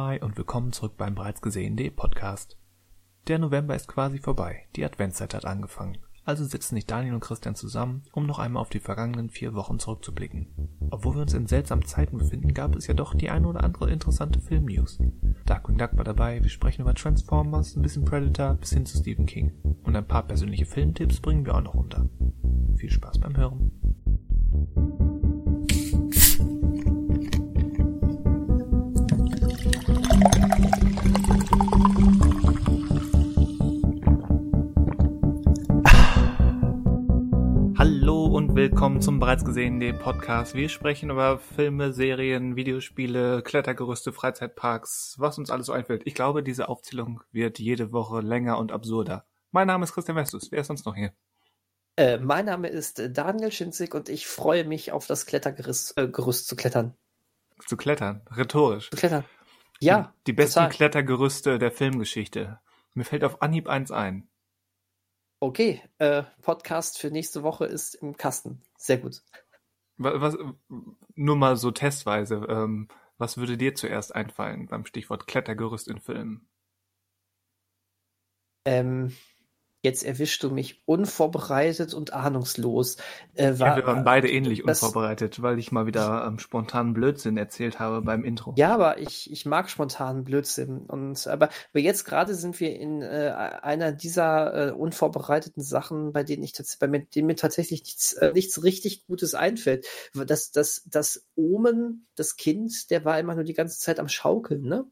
Hi und willkommen zurück beim bereits gesehenen Podcast. Der November ist quasi vorbei, die Adventszeit hat angefangen. Also sitzen sich Daniel und Christian zusammen, um noch einmal auf die vergangenen vier Wochen zurückzublicken. Obwohl wir uns in seltsamen Zeiten befinden, gab es ja doch die eine oder andere interessante Filmnews. Darkwing Duck war dabei, wir sprechen über Transformers, ein bisschen Predator bis hin zu Stephen King. Und ein paar persönliche Filmtipps bringen wir auch noch unter. Viel Spaß beim Hören. Willkommen zum bereits gesehenen Podcast. Wir sprechen über Filme, Serien, Videospiele, Klettergerüste, Freizeitparks, was uns alles so einfällt. Ich glaube, diese Aufzählung wird jede Woche länger und absurder. Mein Name ist Christian Westus. Wer ist sonst noch hier? Äh, mein Name ist Daniel Schinzig und ich freue mich auf das Klettergerüst äh, Gerüst zu klettern. Zu klettern, rhetorisch. Zu klettern. Ja. Die, die besten total. Klettergerüste der Filmgeschichte. Mir fällt auf Anhieb eins ein. Okay, äh, Podcast für nächste Woche ist im Kasten. Sehr gut. Was, nur mal so testweise. Ähm, was würde dir zuerst einfallen beim Stichwort Klettergerüst in Filmen? Ähm, jetzt erwischst du mich unvorbereitet und ahnungslos. Äh, Ja, wir waren beide ähnlich das- unvorbereitet, weil ich mal wieder ähm, spontanen Blödsinn erzählt habe beim Intro. Ja, aber ich, ich mag spontanen Blödsinn. Und aber, aber jetzt gerade sind wir in äh, einer dieser äh, unvorbereiteten Sachen, bei denen ich bei mir, denen mir tatsächlich nichts, äh, nichts richtig Gutes einfällt. Das, das, das Omen, das Kind, der war immer nur die ganze Zeit am Schaukeln, ne?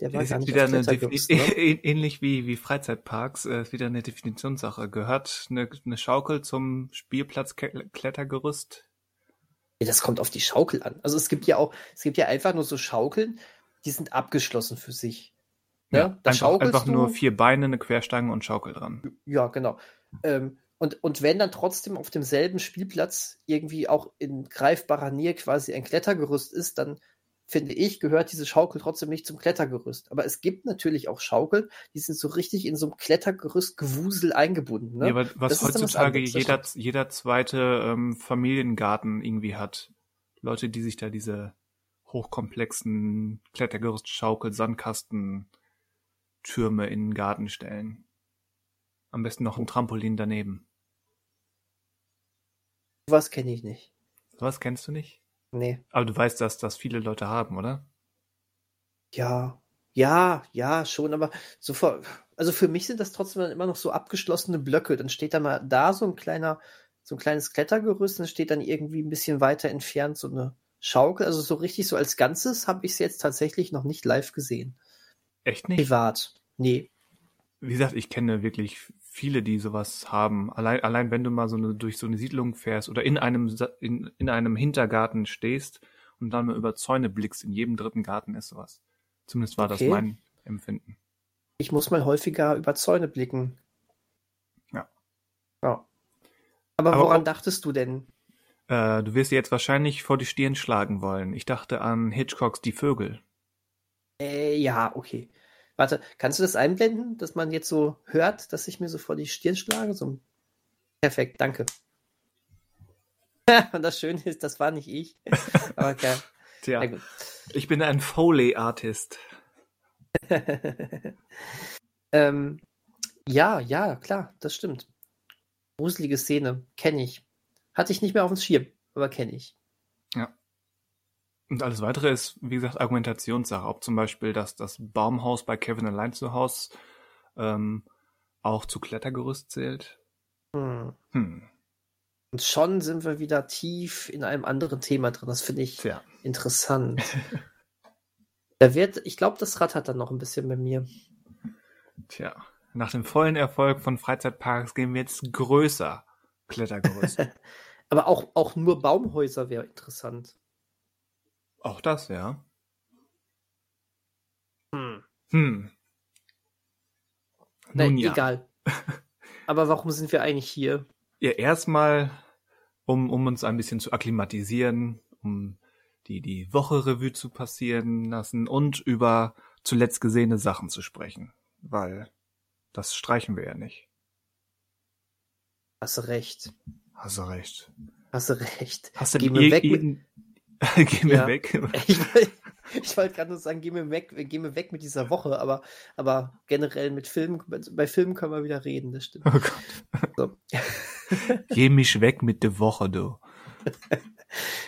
Der war Das gar ist nicht wieder eine Defini ne? ähnlich wie, wie Freizeitparks, äh, ist wieder eine Definitionssache. Gehört eine, eine Schaukel zum Spielplatz Ke- Klettergerüst? Ja, das kommt auf die Schaukel an. Also es gibt ja auch, es gibt ja einfach nur so Schaukeln, die sind abgeschlossen für sich. Ne? Ja, Da einfach, einfach nur du- vier Beine, eine Querstange und Schaukel dran. Ja, genau. Ähm, und, und wenn dann trotzdem auf demselben Spielplatz irgendwie auch in greifbarer Nähe quasi ein Klettergerüst ist, dann finde ich, gehört diese Schaukel trotzdem nicht zum Klettergerüst. Aber es gibt natürlich auch Schaukeln, die sind so richtig in so einem Klettergerüst-Gewusel eingebunden. Ne? Ja, aber was was heutzutage das jeder, jeder zweite ähm, Familiengarten irgendwie hat. Leute, die sich da diese hochkomplexen Klettergerüst, Schaukel, Sandkasten, Türme in den Garten stellen. Am besten noch ein Trampolin daneben. Was kenne ich nicht. Was kennst du nicht? Nee. Aber du weißt, dass das viele Leute haben, oder? Ja, ja, ja, schon, aber so vor, also für mich sind das trotzdem dann immer noch so abgeschlossene Blöcke. Dann steht da mal da so ein kleiner, so ein kleines Klettergerüst, dann steht dann irgendwie ein bisschen weiter entfernt so eine Schaukel. Also so richtig so als Ganzes habe ich es jetzt tatsächlich noch nicht live gesehen. Echt nicht? Privat. Nee. Wie gesagt, ich kenne wirklich viele, die sowas haben. Allein, allein wenn du mal so eine, durch so eine Siedlung fährst oder in einem, in, in einem Hintergarten stehst und dann mal über Zäune blickst, in jedem dritten Garten ist sowas. Zumindest war Okay. das mein Empfinden. Ich muss mal häufiger über Zäune blicken. Ja. Ja. Aber, Aber woran auch- dachtest du denn? Äh, du wirst dir jetzt wahrscheinlich vor die Stirn schlagen wollen. Ich dachte an Hitchcocks Die Vögel. Äh, ja, okay. Warte, kannst du das einblenden, dass man jetzt so hört, dass ich mir so vor die Stirn schlage? So. Perfekt, danke. Und das Schöne ist, das war nicht ich. Aber okay. Tja, ich bin ein Foley-Artist. ähm, ja, ja, klar, das stimmt. Gruselige Szene, kenne ich. Hatte ich nicht mehr auf dem Schirm, aber kenne ich. Und alles weitere ist, wie gesagt, Argumentationssache. Ob zum Beispiel, dass das Baumhaus bei Kevin allein zu Haus ähm, auch zu Klettergerüst zählt. Hm. Hm, Und schon sind wir wieder tief in einem anderen Thema drin. Das finde ich tja. interessant. da wird, ich glaube, das rattert dann noch ein bisschen bei mir. Tja, nach dem vollen Erfolg von Freizeitparks gehen wir jetzt größer Klettergerüst. Aber auch, auch nur Baumhäuser wäre interessant. Auch das, ja. Hm. Hm. Nein, Nun ja. egal. Aber warum sind wir eigentlich hier? Ja, erstmal, um, um uns ein bisschen zu akklimatisieren, um die, die Woche Revue zu passieren lassen und über zuletzt gesehene Sachen zu sprechen. Weil das streichen wir ja nicht. Hast du recht. Hast du recht. Hast du recht. Hast du Geh mir ir- weg mit- Geh mir Ja. weg. Ich, ich wollte gerade nur sagen, geh mir weg, geh mir weg mit dieser Woche, aber, aber generell mit Filmen, bei Filmen können wir wieder reden, das stimmt. Oh Gott. So. geh mich weg mit der Woche, du.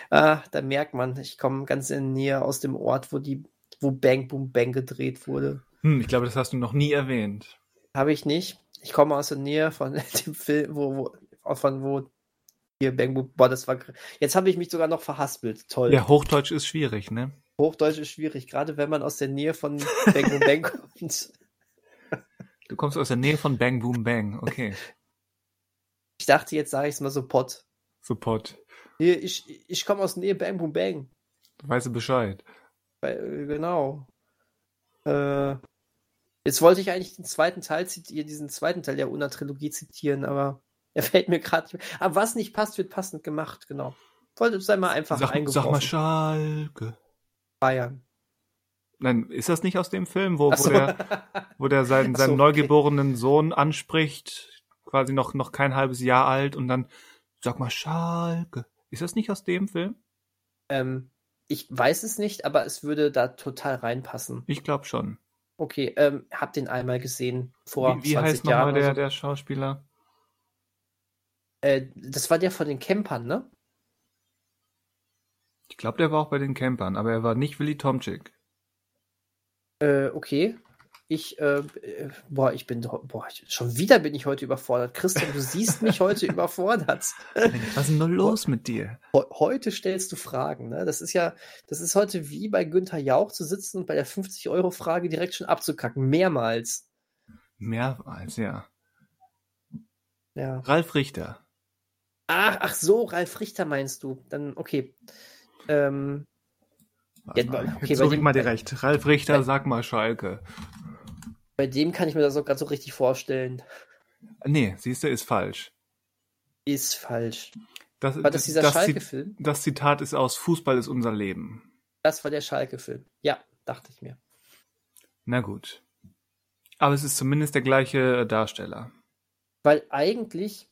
ah, da merkt man, ich komme ganz in Nähe aus dem Ort, wo die, wo Bang Boom Bang gedreht wurde. Hm, ich glaube, das hast du noch nie erwähnt. Habe ich nicht. Ich komme aus der Nähe von dem Film, wo, wo von wo hier Bang Boom. Boah, das war. Jetzt habe ich mich sogar noch verhaspelt. Toll. Ja, Hochdeutsch ist schwierig, ne? Hochdeutsch ist schwierig, gerade wenn man aus der Nähe von Bang Boom Bang kommt. Du kommst aus der Nähe von Bang Boom Bang, okay. Ich dachte, jetzt sage ich es mal so Pott. So Pott. Hier, ich, ich komme aus der Nähe Bang Boom Bang. Weißt du Bescheid. Weil, genau. Äh, jetzt wollte ich eigentlich den zweiten Teil zitieren, diesen zweiten Teil der Una-Trilogie zitieren, aber er fällt mir gerade nicht mehr. Aber was nicht passt, wird passend gemacht, genau. Wollte es einmal einfach sag, eingeworfen. Sag mal Schalke. Bayern. Nein, ist das nicht aus dem Film, wo, so. wo der, wo der seinen, seinen so, neugeborenen Sohn anspricht, quasi noch, noch kein halbes Jahr alt und dann, sag mal Schalke. Ist das nicht aus dem Film? Ähm, ich weiß es nicht, aber es würde da total reinpassen. Ich glaube schon. Okay, ähm, hab den einmal gesehen vor wie, wie 20 heißt Jahren. Wie heißt nochmal der, so. der Schauspieler? Äh, das war der von den Campern, ne? Ich glaube, der war auch bei den Campern, aber er war nicht Willy Tomczyk. Äh, okay. Ich, äh, äh boah, ich bin, boah, schon wieder bin ich heute überfordert. Christian, du siehst mich heute überfordert. Was ist denn nur los mit dir? Heute stellst du Fragen, ne? Das ist ja, das ist heute wie bei Günther Jauch zu sitzen und bei der 50-Euro-Frage direkt schon abzukacken. Mehrmals. Mehrmals, ja. Ja. Ralf Richter. Ach, ach so, Ralf Richter meinst du. Dann, okay. Ähm, ja, okay, Jetzt ich mal direkt. Ralf Richter, bei, sag mal Schalke. Bei dem kann ich mir das auch gerade so richtig vorstellen. Nee, siehst du, ist falsch. Ist falsch. Das, war das dieser Schalke-Film? Das Zitat ist aus Fußball ist unser Leben. Das war der Schalke-Film. Ja, dachte ich mir. Na gut. Aber es ist zumindest der gleiche Darsteller. Weil eigentlich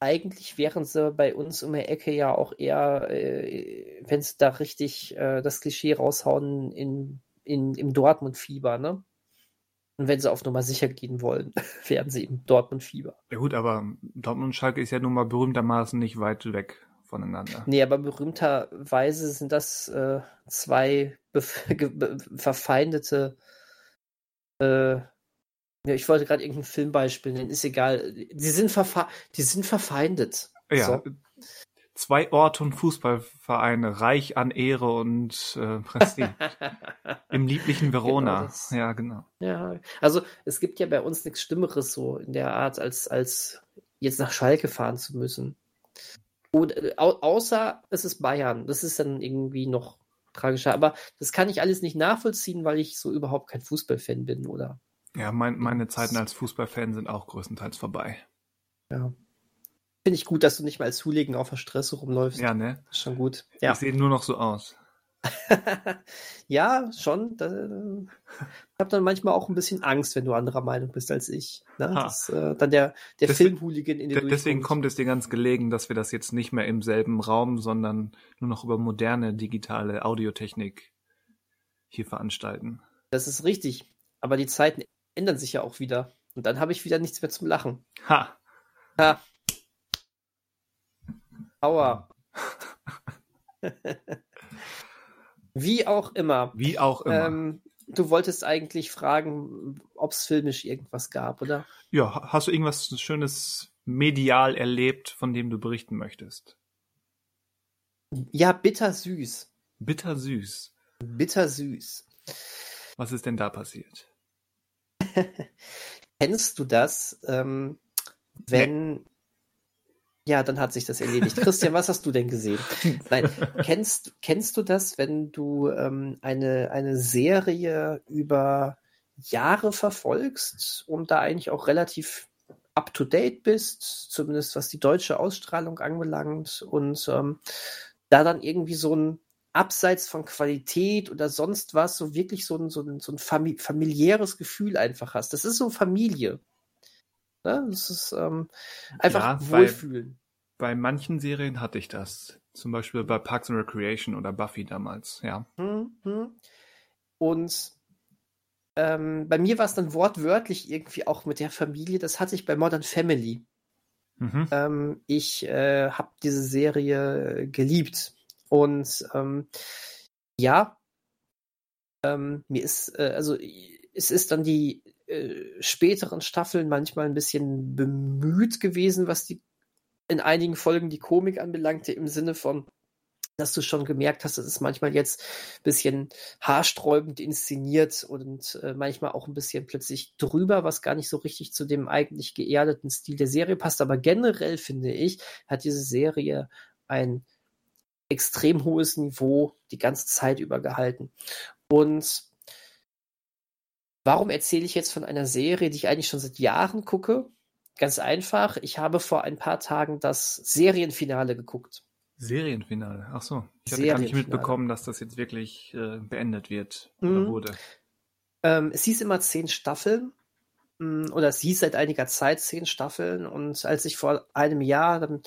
eigentlich wären sie bei uns um die Ecke ja auch eher, äh, wenn sie da richtig äh, das Klischee raushauen, in, in, im Dortmund-Fieber, ne? Und wenn sie auf Nummer sicher gehen wollen, werden sie im Dortmund-Fieber. Ja gut, aber Dortmund und Schalke ist ja nun mal berühmtermaßen nicht weit weg voneinander. Nee, aber berühmterweise sind das äh, zwei verfeindete äh, ja, ich wollte gerade irgendein Filmbeispiel nennen, ist egal. Die sind, verfe die sind verfeindet. Ja. So. Zwei Orte und Fußballvereine, reich an Ehre und äh, Prestige. Im lieblichen genau Verona. Genau ja, genau. Ja, also es gibt ja bei uns nichts Schlimmeres so in der Art, als, als jetzt nach Schalke fahren zu müssen. Und, äh, au außer es ist Bayern. Das ist dann irgendwie noch tragischer. Aber das kann ich alles nicht nachvollziehen, weil ich so überhaupt kein Fußballfan bin, oder? Ja, mein, meine Zeiten als Fußballfan sind auch größtenteils vorbei. Ja. Finde ich gut, dass du nicht mal als Hooligan auf der Stresse rumläufst. Ja, ne? Ist schon gut. Ja. Ich sehe nur noch so aus. ja, schon. Da, ich habe dann manchmal auch ein bisschen Angst, wenn du anderer Meinung bist als ich. Ne? Das, äh, dann der, der Filmhooligan in den Deswegen kommt es dir ganz gelegen, dass wir das jetzt nicht mehr im selben Raum, sondern nur noch über moderne digitale Audiotechnik hier veranstalten. Das ist richtig. Aber die Zeiten ändern sich ja auch wieder. Und dann habe ich wieder nichts mehr zum Lachen. Ha. Ha. Aua. Wie auch immer. Wie auch immer. Ähm, du wolltest eigentlich fragen, ob es filmisch irgendwas gab, oder? Ja, hast du irgendwas Schönes medial erlebt, von dem du berichten möchtest? Ja, bittersüß. Bittersüß. Bittersüß. Was ist denn da passiert? Kennst du das, ähm, wenn. Nee. Ja, dann hat sich das erledigt. Christian, was hast du denn gesehen? Nein, kennst, kennst du das, wenn du ähm, eine, eine Serie über Jahre verfolgst und da eigentlich auch relativ up to date bist, zumindest was die deutsche Ausstrahlung anbelangt und ähm, da dann irgendwie so ein abseits von Qualität oder sonst was, so wirklich so ein, so ein, so ein familiäres Gefühl einfach hast. Das ist so Familie. Ne? Das ist ähm, einfach ja, Wohlfühlen. Bei, bei, manchen Serien hatte ich das. Zum Beispiel bei Parks and Recreation oder Buffy damals, ja. Hm, hm. Und ähm, bei mir war es dann wortwörtlich irgendwie auch mit der Familie. Das hatte ich bei Modern Family. Mhm. Ähm, ich äh, habe diese Serie geliebt. Und ähm, ja, ähm, mir ist, äh, also es ist dann die äh, späteren Staffeln manchmal ein bisschen bemüht gewesen, was die in einigen Folgen die Komik anbelangte, im Sinne von, dass du schon gemerkt hast, es ist manchmal jetzt ein bisschen haarsträubend inszeniert und äh, manchmal auch ein bisschen plötzlich drüber, was gar nicht so richtig zu dem eigentlich geerdeten Stil der Serie passt. Aber generell finde ich, hat diese Serie ein extrem hohes Niveau die ganze Zeit über gehalten. Und warum erzähle ich jetzt von einer Serie, die ich eigentlich schon seit Jahren gucke? Ganz einfach, ich habe vor ein paar Tagen das Serienfinale geguckt. Serienfinale, ach so. Ich hatte gar nicht mitbekommen, dass das jetzt wirklich äh, beendet wird mhm. oder wurde. Ähm, es hieß immer zehn Staffeln mm, oder es hieß seit einiger Zeit zehn Staffeln und als ich vor einem Jahr dann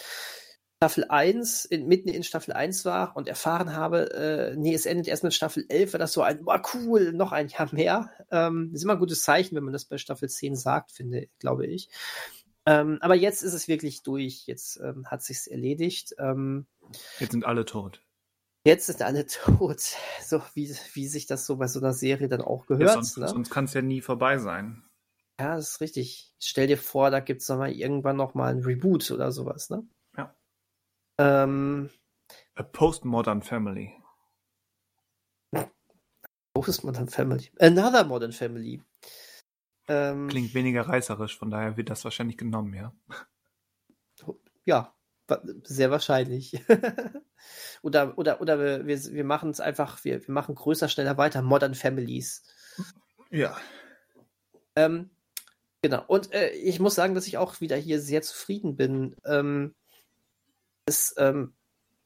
Staffel 1, in, mitten in Staffel 1 war und erfahren habe, äh, nee, es endet erst mit Staffel 11, war das so ein, boah, cool, noch ein Jahr mehr. Ähm, ist immer ein gutes Zeichen, wenn man das bei Staffel 10 sagt, finde, glaube ich. Ähm, aber jetzt ist es wirklich durch, jetzt ähm, hat sich's erledigt. Ähm, jetzt sind alle tot. Jetzt sind alle tot, so wie, wie sich das so bei so einer Serie dann auch gehört. Ja, sonst ne? sonst kann es ja nie vorbei sein. Ja, das ist richtig. Stell dir vor, da gibt es mal irgendwann noch mal ein Reboot oder sowas, ne? Ähm, A Postmodern Family. Postmodern Family. Another Modern Family. Ähm, Klingt weniger reißerisch, von daher wird das wahrscheinlich genommen, ja. Ja, sehr wahrscheinlich. oder oder, oder wir, wir machen es einfach, wir, wir machen größer, schneller weiter. Modern Families. Ja. Ähm, genau. Und äh, ich muss sagen, dass ich auch wieder hier sehr zufrieden bin. Ähm, es ähm,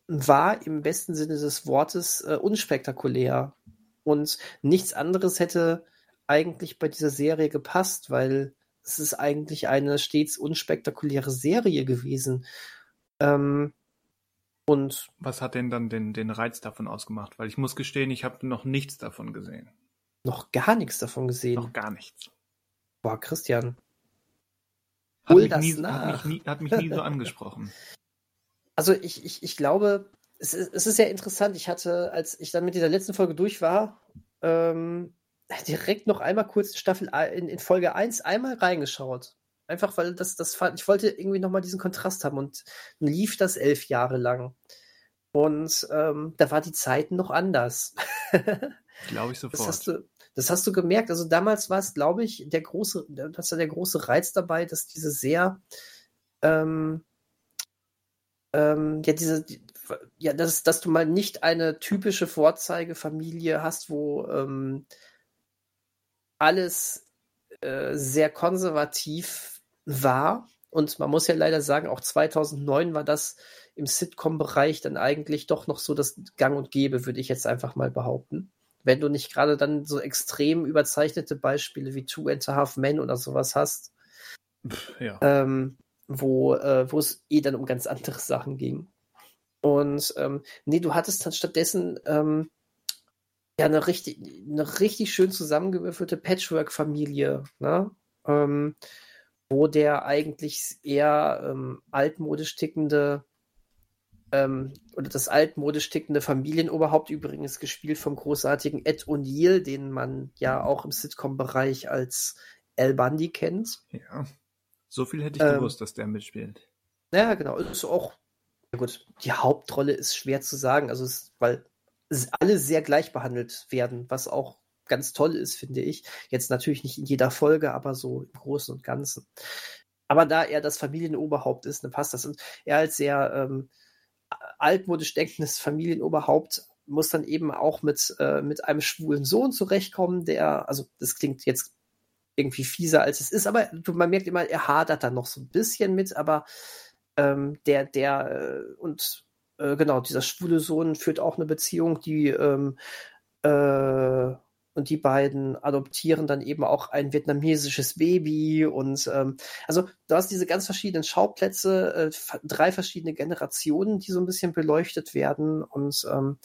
war im besten Sinne des Wortes äh, unspektakulär. Und nichts anderes hätte eigentlich bei dieser Serie gepasst, weil es ist eigentlich eine stets unspektakuläre Serie gewesen. Ähm, und was hat denn dann den, den Reiz davon ausgemacht? Weil ich muss gestehen, ich habe noch nichts davon gesehen. Noch gar nichts davon gesehen. Noch gar nichts. Boah, Christian. Hat, mich nie, hat, mich nie, hat mich nie so angesprochen. Also ich, ich, ich glaube, es ist, es ist sehr interessant. Ich hatte, als ich dann mit dieser letzten Folge durch war, ähm, direkt noch einmal kurz in Staffel in, in Folge 1 einmal reingeschaut. Einfach weil das, das fand, ich wollte irgendwie nochmal diesen Kontrast haben und lief das elf Jahre lang. Und ähm, da war die Zeit noch anders. glaube ich sofort. Das hast, du, das hast du gemerkt. Also damals war es, glaube ich, der große, das war der große Reiz dabei, dass diese sehr ähm, ähm, ja, diese, ja, dass, dass du mal nicht eine typische Vorzeigefamilie hast, wo ähm, alles äh, sehr konservativ war. Und man muss ja leider sagen, auch 2009 war das im Sitcom-Bereich dann eigentlich doch noch so das Gang und Gäbe, würde ich jetzt einfach mal behaupten. Wenn du nicht gerade dann so extrem überzeichnete Beispiele wie Two and a Half Men oder sowas hast. Ja. Ähm, wo, äh, wo es eh dann um ganz andere Sachen ging. Und ähm, nee, du hattest dann stattdessen ähm, ja eine richtig, eine richtig schön zusammengewürfelte Patchwork-Familie, ne? Ähm, wo der eigentlich eher ähm, altmodisch tickende ähm, oder das altmodisch tickende Familienoberhaupt übrigens gespielt vom großartigen Ed O'Neill, den man ja auch im Sitcom-Bereich als Al Bundy kennt. Ja. So viel hätte ich ähm, gewusst, dass der mitspielt. Ja, genau. Ist auch, ja gut, die Hauptrolle ist schwer zu sagen, also es, weil alle sehr gleich behandelt werden, was auch ganz toll ist, finde ich. Jetzt natürlich nicht in jeder Folge, aber so im Großen und Ganzen. Aber da er das Familienoberhaupt ist, dann passt das. Und er als sehr ähm, altmodisch denkendes Familienoberhaupt muss dann eben auch mit, äh, mit einem schwulen Sohn zurechtkommen, der, also das klingt jetzt irgendwie fieser als es ist, aber man merkt immer, er hadert da noch so ein bisschen mit, aber ähm, der, der äh, und äh, genau, dieser schwule Sohn führt auch eine Beziehung, die ähm, äh, und die beiden adoptieren dann eben auch ein vietnamesisches Baby und ähm, also du hast diese ganz verschiedenen Schauplätze, äh, drei verschiedene Generationen, die so ein bisschen beleuchtet werden und ähm,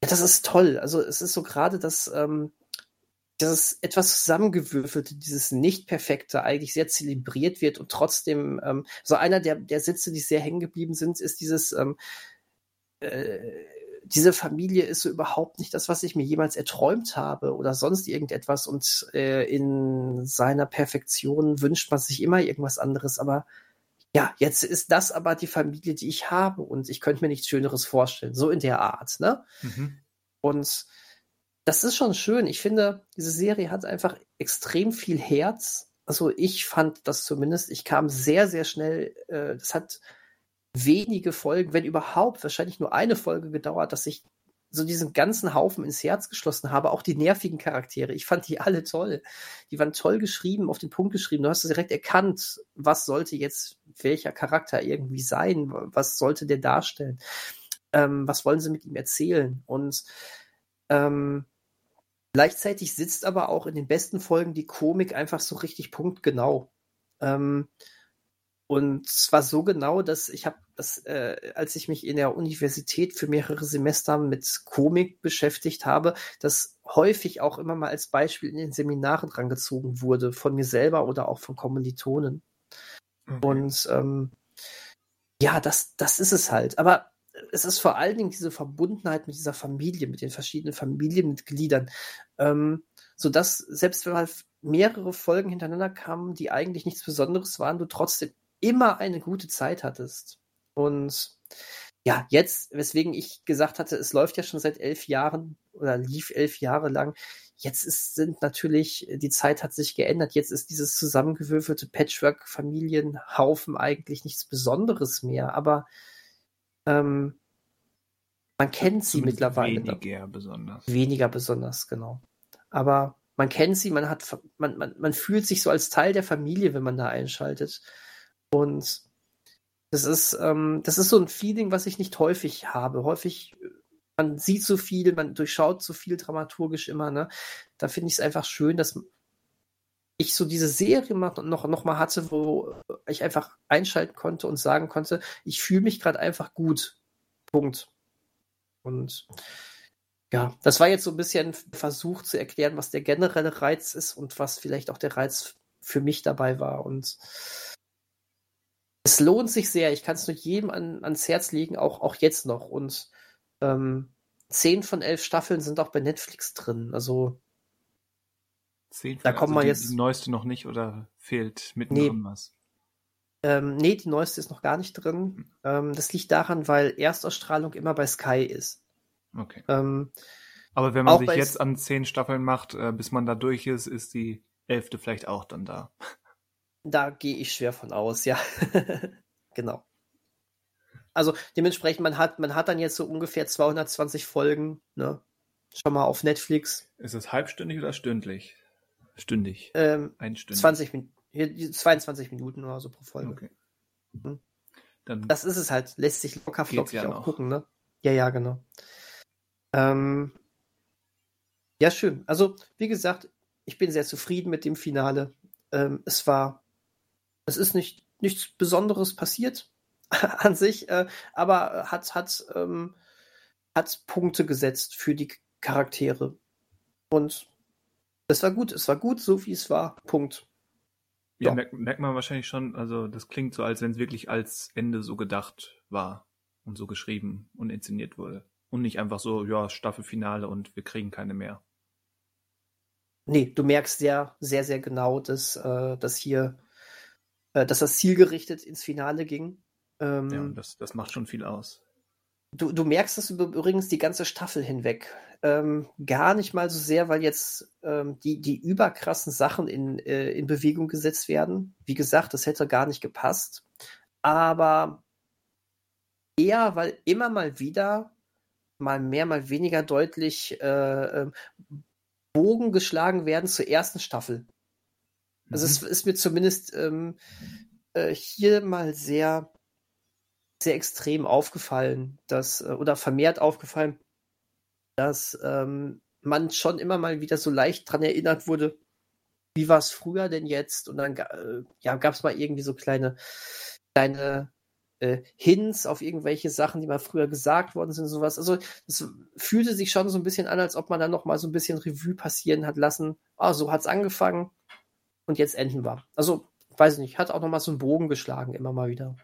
das ist toll. Also es ist so gerade das, ähm, das etwas zusammengewürfelte, dieses Nicht-Perfekte eigentlich sehr zelebriert wird und trotzdem, ähm, so einer der, der Sätze, die sehr hängen geblieben sind, ist dieses, ähm, äh, diese Familie ist so überhaupt nicht das, was ich mir jemals erträumt habe oder sonst irgendetwas und äh, in seiner Perfektion wünscht man sich immer irgendwas anderes, aber ja, jetzt ist das aber die Familie, die ich habe und ich könnte mir nichts Schöneres vorstellen, so in der Art, ne? Mhm. Und das ist schon schön. Ich finde, diese Serie hat einfach extrem viel Herz. Also ich fand das zumindest. Ich kam sehr, sehr schnell. Äh, das hat wenige Folgen, wenn überhaupt, wahrscheinlich nur eine Folge gedauert, dass ich so diesen ganzen Haufen ins Herz geschlossen habe. Auch die nervigen Charaktere. Ich fand die alle toll. Die waren toll geschrieben, auf den Punkt geschrieben. Du hast direkt erkannt, was sollte jetzt welcher Charakter irgendwie sein? Was sollte der darstellen? Ähm, was wollen sie mit ihm erzählen? Und ähm, Gleichzeitig sitzt aber auch in den besten Folgen die Komik einfach so richtig punktgenau. Ähm, und zwar so genau, dass ich habe das, äh, als ich mich in der Universität für mehrere Semester mit Komik beschäftigt habe, das häufig auch immer mal als Beispiel in den Seminaren rangezogen wurde, von mir selber oder auch von Kommilitonen. Okay. Und ähm, ja, das, das ist es halt. Aber es ist vor allen Dingen diese Verbundenheit mit dieser Familie, mit den verschiedenen Familienmitgliedern, ähm, sodass selbst wenn mal mehrere Folgen hintereinander kamen, die eigentlich nichts Besonderes waren, du trotzdem immer eine gute Zeit hattest. Und ja, jetzt, weswegen ich gesagt hatte, es läuft ja schon seit elf Jahren oder lief elf Jahre lang. Jetzt ist, sind natürlich, die Zeit hat sich geändert. Jetzt ist dieses zusammengewürfelte Patchwork-Familienhaufen eigentlich nichts Besonderes mehr. Aber ähm, man kennt sie mittlerweile. Weniger besonders. Weniger besonders, genau. Aber man kennt sie, man hat, man, man, man fühlt sich so als Teil der Familie, wenn man da einschaltet. Und das ist, ähm, das ist so ein Feeling, was ich nicht häufig habe. Häufig, man sieht so viel, man durchschaut so viel dramaturgisch immer, ne? Da finde ich es einfach schön, dass ich so diese Serie noch, noch mal hatte, wo ich einfach einschalten konnte und sagen konnte, ich fühle mich gerade einfach gut. Punkt. Und ja, das war jetzt so ein bisschen Versuch zu erklären, was der generelle Reiz ist und was vielleicht auch der Reiz für mich dabei war. Und es lohnt sich sehr. Ich kann es nur jedem an, ans Herz legen, auch, auch jetzt noch. Und ähm, zehn von elf Staffeln sind auch bei Netflix drin. Also Zehn da kommen also wir jetzt. Die neueste noch nicht oder fehlt mittendrin nee. was? Ähm, nee, die neueste ist noch gar nicht drin. Hm. Ähm, das liegt daran, weil Erstausstrahlung immer bei Sky ist. Okay. Ähm, Aber wenn man sich jetzt an zehn Staffeln macht, äh, bis man da durch ist, ist die elfte vielleicht auch dann da. Da gehe ich schwer von aus, ja. genau. Also dementsprechend, man hat, man hat dann jetzt so ungefähr 220 Folgen, ne? Schon mal auf Netflix. Ist es halbstündig oder stündlich? Stündig. Ähm, Einstündig. 20 Minuten. 22 Minuten oder so pro Folge. Okay. Hm. Dann das ist es halt. Lässt sich locker flockig ja auch noch. gucken, ne? Ja, ja, genau. Ähm, ja, schön. Also, wie gesagt, ich bin sehr zufrieden mit dem Finale. Ähm, es war, es ist nicht nichts Besonderes passiert an sich, äh, aber hat, hat, ähm, hat Punkte gesetzt für die Charaktere. Und es war gut, es war gut, so wie es war. Punkt. Ja, merkt, merkt man wahrscheinlich schon, also das klingt so, als wenn es wirklich als Ende so gedacht war und so geschrieben und inszeniert wurde. Und nicht einfach so, ja, Staffelfinale und wir kriegen keine mehr. Nee, du merkst sehr, sehr, sehr genau, dass, äh, dass hier, äh, dass das zielgerichtet ins Finale ging. Ähm, ja, das, das macht schon viel aus. Du, du merkst es übrigens die ganze Staffel hinweg. Ähm, gar nicht mal so sehr, weil jetzt ähm, die, die überkrassen Sachen in, äh, in Bewegung gesetzt werden. Wie gesagt, das hätte gar nicht gepasst. Aber eher, weil immer mal wieder, mal mehr, mal weniger deutlich äh, ähm, Bogen geschlagen werden zur ersten Staffel. Also mhm. es ist mir zumindest ähm, äh, hier mal sehr sehr extrem aufgefallen, dass, äh, oder vermehrt aufgefallen, dass ähm, man schon immer mal wieder so leicht dran erinnert wurde, wie war es früher denn jetzt? Und dann äh, ja, gab es mal irgendwie so kleine, kleine äh, Hints auf irgendwelche Sachen, die mal früher gesagt worden sind, sowas. Also es fühlte sich schon so ein bisschen an, als ob man dann noch mal so ein bisschen Revue passieren hat lassen. Ah, so hat's angefangen und jetzt enden wir. Also weiß ich nicht, hat auch noch mal so einen Bogen geschlagen immer mal wieder.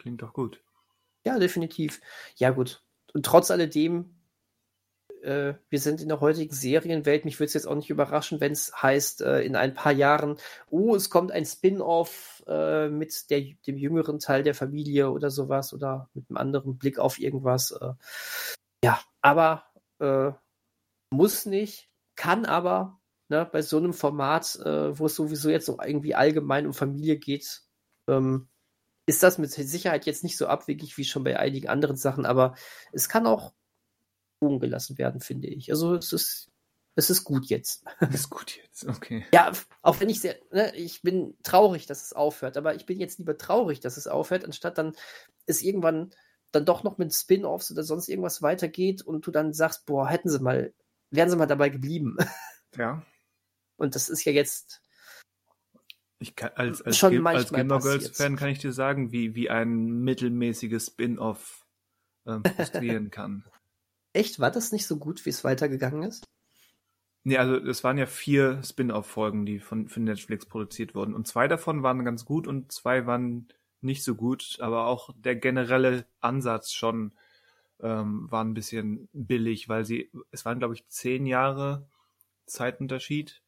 Klingt doch gut. Ja, definitiv. Ja gut. Und trotz alledem äh, wir sind in der heutigen Serienwelt. Mich würde es jetzt auch nicht überraschen, wenn es heißt, äh, in ein paar Jahren, oh, es kommt ein Spin-off äh, mit der, dem jüngeren Teil der Familie oder sowas oder mit einem anderen Blick auf irgendwas. Äh. ja, aber äh, muss nicht, kann aber ne, bei so einem Format, äh, wo es sowieso jetzt so irgendwie allgemein um Familie geht, ähm, ist das mit Sicherheit jetzt nicht so abwegig wie schon bei einigen anderen Sachen, aber es kann auch Ruhen gelassen werden, finde ich. Also es ist, es ist gut jetzt. Es ist gut jetzt, okay. Ja, auch wenn ich sehr, ne, ich bin traurig, dass es aufhört, aber ich bin jetzt lieber traurig, dass es aufhört, anstatt dann es irgendwann dann doch noch mit Spin-offs oder sonst irgendwas weitergeht und du dann sagst, boah, hätten sie mal, wären sie mal dabei geblieben. Ja. Und das ist ja jetzt. Ich kann, als, als, schon als Gilmore Girls Fan kann ich dir sagen, wie, wie ein mittelmäßiges Spin-off ähm, frustrieren kann. Echt? War das nicht so gut, wie es weitergegangen ist? Nee, also es waren ja vier Spin-off-Folgen, die von, von Netflix produziert wurden. Und zwei davon waren ganz gut und zwei waren nicht so gut, aber auch der generelle Ansatz schon ähm, war ein bisschen billig, weil sie, es waren, glaube ich, zehn Jahre Zeitunterschied.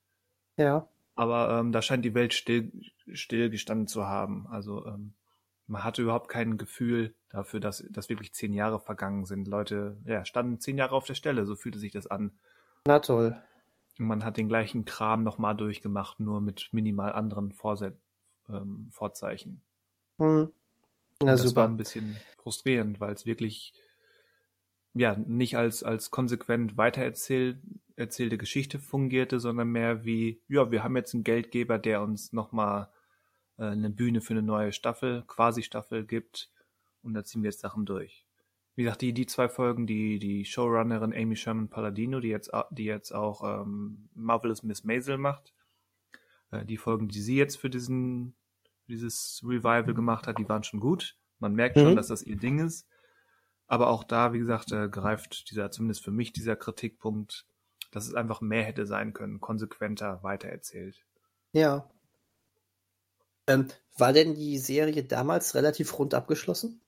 Ja. Aber ähm, da scheint die Welt still, still gestanden zu haben. Also ähm, man hatte überhaupt kein Gefühl dafür, dass, dass wirklich zehn Jahre vergangen sind. Leute, ja, standen zehn Jahre auf der Stelle, so fühlte sich das an. Na toll. Und man hat den gleichen Kram nochmal durchgemacht, nur mit minimal anderen Vorse ähm, Vorzeichen. Hm. Na, das super. war ein bisschen frustrierend, weil es wirklich ja nicht als als konsequent weitererzählt erzählte Geschichte fungierte, sondern mehr wie ja wir haben jetzt einen Geldgeber, der uns nochmal äh, eine Bühne für eine neue Staffel, quasi Staffel gibt und da ziehen wir jetzt Sachen durch. Wie gesagt, die, die zwei Folgen, die, die Showrunnerin Amy Sherman Palladino, die jetzt, die jetzt auch ähm, Marvelous Miss Maisel macht, äh, die Folgen, die sie jetzt für diesen, dieses Revival gemacht hat, die waren schon gut. Man merkt schon, mhm. dass das ihr Ding ist. Aber auch da, wie gesagt, äh, greift dieser, zumindest für mich, dieser Kritikpunkt, dass es einfach mehr hätte sein können, konsequenter weitererzählt. Ja, ähm, war denn die Serie damals relativ rund abgeschlossen?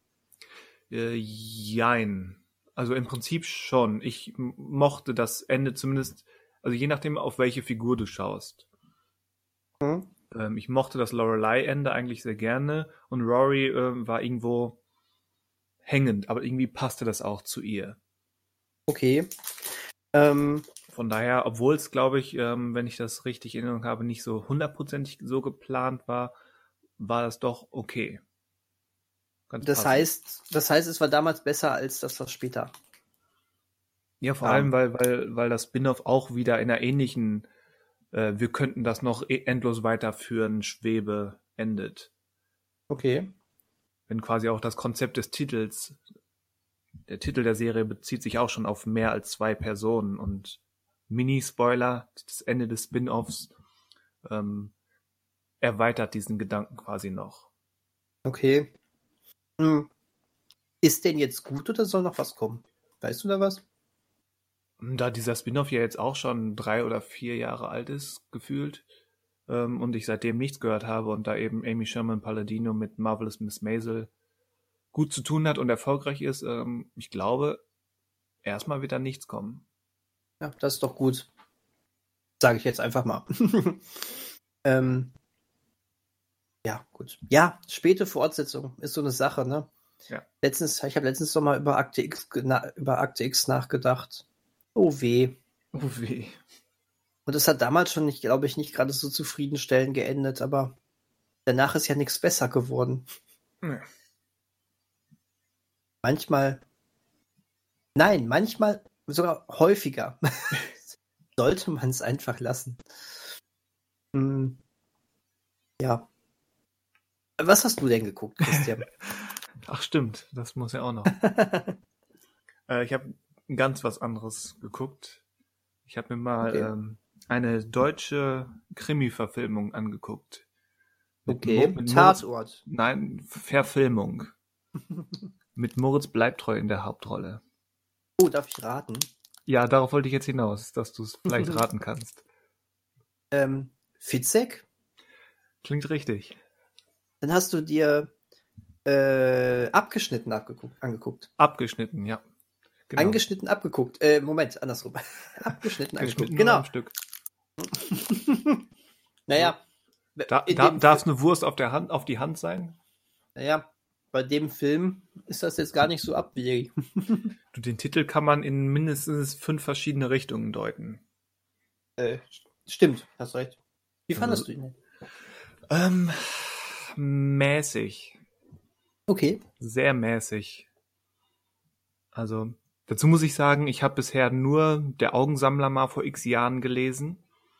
Äh, jein. Also im Prinzip schon. Ich mochte das Ende zumindest, also je nachdem, auf welche Figur du schaust. Hm. Ähm, ich mochte das Lorelei-Ende eigentlich sehr gerne und Rory äh, war irgendwo hängend, aber irgendwie passte das auch zu ihr. Okay. Ähm, Von daher, obwohl es, glaube ich, ähm, wenn ich das richtig in Erinnerung habe, nicht so hundertprozentig so geplant war, war das doch okay. Ganz das heißt, das heißt, es war damals besser als das, was später. Ja, vor um, allem, weil, weil, weil das Spin-off auch wieder in einer ähnlichen, äh, wir könnten das noch e-, endlos weiterführen, Schwebe endet. Okay. Wenn quasi auch das Konzept des Titels, der Titel der Serie bezieht sich auch schon auf mehr als zwei Personen und Mini-Spoiler, das Ende des Spin-offs, ähm, erweitert diesen Gedanken quasi noch. Okay. Hm. Ist denn jetzt gut oder soll noch was kommen? Weißt du da was? Da dieser Spin-off ja jetzt auch schon drei oder vier Jahre alt ist, gefühlt, ähm, und ich seitdem nichts gehört habe und da eben Amy Sherman Palladino mit Marvelous Miss Maisel gut zu tun hat und erfolgreich ist, ähm, ich glaube, erstmal wird da nichts kommen. Ja, das ist doch gut. Sage ich jetzt einfach mal. ähm, ja, gut. Ja, späte Fortsetzung ist so eine Sache, ne? Ja. Letztens, ich habe letztens noch mal über Akte X, über Akte X nachgedacht. Oh weh. Oh weh. Und es hat damals schon nicht, glaube ich, nicht gerade so zufriedenstellend geendet, aber danach ist ja nichts besser geworden. Nee. Manchmal. Nein, manchmal sogar häufiger. Sollte man es einfach lassen. Hm. Ja. Was hast du denn geguckt, Christian? Ach stimmt, das muss ja auch noch. äh, ich habe ganz was anderes geguckt. Ich habe mir mal okay. ähm, eine deutsche Krimi-Verfilmung angeguckt. Okay, Mo- mit Tatort. Nein, Verfilmung. Mit Moritz Bleibtreu in der Hauptrolle. Oh, darf ich raten? Ja, darauf wollte ich jetzt hinaus, dass du es vielleicht raten kannst. Ähm, Fitzek? Klingt richtig. Dann hast du dir äh, abgeschnitten abgeguckt, angeguckt. Abgeschnitten, ja. Genau. Angeschnitten abgeguckt. Äh, Moment, andersrum. abgeschnitten angeguckt. Genau. am Stück. Naja. Da, da, darf es eine Wurst auf, der Hand, auf die Hand sein? Naja, bei dem Film ist das jetzt gar nicht so abwegig. Du, den Titel kann man in mindestens fünf verschiedene Richtungen deuten. Äh, stimmt, hast recht. Wie fandest Also- du ihn? Ähm, mäßig. Okay. Sehr mäßig. Also, dazu muss ich sagen, ich habe bisher nur Der Augensammler mal vor x Jahren gelesen.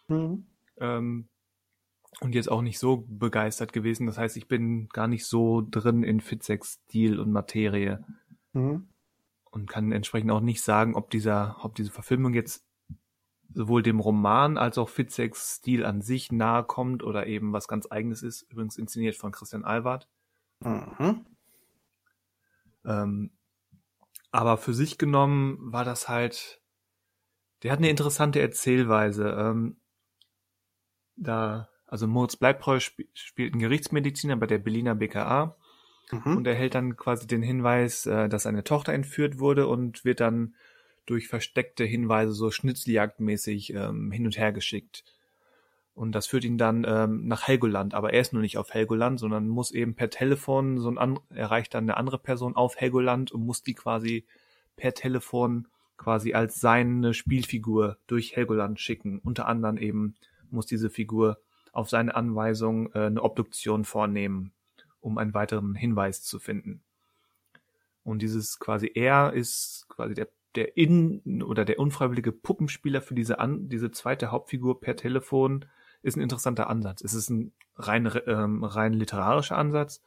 Mhm. Ähm, und jetzt auch nicht so begeistert gewesen. Das heißt, ich bin gar nicht so drin in Fitzeks Stil und Materie Mhm. und kann entsprechend auch nicht sagen, ob dieser, ob diese Verfilmung jetzt sowohl dem Roman als auch Fitzeks Stil an sich nahe kommt oder eben was ganz eigenes ist. Übrigens inszeniert von Christian Albert. Mhm. Ähm, aber für sich genommen war das halt, der hat eine interessante Erzählweise. Ähm, da, also Moritz Bleibtreu sp spielt einen Gerichtsmediziner bei der Berliner BKA Mhm. und erhält dann quasi den Hinweis, äh, dass seine Tochter entführt wurde und wird dann durch versteckte Hinweise so schnitzeljagdmäßig ähm, hin und her geschickt. Und das führt ihn dann ähm, nach Helgoland, aber er ist nur nicht auf Helgoland, sondern muss eben per Telefon so ein erreicht dann eine andere Person auf Helgoland und muss die quasi per Telefon quasi als seine Spielfigur durch Helgoland schicken. Unter anderem eben muss diese Figur auf seine Anweisung äh, eine Obduktion vornehmen, um einen weiteren Hinweis zu finden. Und dieses quasi er ist quasi der der in oder der unfreiwillige Puppenspieler für diese an diese zweite Hauptfigur per Telefon ist ein interessanter Ansatz. Es ist ein rein ähm, rein literarischer Ansatz,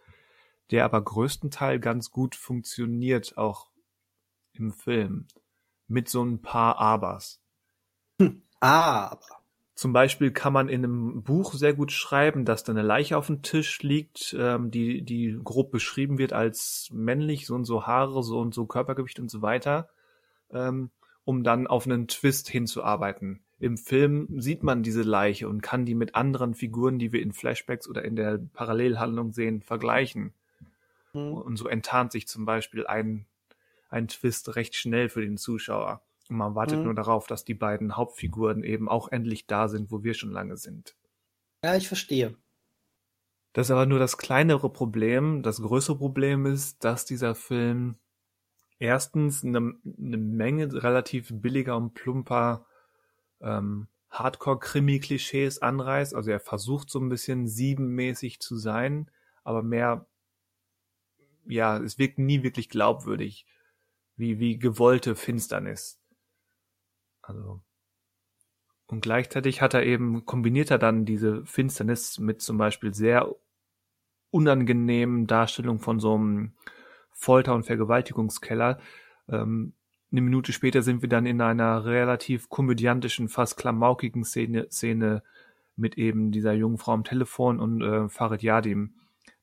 der aber größtenteils ganz gut funktioniert auch im Film mit so ein paar Abers. Ah, aber. Zum Beispiel kann man in einem Buch sehr gut schreiben, dass da eine Leiche auf dem Tisch liegt, ähm, die, die grob beschrieben wird als männlich, so und so Haare, so und so Körpergewicht und so weiter, ähm, um dann auf einen Twist hinzuarbeiten. Im Film sieht man diese Leiche und kann die mit anderen Figuren, die wir in Flashbacks oder in der Parallelhandlung sehen, vergleichen. Mhm. Und so enttarnt sich zum Beispiel ein, ein Twist recht schnell für den Zuschauer. Und man wartet Mhm. nur darauf, dass die beiden Hauptfiguren eben auch endlich da sind, wo wir schon lange sind. Ja, ich verstehe. Das ist aber nur das kleinere Problem. Das größere Problem ist, dass dieser Film erstens eine, eine Menge relativ billiger und plumper ähm, Hardcore-Krimi-Klischees anreißt. Also er versucht so ein bisschen siebenmäßig zu sein, aber mehr, ja, es wirkt nie wirklich glaubwürdig, wie, wie gewollte Finsternis. Also, und gleichzeitig hat er eben, kombiniert er dann diese Finsternis mit zum Beispiel sehr unangenehmen Darstellungen von so einem Folter- und Vergewaltigungskeller. Ähm, eine Minute später sind wir dann in einer relativ komödiantischen, fast klamaukigen Szene, Szene mit eben dieser jungen Frau am Telefon und äh, Farid Yadim,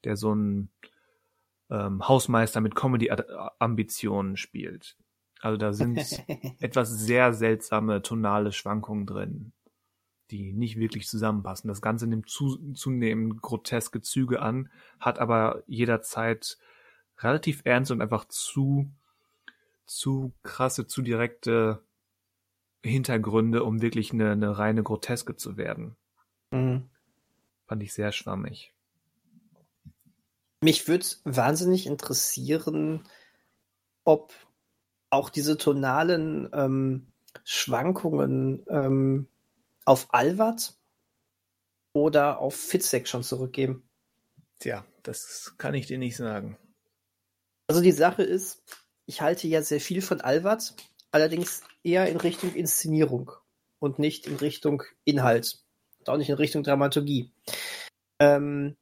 der so ein ähm, Hausmeister mit Comedy-Ambitionen spielt. Also da sind etwas sehr seltsame tonale Schwankungen drin, die nicht wirklich zusammenpassen. Das Ganze nimmt zu, zunehmend groteske Züge an, hat aber jederzeit relativ ernst und einfach zu, zu krasse, zu direkte Hintergründe, um wirklich eine, eine reine Groteske zu werden. Mhm. Fand ich sehr schwammig. Mich würde wahnsinnig interessieren, ob auch diese tonalen ähm, Schwankungen ähm, auf Alvat oder auf Fitzek schon zurückgeben. Tja, das kann ich dir nicht sagen. Also die Sache ist, ich halte ja sehr viel von Alvat, allerdings eher in Richtung Inszenierung und nicht in Richtung Inhalt und auch nicht in Richtung Dramaturgie. Ähm,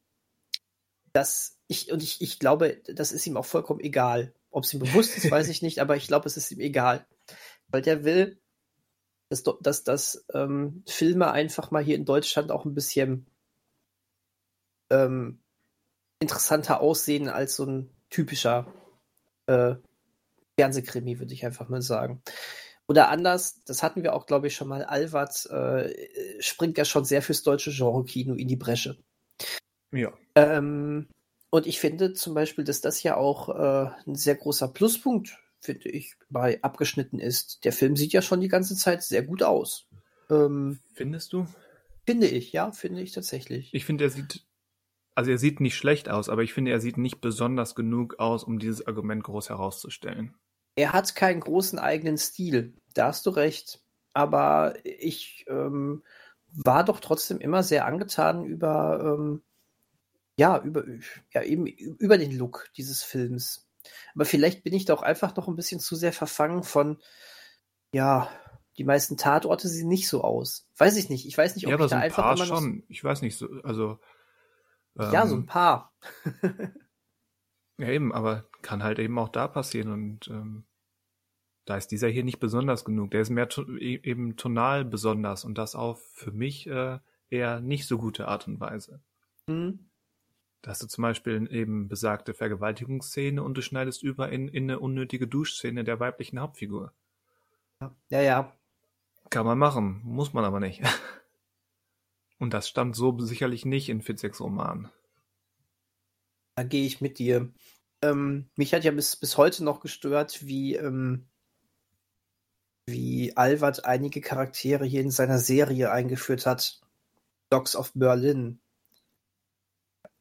das, ich, und ich, ich glaube, das ist ihm auch vollkommen egal. Ob es ihm bewusst ist, weiß ich nicht, aber ich glaube, es ist ihm egal. Weil der will, dass, dass, dass ähm, Filme einfach mal hier in Deutschland auch ein bisschen ähm, interessanter aussehen als so ein typischer äh, Fernsehkrimi, würde ich einfach mal sagen. Oder anders, das hatten wir auch, glaube ich, schon mal, Alvat äh, springt ja schon sehr fürs deutsche Genre-Kino in die Bresche. Ja. Ähm, und ich finde zum Beispiel, dass das ja auch äh, ein sehr großer Pluspunkt, finde ich, bei abgeschnitten ist. Der Film sieht ja schon die ganze Zeit sehr gut aus. Ähm, Findest du? Finde ich, ja, finde ich tatsächlich. Ich finde, er sieht, also er sieht nicht schlecht aus, aber ich finde, er sieht nicht besonders genug aus, um dieses Argument groß herauszustellen. Er hat keinen großen eigenen Stil, da hast du recht. Aber ich ähm, war doch trotzdem immer sehr angetan über, ähm, ja, über, ja, eben über den Look dieses Films. Aber vielleicht bin ich doch einfach noch ein bisschen zu sehr verfangen von, ja, die meisten Tatorte sehen nicht so aus. Weiß ich nicht. Ich weiß nicht, ob ja, aber ich so da ein einfach paar immer schon. Ich weiß nicht so, also. Ähm, ja, so ein paar. ja, eben, aber kann halt eben auch da passieren und ähm, da ist dieser hier nicht besonders genug. Der ist mehr e-, eben tonal besonders und das auf für mich äh, eher nicht so gute Art und Weise. Mhm. Da hast du zum Beispiel eben besagte Vergewaltigungsszene und du schneidest über in, in eine unnötige Duschszene der weiblichen Hauptfigur. Ja, ja. Kann man machen, muss man aber nicht. Und das stand so sicherlich nicht in Fitzeks Roman. Da gehe ich mit dir. Ähm, mich hat ja bis, bis heute noch gestört, wie, ähm, wie Alward einige Charaktere hier in seiner Serie eingeführt hat. Dogs of Berlin.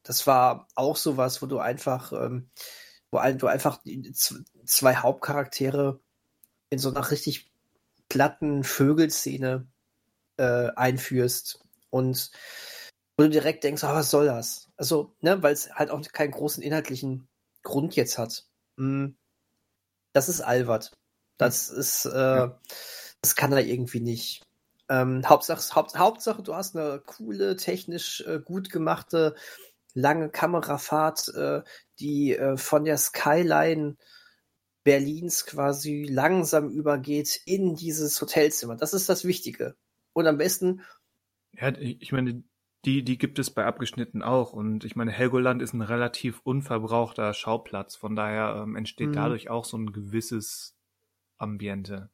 Das war auch sowas, wo du einfach, ähm, wo ein, du einfach zwei Hauptcharaktere in so einer richtig platten Vögelszene äh, einführst und wo du direkt denkst, oh, was soll das? Also, ne, weil es halt auch keinen großen inhaltlichen Grund jetzt hat. Mm, das ist Albert. Das ist, äh, ja. das kann er irgendwie nicht. Ähm, Hauptsache, Haupt, Hauptsache, du hast eine coole, technisch äh, gut gemachte, lange Kamerafahrt, äh, die äh, von der Skyline Berlins quasi langsam übergeht in dieses Hotelzimmer. Das ist das Wichtige. Und am besten. Ja, ich meine, die, die gibt es bei Abgeschnitten auch. Und ich meine, Helgoland ist ein relativ unverbrauchter Schauplatz. Von daher ähm, entsteht mhm. dadurch auch so ein gewisses Ambiente.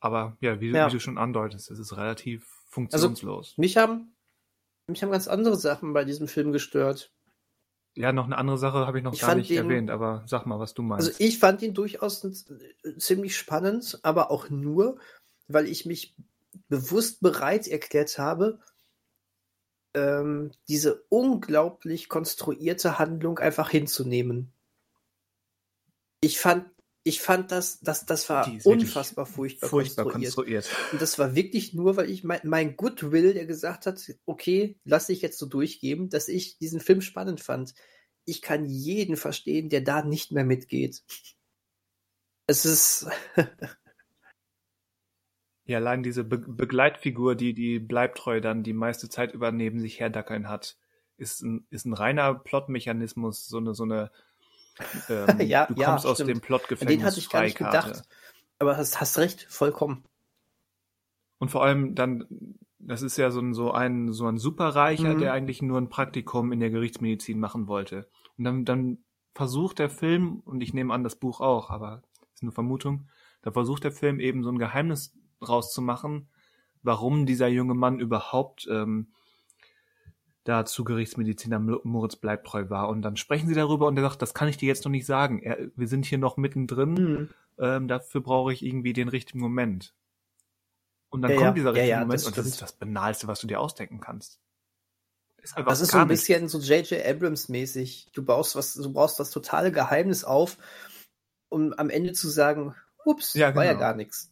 Aber ja wie, ja. wie du schon andeutest, es ist relativ funktionslos. Also, mich haben, mich haben ganz andere Sachen bei diesem Film gestört. Ja, noch eine andere Sache habe ich noch ich gar nicht den, erwähnt, aber sag mal, was du meinst. Also ich fand ihn durchaus ziemlich spannend, aber auch nur, weil ich mich bewusst bereit erklärt habe, ähm, diese unglaublich konstruierte Handlung einfach hinzunehmen. Ich fand, ich fand das, das, das war unfassbar furchtbar, furchtbar konstruiert. konstruiert. Und das war wirklich nur, weil ich mein, mein Goodwill, der gesagt hat, okay, lass ich jetzt so durchgeben, dass ich diesen Film spannend fand. Ich kann jeden verstehen, der da nicht mehr mitgeht. Es ist, Ja, allein diese Be Begleitfigur, die die Bleibtreu dann die meiste Zeit über neben sich herdackeln hat, ist ein, ist ein reiner Plotmechanismus, so eine, so eine ähm, ja, du kommst ja, aus dem Plotgefängnis Den hatte ich gar nicht gedacht. Aber hast, hast recht, vollkommen. Und vor allem dann, das ist ja so ein, so ein, so ein Superreicher, mhm. der eigentlich nur ein Praktikum in der Gerichtsmedizin machen wollte. Und dann, dann versucht der Film, und ich nehme an, das Buch auch, aber ist eine Vermutung, da versucht der Film eben so ein Geheimnis rauszumachen, warum dieser junge Mann überhaupt ähm, da zu Gerichtsmediziner Moritz Bleibtreu war. Und dann sprechen sie darüber und er sagt, das kann ich dir jetzt noch nicht sagen. Er, wir sind hier noch mittendrin. Mhm. Ähm, dafür brauche ich irgendwie den richtigen Moment. Und dann ja, kommt ja. dieser richtige ja, Moment das und das ist das Banalste, was du dir ausdenken kannst. Ist das ist so ein bisschen so J.J. Abrams mäßig. Du baust was, du brauchst das totale Geheimnis auf, um am Ende zu sagen, ups, genau. war ja genau. gar nichts.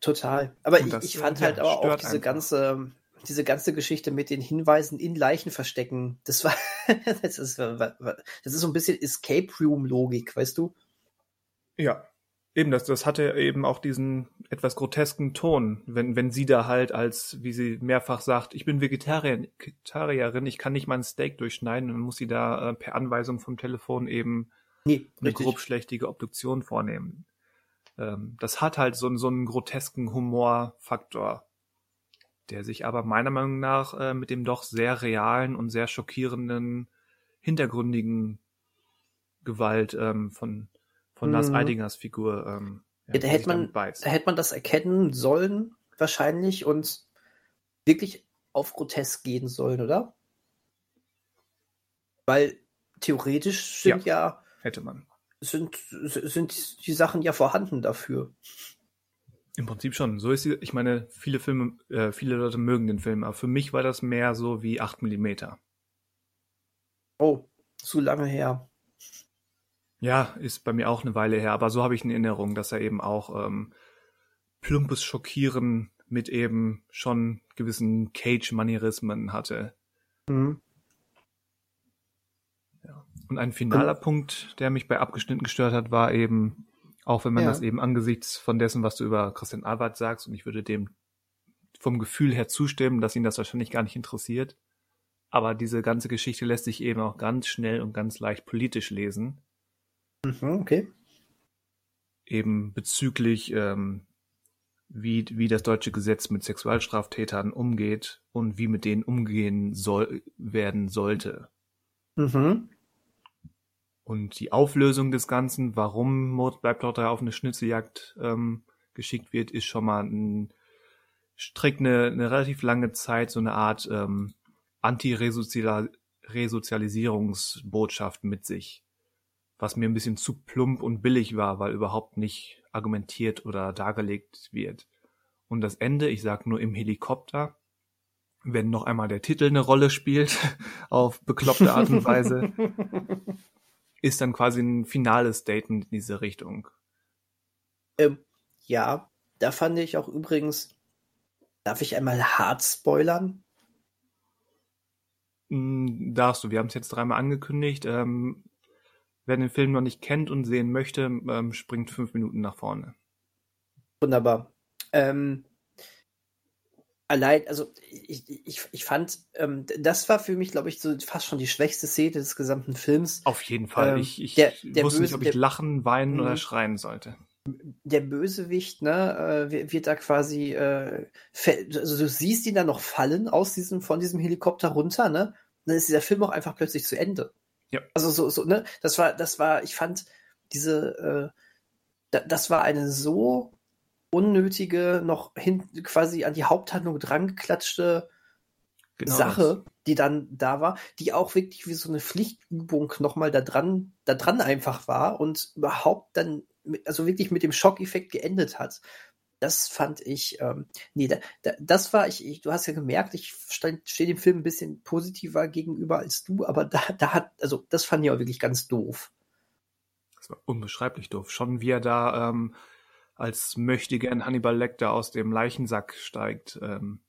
Total. Aber ich, ich, fand halt aber auch diese einfach. ganze, diese ganze Geschichte mit den Hinweisen in Leichen verstecken, das war, das ist, das ist so ein bisschen Escape Room Logik, weißt du? Ja. Eben, das, das hatte eben auch diesen etwas grotesken Ton, wenn, wenn sie da halt als, wie sie mehrfach sagt, ich bin Vegetarierin, Vegetarierin ich kann nicht mein Steak durchschneiden, dann muss sie da äh, per Anweisung vom Telefon eben nee, eine grobschlächtige Obduktion vornehmen ähm, das hat halt so, so einen grotesken Humorfaktor. Der sich aber meiner Meinung nach äh, mit dem doch sehr realen und sehr schockierenden, hintergründigen Gewalt ähm, von, von Lars Mhm. Eidingers Figur ähm, Ja, da hätte man-. Da hätte man das erkennen sollen, wahrscheinlich, und wirklich auf grotesk gehen sollen, oder? Weil theoretisch sind ja, Hätte man. sind, sind die Sachen ja vorhanden dafür. Im Prinzip schon. So ist sie, ich meine, viele Filme, äh, viele Leute mögen den Film, aber für mich war das mehr so wie 8 Millimeter. Oh, zu lange her. Ja, ist bei mir auch eine Weile her, aber so habe ich in Erinnerung, dass er eben auch ähm, plumpes Schockieren mit eben schon gewissen Cage-Manierismen hatte. Mhm. Und ein finaler Punkt, der mich bei Abgeschnitten gestört hat, war eben, auch wenn man Ja. das eben angesichts von dessen, was du über Christian Albert sagst, und ich würde dem vom Gefühl her zustimmen, dass ihn das wahrscheinlich gar nicht interessiert, aber diese ganze Geschichte lässt sich eben auch ganz schnell und ganz leicht politisch lesen. Mhm, okay. eben bezüglich, ähm, wie, wie das deutsche Gesetz mit Sexualstraftätern umgeht und wie mit denen umgehen soll, werden sollte. Mhm. Und die Auflösung des Ganzen, warum Mord bleibt dort auf eine Schnitzeljagd ähm, geschickt wird, ist schon mal ein, streckt eine, eine relativ lange Zeit so eine Art ähm, Anti-Resozialisierungsbotschaft mit sich. Was mir ein bisschen zu plump und billig war, weil überhaupt nicht argumentiert oder dargelegt wird. Und das Ende, ich sag nur im Helikopter, wenn noch einmal der Titel eine Rolle spielt, auf bekloppte Art und Weise, ist dann quasi ein finales Statement in diese Richtung. ähm, ja, da fand ich auch übrigens, darf ich einmal hart spoilern? Mm, Darfst du, wir haben es jetzt dreimal angekündigt. Ähm, wer den Film noch nicht kennt und sehen möchte, ähm, springt fünf Minuten nach vorne. Wunderbar. Ähm, allein, also ich, ich, ich fand, ähm, das war für mich, glaube ich, so fast schon die schwächste Szene des gesamten Films. Auf jeden Fall. Ähm, ich ich der- der wusste nicht, ob ich der- lachen, weinen Mhm. oder schreien sollte. Der Bösewicht, ne, äh, wird- da quasi, äh, also du siehst ihn da noch fallen aus diesem, von diesem Helikopter runter, ne? Dann ist dieser Film auch einfach plötzlich zu Ende. Ja. Also so, so, ne, das war, das war, ich fand diese, äh, da, das war eine so unnötige, noch hin, quasi an die Haupthandlung drangeklatschte Genau Sache, die dann da war, die auch wirklich wie so eine Pflichtübung nochmal da dran, da dran einfach war und überhaupt dann, mit, also wirklich mit dem Schockeffekt geendet hat. Das fand ich, ähm, nee, da, da, das war ich, ich, du hast ja gemerkt, ich stehe dem Film ein bisschen positiver gegenüber als du, aber da, da hat, also das fand ich auch wirklich ganz doof. Das war unbeschreiblich doof. Schon wie er da ähm, als möchtegern Hannibal Lecter aus dem Leichensack steigt ähm,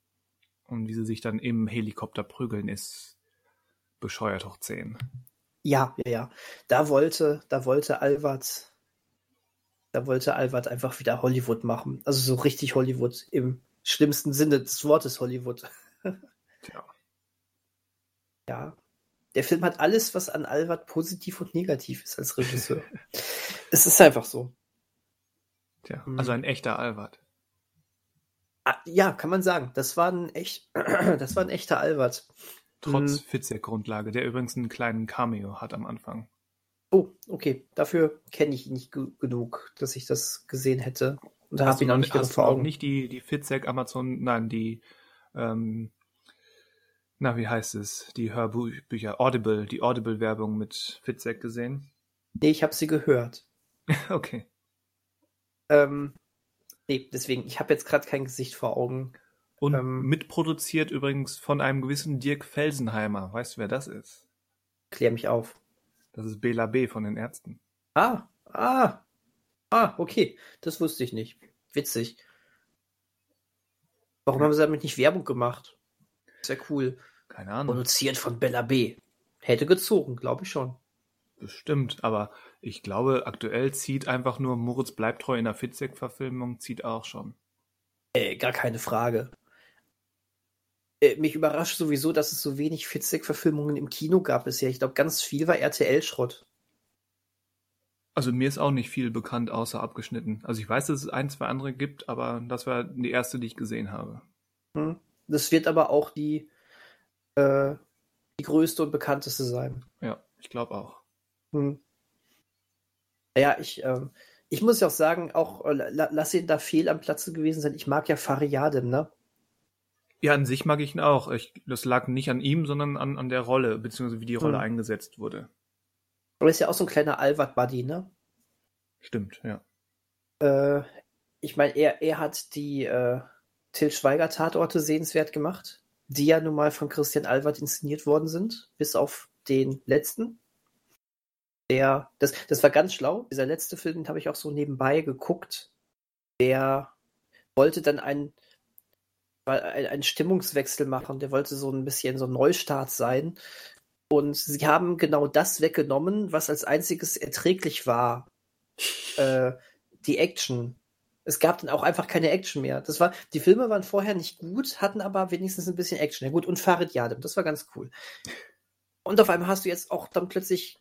und wie sie sich dann im Helikopter prügeln, ist bescheuert hoch 10. Ja, ja, ja. Da wollte, da wollte Albert, da wollte Albert einfach wieder Hollywood machen. Also so richtig Hollywood im schlimmsten Sinne des Wortes Hollywood. Tja. Ja. Der Film hat alles, was an Albert positiv und negativ ist als Regisseur. es ist einfach so. Tja. Mhm. Also ein echter Albert. Ah, ja, kann man sagen. Das war ein echt, das war ein echter Albert. Trotz Mhm. Fitzek-Grundlage, der übrigens einen kleinen Cameo hat am Anfang. Oh, okay. Dafür kenne ich ihn nicht ge genug, dass ich das gesehen hätte. Und da habe ich auch noch nicht hast vor auch Augen. nicht die, die Fitzek Amazon, nein, die, ähm, na, wie heißt es? Die Hörbücher, Audible, die Audible-Werbung mit Fitzek gesehen? Nee, ich habe sie gehört. okay. Ähm, nee, deswegen, ich habe jetzt gerade kein Gesicht vor Augen. Und Ähm. mitproduziert übrigens von einem gewissen Dirk Felsenheimer. Weißt du, wer das ist? Klär mich auf. Das ist Bela B. von den Ärzten. Ah, ah, ah, okay. Das wusste ich nicht. Witzig. Warum haben sie damit nicht Werbung gemacht? Sehr cool. Keine Ahnung. Produziert von Bella B. Hätte gezogen, glaube ich schon. Bestimmt, aber ich glaube, aktuell zieht einfach nur Moritz bleibt treu in der Fitzek-Verfilmung, zieht auch schon. Äh, gar keine Frage. Äh, mich überrascht sowieso, dass es so wenig Fitzek-Verfilmungen im Kino gab bisher. Ich glaube, ganz viel war RTL-Schrott. Also mir ist auch nicht viel bekannt, außer abgeschnitten. Also ich weiß, dass es ein, zwei andere gibt, aber das war die erste, die ich gesehen habe. Hm? Das wird aber auch die, äh, die größte und bekannteste sein. Ja, ich glaube auch. Hm. Ja, ich, ähm, ich muss ja auch sagen, auch äh, la, lass ihn da fehl am Platze gewesen sein. Ich mag ja Fariadim, ne? Ja, an sich mag ich ihn auch. Ich, das lag nicht an ihm, sondern an, an der Rolle, beziehungsweise wie die Rolle hm. eingesetzt wurde. Aber ist ja auch so ein kleiner Alvat-Buddy, ne? Stimmt, ja. Äh, ich meine, er, er hat die äh, Till Schweiger-Tatorte sehenswert gemacht, die ja nun mal von Christian Alward inszeniert worden sind, bis auf den letzten. Der, das, das war ganz schlau. Dieser letzte Film, den habe ich auch so nebenbei geguckt. Der wollte dann einen, einen Stimmungswechsel machen. Der wollte so ein bisschen so ein Neustart sein. Und sie haben genau das weggenommen, was als einziges erträglich war. Äh, die Action. Es gab dann auch einfach keine Action mehr. Das war, die Filme waren vorher nicht gut, hatten aber wenigstens ein bisschen Action. Ja gut, und Farid Yadem, das war ganz cool. Und auf einmal hast du jetzt auch dann plötzlich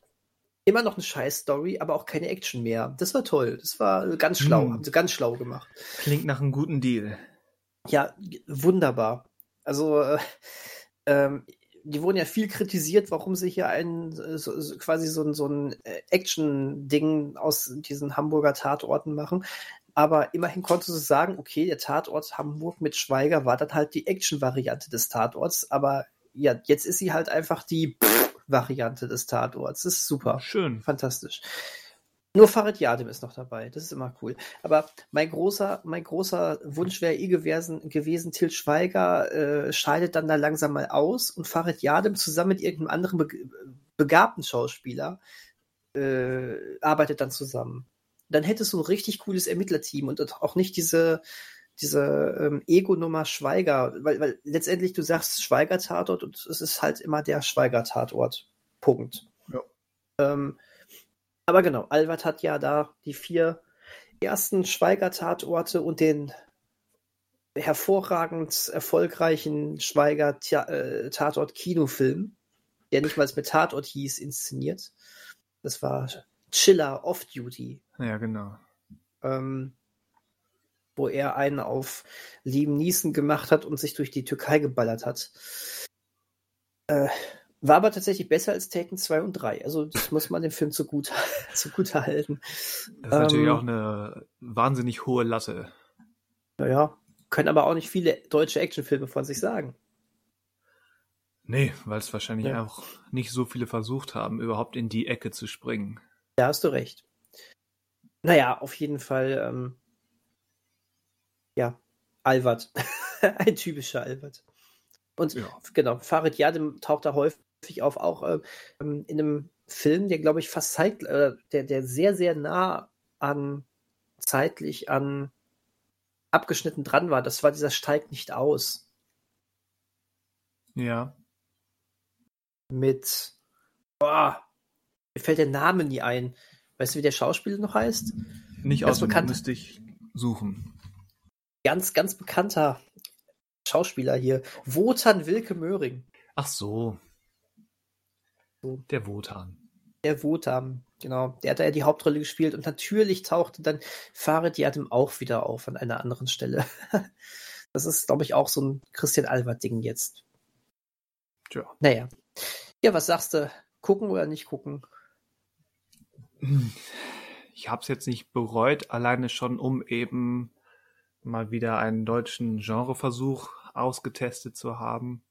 immer noch eine Scheiß-Story, aber auch keine Action mehr. Das war toll. Das war ganz schlau. Hm. Haben sie ganz schlau gemacht. Klingt nach einem guten Deal. Ja, wunderbar. Also, äh, ähm, die wurden ja viel kritisiert, warum sie hier ein so, so, quasi so, so ein äh, Action-Ding aus diesen Hamburger Tatorten machen. Aber immerhin konntest du sagen, okay, der Tatort Hamburg mit Schweiger war dann halt die Action-Variante des Tatorts. Aber ja, jetzt ist sie halt einfach die Variante des Tatorts. Das ist super. Schön. Fantastisch. Nur Farid Yadim ist noch dabei. Das ist immer cool. Aber mein großer, mein großer Wunsch wäre eh gewesen, gewesen Till Schweiger äh, scheidet dann da langsam mal aus und Farid Yadim zusammen mit irgendeinem anderen be begabten Schauspieler äh, arbeitet dann zusammen. Dann hättest du ein richtig cooles Ermittlerteam und auch nicht diese, diese ähm, Ego-Nummer Schweiger, weil, weil letztendlich du sagst Schweiger-Tatort und es ist halt immer der Schweiger-Tatort. Punkt. Ja. Ähm, aber genau, Albert hat ja da die vier ersten Schweiger-Tatorte und den hervorragend erfolgreichen Schweiger-Tatort-Kinofilm, der nicht mal mit Tatort hieß, inszeniert. Das war Chiller Off-Duty. Ja, genau. Ähm, wo er einen auf Liam Neeson gemacht hat und sich durch die Türkei geballert hat. Äh, war aber tatsächlich besser als Taken 2 und 3. Also das muss man dem Film zugute, zugute halten. Das ist ähm, natürlich auch eine wahnsinnig hohe Latte. Naja, können aber auch nicht viele deutsche Actionfilme von sich sagen. Nee, weil es wahrscheinlich ja. auch nicht so viele versucht haben, überhaupt in die Ecke zu springen. Da hast du recht. Naja, auf jeden Fall, ähm, Albert. Ein typischer Albert. Und ja. genau, Farid Yadim taucht da häufig auf, auch ähm, in einem Film, der glaube ich fast zeigt, äh, der, der sehr, sehr nah an zeitlich an abgeschnitten dran war. Das war dieser Steig nicht aus. Ja. Mit, boah, mir fällt der Name nie ein. Weißt du, wie der Schauspieler noch heißt? Nicht aus, müsste ich suchen. Ganz, ganz bekannter Schauspieler hier. Wotan Wilke Möhring. Ach so. Der Wotan. Der Wotan, genau. Der hat da ja die Hauptrolle gespielt und natürlich tauchte dann Farid Yadim auch wieder auf an einer anderen Stelle. Das ist, glaube ich, auch so ein Christian Albert-Ding jetzt. Tja. Naja. Ja, was sagst du? Gucken oder nicht gucken? Ich habe es jetzt nicht bereut, alleine schon, um eben mal wieder einen deutschen Genreversuch ausgetestet zu haben.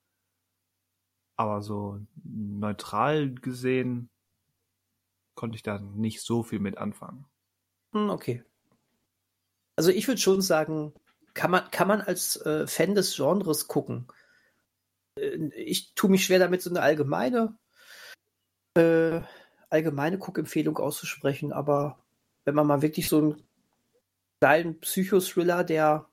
Aber so neutral gesehen konnte ich da nicht so viel mit anfangen. Hm, okay. Also ich würde schon sagen, kann man, kann man als äh, Fan des Genres gucken. Äh, ich tue mich schwer damit, so eine allgemeine, äh, allgemeine Guckempfehlung auszusprechen, aber wenn man mal wirklich so einen kleinen Psychothriller, der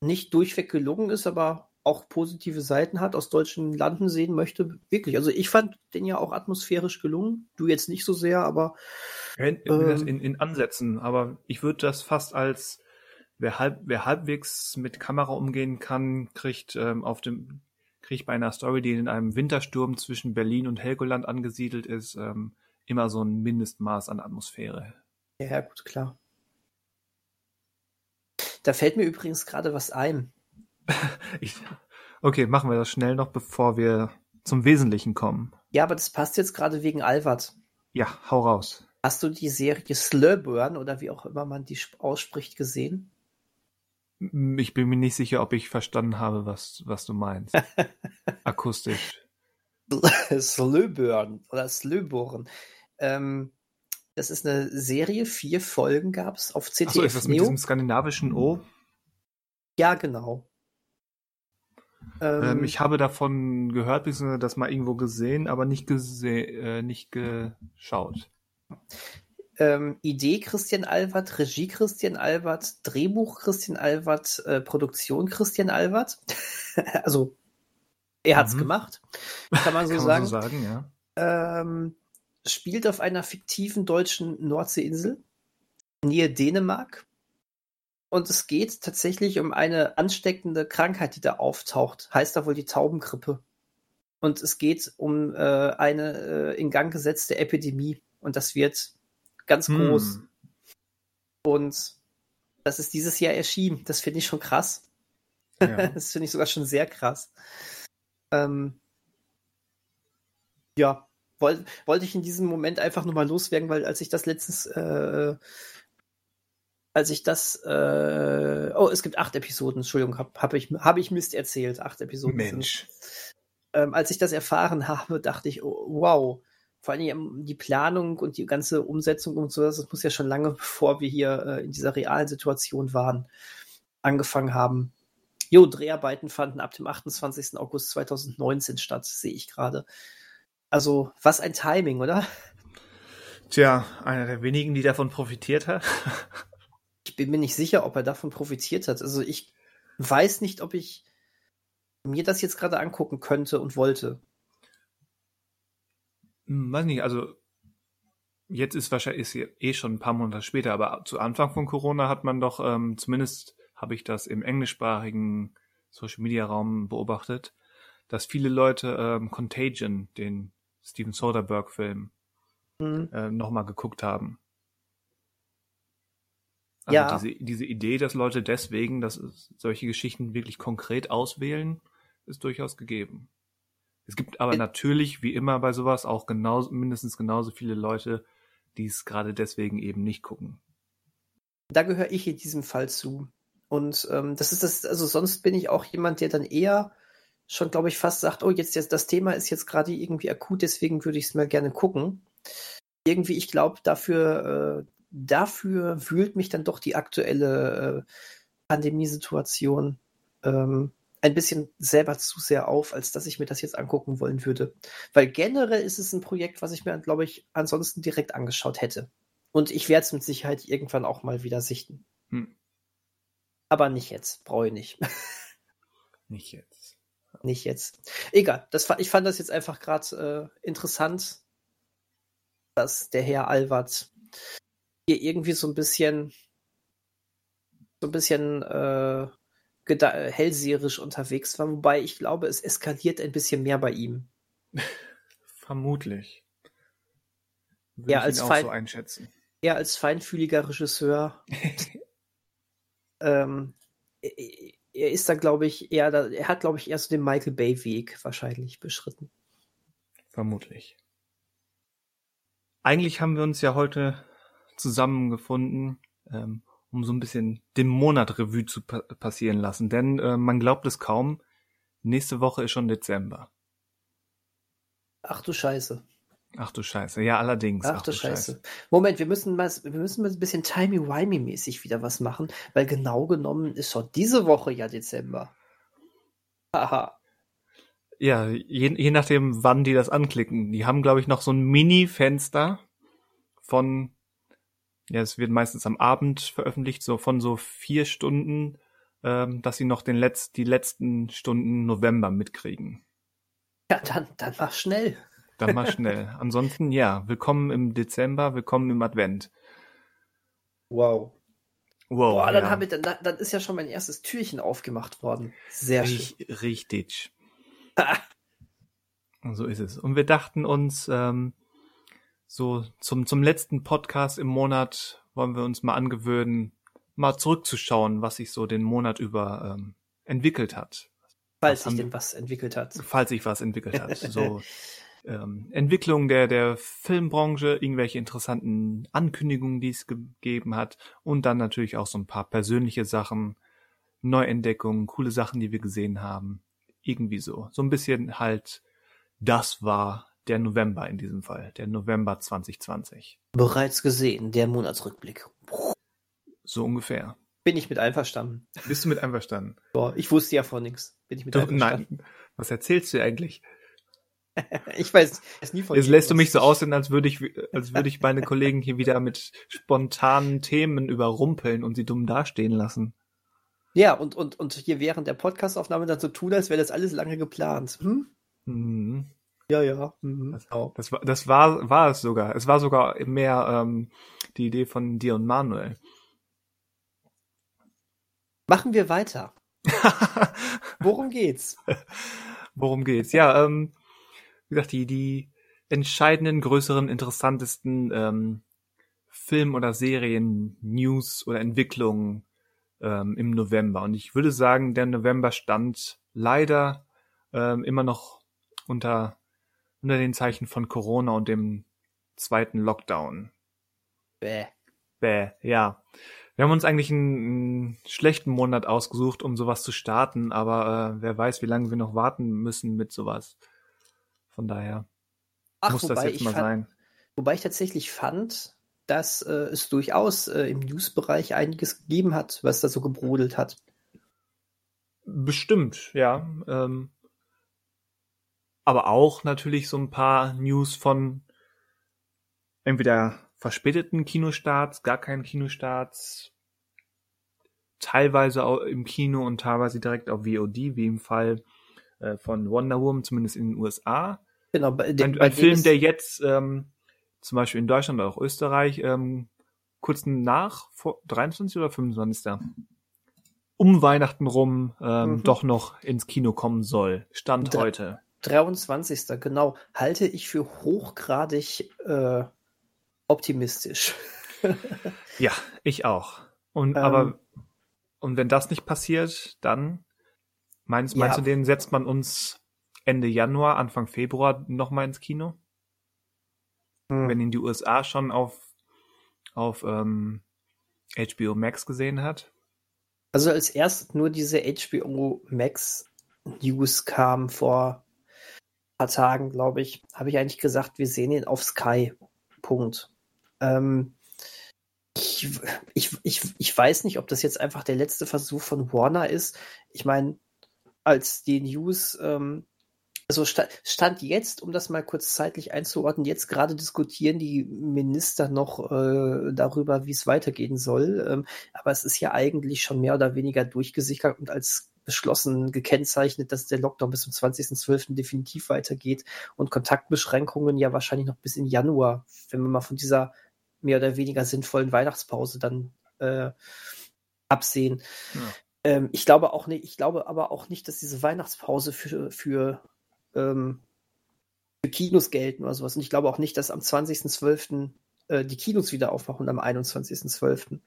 nicht durchweg gelungen ist, aber auch positive Seiten hat, aus deutschen Landen sehen möchte, wirklich. Also ich fand den ja auch atmosphärisch gelungen. Du jetzt nicht so sehr, aber in, ähm, in, in Ansätzen. Aber ich würde das fast als wer halb, wer halbwegs mit Kamera umgehen kann, kriegt ähm, auf dem kriegt bei einer Story, die in einem Wintersturm zwischen Berlin und Helgoland angesiedelt ist, ähm, immer so ein Mindestmaß an Atmosphäre. Ja, gut, klar. Da fällt mir übrigens gerade was ein. ich, Okay, machen wir das schnell noch, bevor wir zum Wesentlichen kommen. Ja, aber das passt jetzt gerade wegen Alvat. Ja, hau raus. Hast du die Serie Slurburn oder wie auch immer man die ausspricht gesehen? Ich bin mir nicht sicher, ob ich verstanden habe, was, was du meinst. Akustisch. Slöburn oder Slöborn. Ähm, das ist eine Serie, vier Folgen gab es auf CTF Achso, ist das mit diesem skandinavischen O? Ja, genau. Ähm, ähm, ich habe davon gehört, beziehungsweise das mal irgendwo gesehen, aber nicht, gese äh, nicht geschaut. Ähm, Idee Christian Albert, Regie Christian Albert, Drehbuch Christian Albert, äh, Produktion Christian Albert. also er hat's mhm. gemacht, kann man so kann sagen. Man so sagen ja. Ähm, spielt auf einer fiktiven deutschen Nordseeinsel, Nähe Dänemark. Und es geht tatsächlich um eine ansteckende Krankheit, die da auftaucht. Heißt da wohl die Taubengrippe. Und es geht um äh, eine äh, in Gang gesetzte Epidemie. Und das wird ganz hm. groß. Und das ist dieses Jahr erschienen. Das finde ich schon krass. Ja. das finde ich sogar schon sehr krass. Ähm, ja, wollte wollt ich in diesem Moment einfach nur mal loswerden, weil als ich das letztens, äh, als ich das, äh, oh, es gibt acht Episoden, Entschuldigung, habe hab ich, hab ich Mist erzählt, acht Episoden. Mensch. Ähm, als ich das erfahren habe, dachte ich, oh, wow, vor allem die Planung und die ganze Umsetzung und so, das muss ja schon lange bevor wir hier äh, in dieser realen Situation waren, angefangen haben. Jo, Dreharbeiten fanden ab dem 28. August 2019 statt, sehe ich gerade. Also, was ein Timing, oder? Tja, einer der wenigen, die davon profitiert hat. ich bin mir nicht sicher, ob er davon profitiert hat. Also, ich weiß nicht, ob ich mir das jetzt gerade angucken könnte und wollte. Hm, weiß nicht, also jetzt ist wahrscheinlich ist eh schon ein paar Monate später, aber zu Anfang von Corona hat man doch ähm, zumindest habe ich das im englischsprachigen Social Media Raum beobachtet, dass viele Leute ähm, Contagion, den Steven Soderbergh Film, mhm. äh, nochmal geguckt haben. Also ja. diese, diese Idee, dass Leute deswegen, dass solche Geschichten wirklich konkret auswählen, ist durchaus gegeben. Es gibt aber natürlich, wie immer bei sowas, auch genauso, mindestens genauso viele Leute, die es gerade deswegen eben nicht gucken. Da gehöre ich in diesem Fall zu. Und ähm, das ist das, also sonst bin ich auch jemand, der dann eher schon, glaube ich, fast sagt, oh, jetzt, jetzt das Thema ist jetzt gerade irgendwie akut, deswegen würde ich es mal gerne gucken. Irgendwie, ich glaube, dafür, äh, dafür wühlt mich dann doch die aktuelle äh, Pandemiesituation ähm, ein bisschen selber zu sehr auf, als dass ich mir das jetzt angucken wollen würde. Weil generell ist es ein Projekt, was ich mir, glaube ich, ansonsten direkt angeschaut hätte. Und ich werde es mit Sicherheit irgendwann auch mal wieder sichten. Hm. Aber nicht jetzt, brauche ich nicht. nicht jetzt. Nicht jetzt. Egal, das, ich fand das jetzt einfach gerade äh, interessant, dass der Herr Alwart hier irgendwie so ein bisschen so ein bisschen äh, hellseherisch unterwegs war, wobei ich glaube, es eskaliert ein bisschen mehr bei ihm. Vermutlich. Würde er als, fein, so einschätzen. er als feinfühliger Regisseur ähm, er ist da, glaube ich, eher, da, er hat, glaube ich, eher so den Michael Bay-Weg wahrscheinlich beschritten. Vermutlich. Eigentlich haben wir uns ja heute zusammengefunden, ähm, um so ein bisschen den Monat Revue zu pa passieren lassen. Denn äh, man glaubt es kaum, nächste Woche ist schon Dezember. Ach du Scheiße. Ach du Scheiße, ja allerdings. Ach, ach du Scheiße. Scheiße. Moment, wir müssen mal, wir müssen mal ein bisschen timey-wimey-mäßig wieder was machen, weil genau genommen ist schon diese Woche ja Dezember. Haha. Ja, je, je nachdem, wann die das anklicken. Die haben, glaube ich, noch so ein Mini-Fenster von, ja, es wird meistens am Abend veröffentlicht, so von so vier Stunden, ähm, dass sie noch den Letz-, die letzten Stunden November mitkriegen. Ja, dann, dann mach schnell. Dann mal schnell. Ansonsten, ja, willkommen im Dezember, willkommen im Advent. Wow. Wow. Boah, dann, ja. ich, dann, dann ist ja schon mein erstes Türchen aufgemacht worden. Sehr schön. Richtig. so ist es. Und wir dachten uns, ähm, so zum, zum letzten Podcast im Monat wollen wir uns mal angewöhnen, mal zurückzuschauen, was sich so den Monat über ähm, entwickelt hat. Falls sich denn was entwickelt hat. Falls sich was entwickelt hat. So ähm, Entwicklung der, der Filmbranche, irgendwelche interessanten Ankündigungen, die es gegeben hat und dann natürlich auch so ein paar persönliche Sachen, Neuentdeckungen, coole Sachen, die wir gesehen haben. Irgendwie so. So ein bisschen halt, das war der November in diesem Fall, der November 2020. Bereits gesehen, der Monatsrückblick. So ungefähr. Bin ich mit einverstanden. Bist du mit einverstanden? Boah, ich wusste ja von nichts. Bin ich mit Doch, einverstanden. nein. Was erzählst du eigentlich? ich weiß, weiß nie von Jetzt lässt du mich so ich- aussehen, als würde ich, als würde ich meine Kollegen hier wieder mit spontanen Themen überrumpeln und sie dumm dastehen lassen. Ja, und, und, und hier während der Podcastaufnahme dann so tun, als wäre das alles lange geplant. Hm? Mhm. Ja, ja. Mhm. Das, das war, das war, war es sogar. Es war sogar mehr ähm, die Idee von dir und Manuel. Machen wir weiter. Worum geht's? Worum geht's? Ja, ähm, wie gesagt, die, die entscheidenden, größeren, interessantesten ähm, Film- oder Serien-News oder Entwicklungen ähm, im November. Und ich würde sagen, der November stand leider ähm, immer noch unter, unter den Zeichen von Corona und dem zweiten Lockdown. Bäh. Bäh, ja. Wir haben uns eigentlich einen, einen schlechten Monat ausgesucht, um sowas zu starten, aber äh, wer weiß, wie lange wir noch warten müssen mit sowas. Von daher Ach, muss das wobei jetzt ich, mal fand, sein. wobei ich tatsächlich fand, dass äh, es durchaus äh, im News-Bereich einiges gegeben hat, was da so gebrodelt hat. Bestimmt, ja. Ähm, aber auch natürlich so ein paar News von entweder verspäteten Kinostarts, gar keinen Kinostarts, teilweise auch im Kino und teilweise direkt auf VOD, wie im Fall äh, von Wonder Woman, zumindest in den USA. Genau, bei, de, Ein, bei ein dem Film, der jetzt ähm, zum Beispiel in Deutschland oder auch Österreich ähm, kurz nach, vor 23 oder 25. um Weihnachten rum ähm, Mhm. doch noch ins Kino kommen soll. Stand Dre- heute. 23. genau, halte ich für hochgradig äh, optimistisch. Ja, ich auch. Und Ähm. aber und wenn das nicht passiert, dann meinst, meinst Ja. du, den setzt man uns Ende Januar, Anfang Februar noch mal ins Kino? Hm. Wenn ihn die USA schon auf auf ähm, HBO Max gesehen hat? Also als erst nur diese HBO Max News kam vor ein paar Tagen, glaube ich, habe ich eigentlich gesagt, wir sehen ihn auf Sky. Punkt. Ähm, ich, ich, ich, ich weiß nicht, ob das jetzt einfach der letzte Versuch von Warner ist. Ich meine, als die News, ähm, also sta stand jetzt, um das mal kurz zeitlich einzuordnen, jetzt gerade diskutieren die Minister noch äh, darüber, wie es weitergehen soll. Ähm, aber es ist ja eigentlich schon mehr oder weniger durchgesickert und als beschlossen gekennzeichnet, dass der Lockdown bis zum 20.12. definitiv weitergeht und Kontaktbeschränkungen ja wahrscheinlich noch bis in Januar, wenn wir mal von dieser mehr oder weniger sinnvollen Weihnachtspause dann äh, absehen. Ja. Ähm, ich glaube auch nicht, ich glaube aber auch nicht, dass diese Weihnachtspause für, für, ähm, für Kinos gelten oder sowas. Und ich glaube auch nicht, dass am 20.12. Äh, die Kinos wieder aufmachen und am 21.12.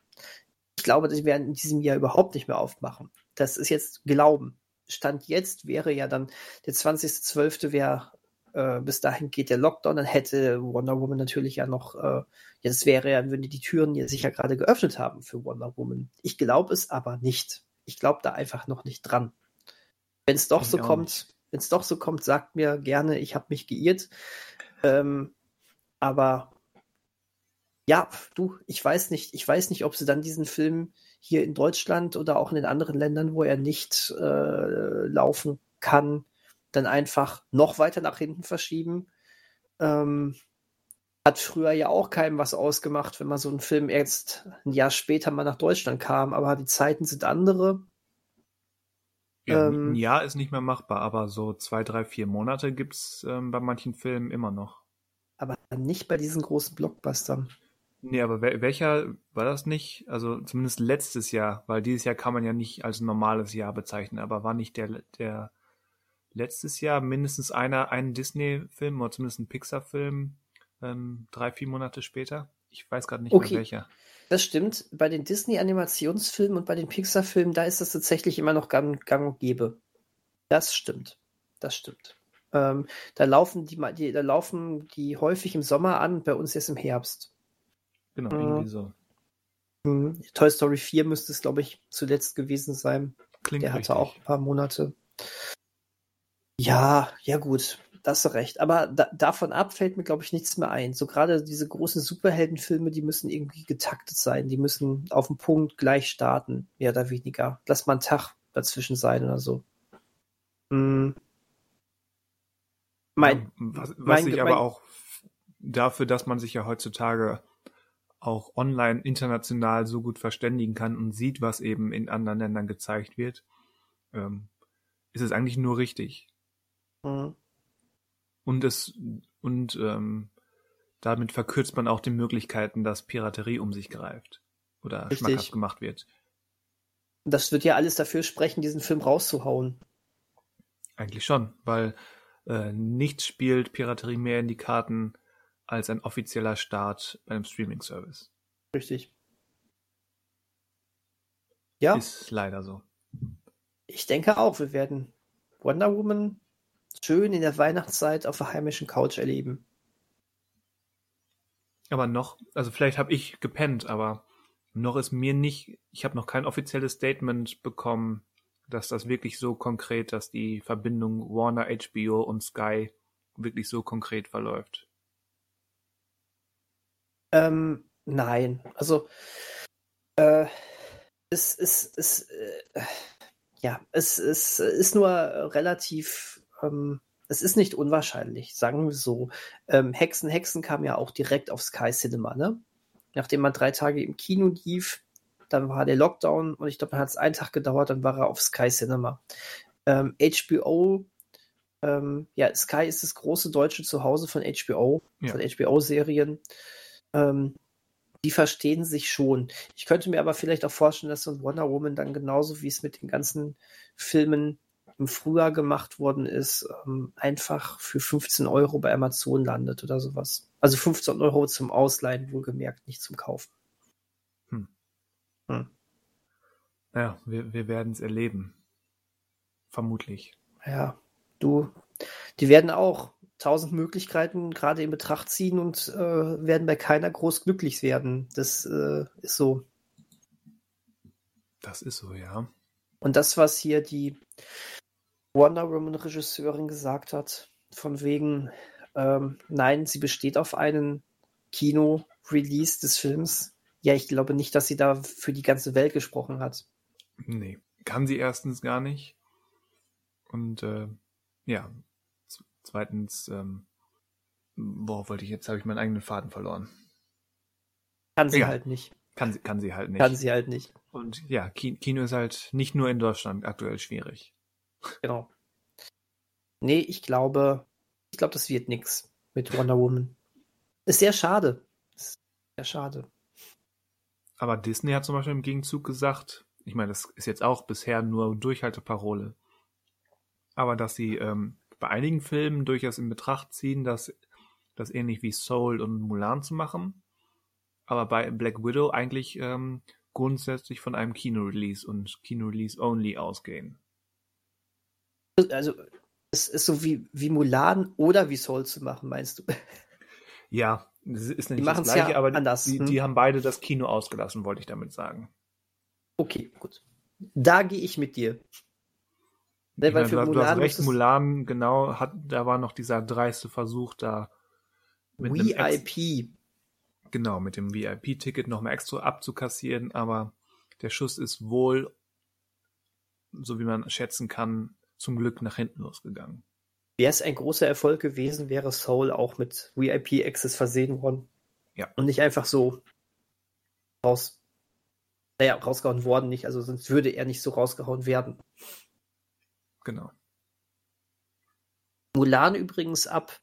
Ich glaube, die werden in diesem Jahr überhaupt nicht mehr aufmachen. Das ist jetzt Glauben. Stand jetzt wäre ja dann der 20.12. wäre äh, bis dahin geht der Lockdown, dann hätte Wonder Woman natürlich ja noch, äh, jetzt wäre ja, würden die die Türen ja sicher gerade geöffnet haben für Wonder Woman. Ich glaube es aber nicht. Ich glaube da einfach noch nicht dran. Wenn es doch Ich so kommt, wenn es doch so kommt, sagt mir gerne, ich habe mich geirrt. Ähm, aber ja, du, ich weiß nicht, ich weiß nicht, ob sie dann diesen Film hier in Deutschland oder auch in den anderen Ländern, wo er nicht äh, laufen kann, dann einfach noch weiter nach hinten verschieben. Ähm, hat früher ja auch keinem was ausgemacht, wenn man so einen Film erst ein Jahr später mal nach Deutschland kam, aber die Zeiten sind andere. Ja, Ähm, ein Jahr ist nicht mehr machbar, aber so zwei, drei, vier Monate gibt's ähm, bei manchen Filmen immer noch. Aber nicht bei diesen großen Blockbustern. Nee, aber wel welcher war das nicht? Also zumindest letztes Jahr, weil dieses Jahr kann man ja nicht als normales Jahr bezeichnen, aber war nicht der, der letztes Jahr mindestens einer, ein Disney-Film oder zumindest ein Pixar-Film ähm, drei, vier Monate später? Ich weiß gerade nicht Okay. mehr welcher. Das stimmt. Bei den Disney-Animationsfilmen und bei den Pixar-Filmen, da ist das tatsächlich immer noch gang, gang und gäbe. Das stimmt. Das stimmt. Ähm, da laufen die, die, da laufen die häufig im Sommer an, bei uns jetzt im Herbst. Genau, mhm. irgendwie so. Mhm. Toy Story 4 müsste es, glaube ich, zuletzt gewesen sein. Klingt Der richtig. hatte auch ein paar Monate. Ja, ja gut, das hast recht. Aber da, davon ab fällt mir, glaube ich, nichts mehr ein. So gerade diese großen Superheldenfilme, die müssen irgendwie getaktet sein. Die müssen auf den Punkt gleich starten, mehr oder weniger. Lass mal einen Tag dazwischen sein oder so. Hm. Mein, was, was mein, ich aber mein, auch dafür, dass man sich ja heutzutage auch online international so gut verständigen kann und sieht, was eben in anderen Ländern gezeigt wird, ähm, ist es eigentlich nur richtig. Mhm. Und es und ähm, damit verkürzt man auch die Möglichkeiten, dass Piraterie um sich greift oder richtig. schmackhaft gemacht wird. Das wird ja alles dafür sprechen, diesen Film rauszuhauen. Eigentlich schon, weil äh, nichts spielt Piraterie mehr in die Karten als ein offizieller Start beim Streaming-Service. Richtig. Ja. Ist leider so. Ich denke auch, wir werden Wonder Woman schön in der Weihnachtszeit auf der heimischen Couch erleben. Aber noch, also vielleicht habe ich gepennt, aber noch ist mir nicht, ich habe noch kein offizielles Statement bekommen, dass das wirklich so konkret, dass die Verbindung Warner, HBO und Sky wirklich so konkret verläuft. Ähm, nein, also äh, es ist, es, äh, ja, es, es ist nur relativ, ähm, es ist nicht unwahrscheinlich, sagen wir so. Ähm, Hexen, Hexen kam ja auch direkt auf Sky Cinema, ne? Nachdem man drei Tage im Kino lief, dann war der Lockdown und ich glaube, dann hat es einen Tag gedauert, dann war er auf Sky Cinema. Ähm, HBO, ähm, ja, Sky ist das große deutsche Zuhause von HBO, ja. von HBO-Serien. Ähm, die verstehen sich schon. Ich könnte mir aber vielleicht auch vorstellen, dass so ein Wonder Woman dann genauso wie es mit den ganzen Filmen im Frühjahr gemacht worden ist, ähm, einfach für 15 Euro bei Amazon landet oder sowas. Also 15 Euro zum Ausleihen, wohlgemerkt, nicht zum Kaufen. Hm. Hm. Ja, wir, wir werden es erleben. Vermutlich. Ja, du, die werden auch tausend Möglichkeiten gerade in Betracht ziehen und äh, werden bei keiner groß glücklich werden. Das äh, ist so. Das ist so, ja. Und das, was hier die Wonder Woman Regisseurin gesagt hat, von wegen, ähm, nein, sie besteht auf einen Kino-Release des Films. Ja, ich glaube nicht, dass sie da für die ganze Welt gesprochen hat. Nee, kann sie erstens gar nicht. Und äh, ja, Zweitens, ähm, worauf wollte ich jetzt? Habe ich meinen eigenen Faden verloren. Kann sie Egal. halt nicht. Kann sie, kann sie halt nicht. Kann sie halt nicht. Und ja, Kino ist halt nicht nur in Deutschland aktuell schwierig. Genau. Nee, ich glaube, ich glaube, das wird nichts mit Wonder Woman. Ist sehr schade. Ist sehr schade. Aber Disney hat zum Beispiel im Gegenzug gesagt, ich meine, das ist jetzt auch bisher nur Durchhalteparole, aber dass sie ähm, bei einigen Filmen durchaus in Betracht ziehen, das, das ähnlich wie Soul und Mulan zu machen. Aber bei Black Widow eigentlich ähm, grundsätzlich von einem Kino-Release und Kino-Release only ausgehen. Also, es ist so wie, wie Mulan oder wie Soul zu machen, meinst du? Ja, das ist nicht die das gleiche, ja aber anders. Die, hm? die haben beide das Kino ausgelassen, wollte ich damit sagen. Okay, gut. Da gehe ich mit dir. Ne, weil meine, für du, hast recht, Mulan, genau, hat, da war noch dieser dreiste Versuch da. Mit VIP. Genau, mit dem VIP-Ticket noch mal extra abzukassieren, aber der Schuss ist wohl, so wie man schätzen kann, zum Glück nach hinten losgegangen. Wäre es ein großer Erfolg gewesen, wäre Soul auch mit VIP-Access versehen worden. Ja. Und nicht einfach so raus, naja, rausgehauen worden nicht, also sonst würde er nicht so rausgehauen werden. Genau. Mulan übrigens ab,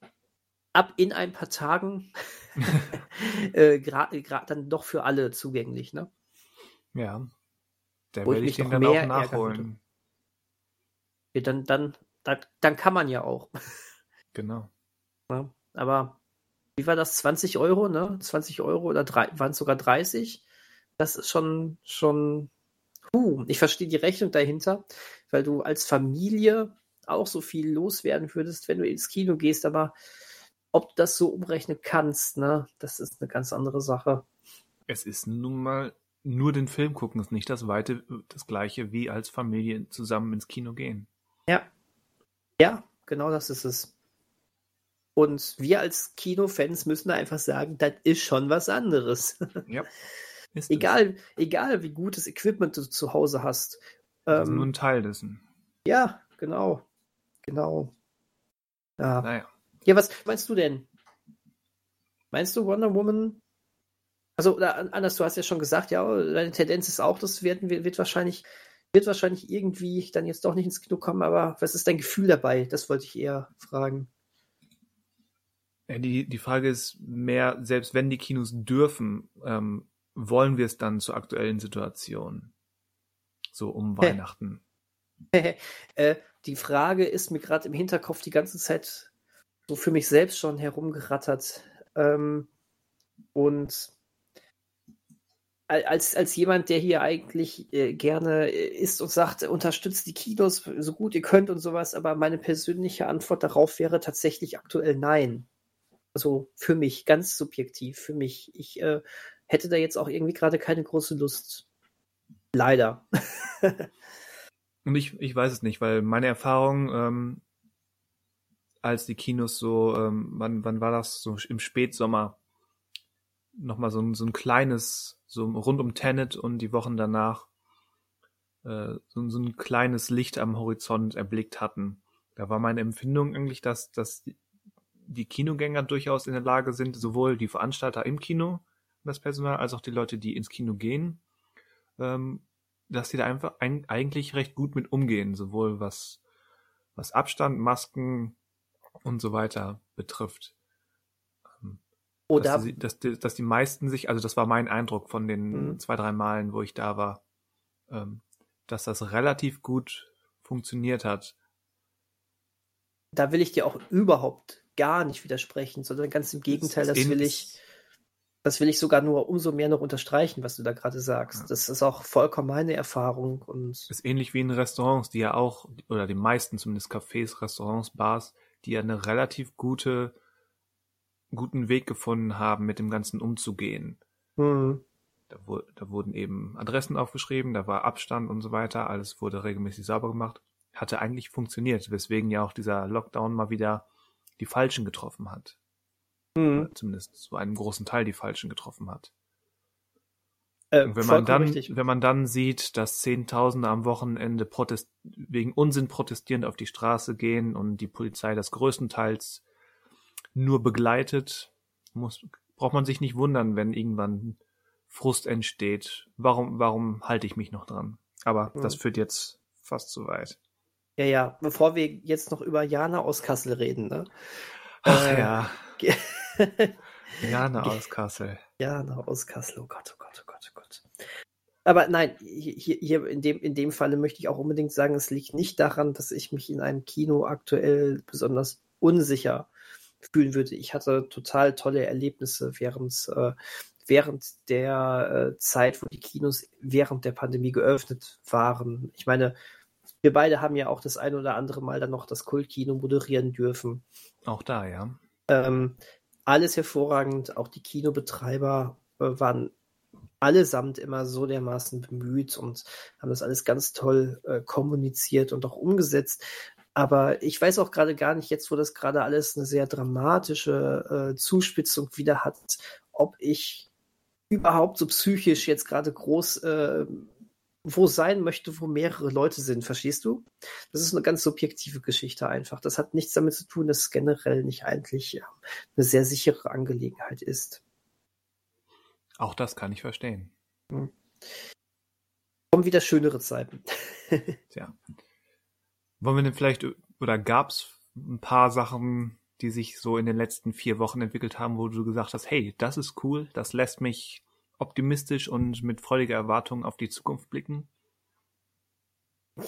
ab in ein paar Tagen äh, gerade dann doch für alle zugänglich, ne? Ja. Da werde ich den dann auch nachholen. Ja, dann, dann, dann, dann kann man ja auch. Genau. Ja, aber wie war das? 20 Euro, ne? 20 Euro oder waren es sogar 30? Das ist schon, schon Uh, ich verstehe die Rechnung dahinter, weil du als Familie auch so viel loswerden würdest, wenn du ins Kino gehst, aber ob du das so umrechnen kannst, ne, das ist eine ganz andere Sache. Es ist nun mal nur den Film gucken, ist nicht das weite, das gleiche wie als Familie zusammen ins Kino gehen. Ja. Ja, genau das ist es. Und wir als Kinofans müssen da einfach sagen, das ist schon was anderes. Ja. egal, egal wie gutes Equipment du zu Hause hast. Das ist nur ein Teil dessen. Ja, genau. Genau. Ja. Naja. Ja, was meinst du denn? Meinst du Wonder Woman? Also, anders, du hast ja schon gesagt, ja, deine Tendenz ist auch, das wird, wird wahrscheinlich, wird wahrscheinlich irgendwie dann jetzt doch nicht ins Kino kommen, aber was ist dein Gefühl dabei? Das wollte ich eher fragen. Ja, die, die Frage ist mehr, selbst wenn die Kinos dürfen, ähm, wollen wir es dann zur aktuellen Situation? So um Weihnachten. äh, die Frage ist mir gerade im Hinterkopf die ganze Zeit so für mich selbst schon herumgerattert. Ähm, und als, als jemand, der hier eigentlich äh, gerne ist und sagt, unterstützt die Kinos so gut ihr könnt und sowas, aber meine persönliche Antwort darauf wäre tatsächlich aktuell nein. Also für mich, ganz subjektiv, für mich. Ich äh, hätte da jetzt auch irgendwie gerade keine große Lust. Leider. und ich, ich weiß es nicht, weil meine Erfahrung ähm, als die Kinos so, ähm, wann, wann war das? So im Spätsommer nochmal so so ein kleines, so rund um Tenet und die Wochen danach äh, so, so ein kleines Licht am Horizont erblickt hatten. Da war meine Empfindung eigentlich, dass, dass die Kinogänger durchaus in der Lage sind, sowohl die Veranstalter im Kino, das Personal, als auch die Leute, die ins Kino gehen, ähm, dass die da einfach ein, eigentlich recht gut mit umgehen, sowohl was, was Abstand, Masken, und so weiter betrifft. Oder dass die, dass, die, dass die meisten sich, also das war mein Eindruck von den mhm. zwei, drei Malen, wo ich da war, ähm, dass das relativ gut funktioniert hat. Da will ich dir auch überhaupt gar nicht widersprechen, sondern ganz im Gegenteil, das, das will ich, das will ich sogar nur umso mehr noch unterstreichen, was du da gerade sagst. Ja. Das ist auch vollkommen meine Erfahrung und. Ist ähnlich wie in Restaurants, die ja auch, oder die meisten zumindest Cafés, Restaurants, Bars, die ja eine relativ gute, guten Weg gefunden haben, mit dem Ganzen umzugehen. Mhm. Da, da, wurden eben Adressen aufgeschrieben, da war Abstand und so weiter, alles wurde regelmäßig sauber gemacht. Hatte eigentlich funktioniert, weswegen ja auch dieser Lockdown mal wieder die Falschen getroffen hat. Mhm. Zumindest zu einem großen Teil die Falschen getroffen hat. Äh, wenn man dann, richtig. wenn man dann sieht, dass Zehntausende am Wochenende protest wegen Unsinn protestierend auf die Straße gehen und die Polizei das größtenteils nur begleitet, muss, braucht man sich nicht wundern, wenn irgendwann Frust entsteht. Warum, warum halte ich mich noch dran? Aber mhm. das führt jetzt fast zu weit. Ja, ja, bevor wir jetzt noch über Jana aus Kassel reden, ne? Ach äh, ja. Jana aus Kassel. Jana aus Kassel, oh Gott, oh Gott, oh Gott, oh Gott. Aber nein, hier, hier in, dem, in dem Falle möchte ich auch unbedingt sagen, es liegt nicht daran, dass ich mich in einem Kino aktuell besonders unsicher fühlen würde. Ich hatte total tolle Erlebnisse während, äh, während der äh, Zeit, wo die Kinos während der Pandemie geöffnet waren. Ich meine, wir beide haben ja auch das ein oder andere Mal dann noch das Kultkino moderieren dürfen. Auch da, ja. Ähm, alles hervorragend. Auch die Kinobetreiber äh, waren allesamt immer so dermaßen bemüht und haben das alles ganz toll äh, kommuniziert und auch umgesetzt. Aber ich weiß auch gerade gar nicht, jetzt wo das gerade alles eine sehr dramatische äh, Zuspitzung wieder hat, ob ich überhaupt so psychisch jetzt gerade groß äh, wo sein möchte, wo mehrere Leute sind, verstehst du? Das ist eine ganz subjektive Geschichte einfach. Das hat nichts damit zu tun, dass es generell nicht eigentlich ja, eine sehr sichere Angelegenheit ist. Auch das kann ich verstehen. Hm. Kommen wieder schönere Zeiten. Tja. Wollen wir denn vielleicht, oder gab es ein paar Sachen, die sich so in den letzten vier Wochen entwickelt haben, wo du gesagt hast, hey, das ist cool, das lässt mich optimistisch und mit freudiger Erwartung auf die Zukunft blicken?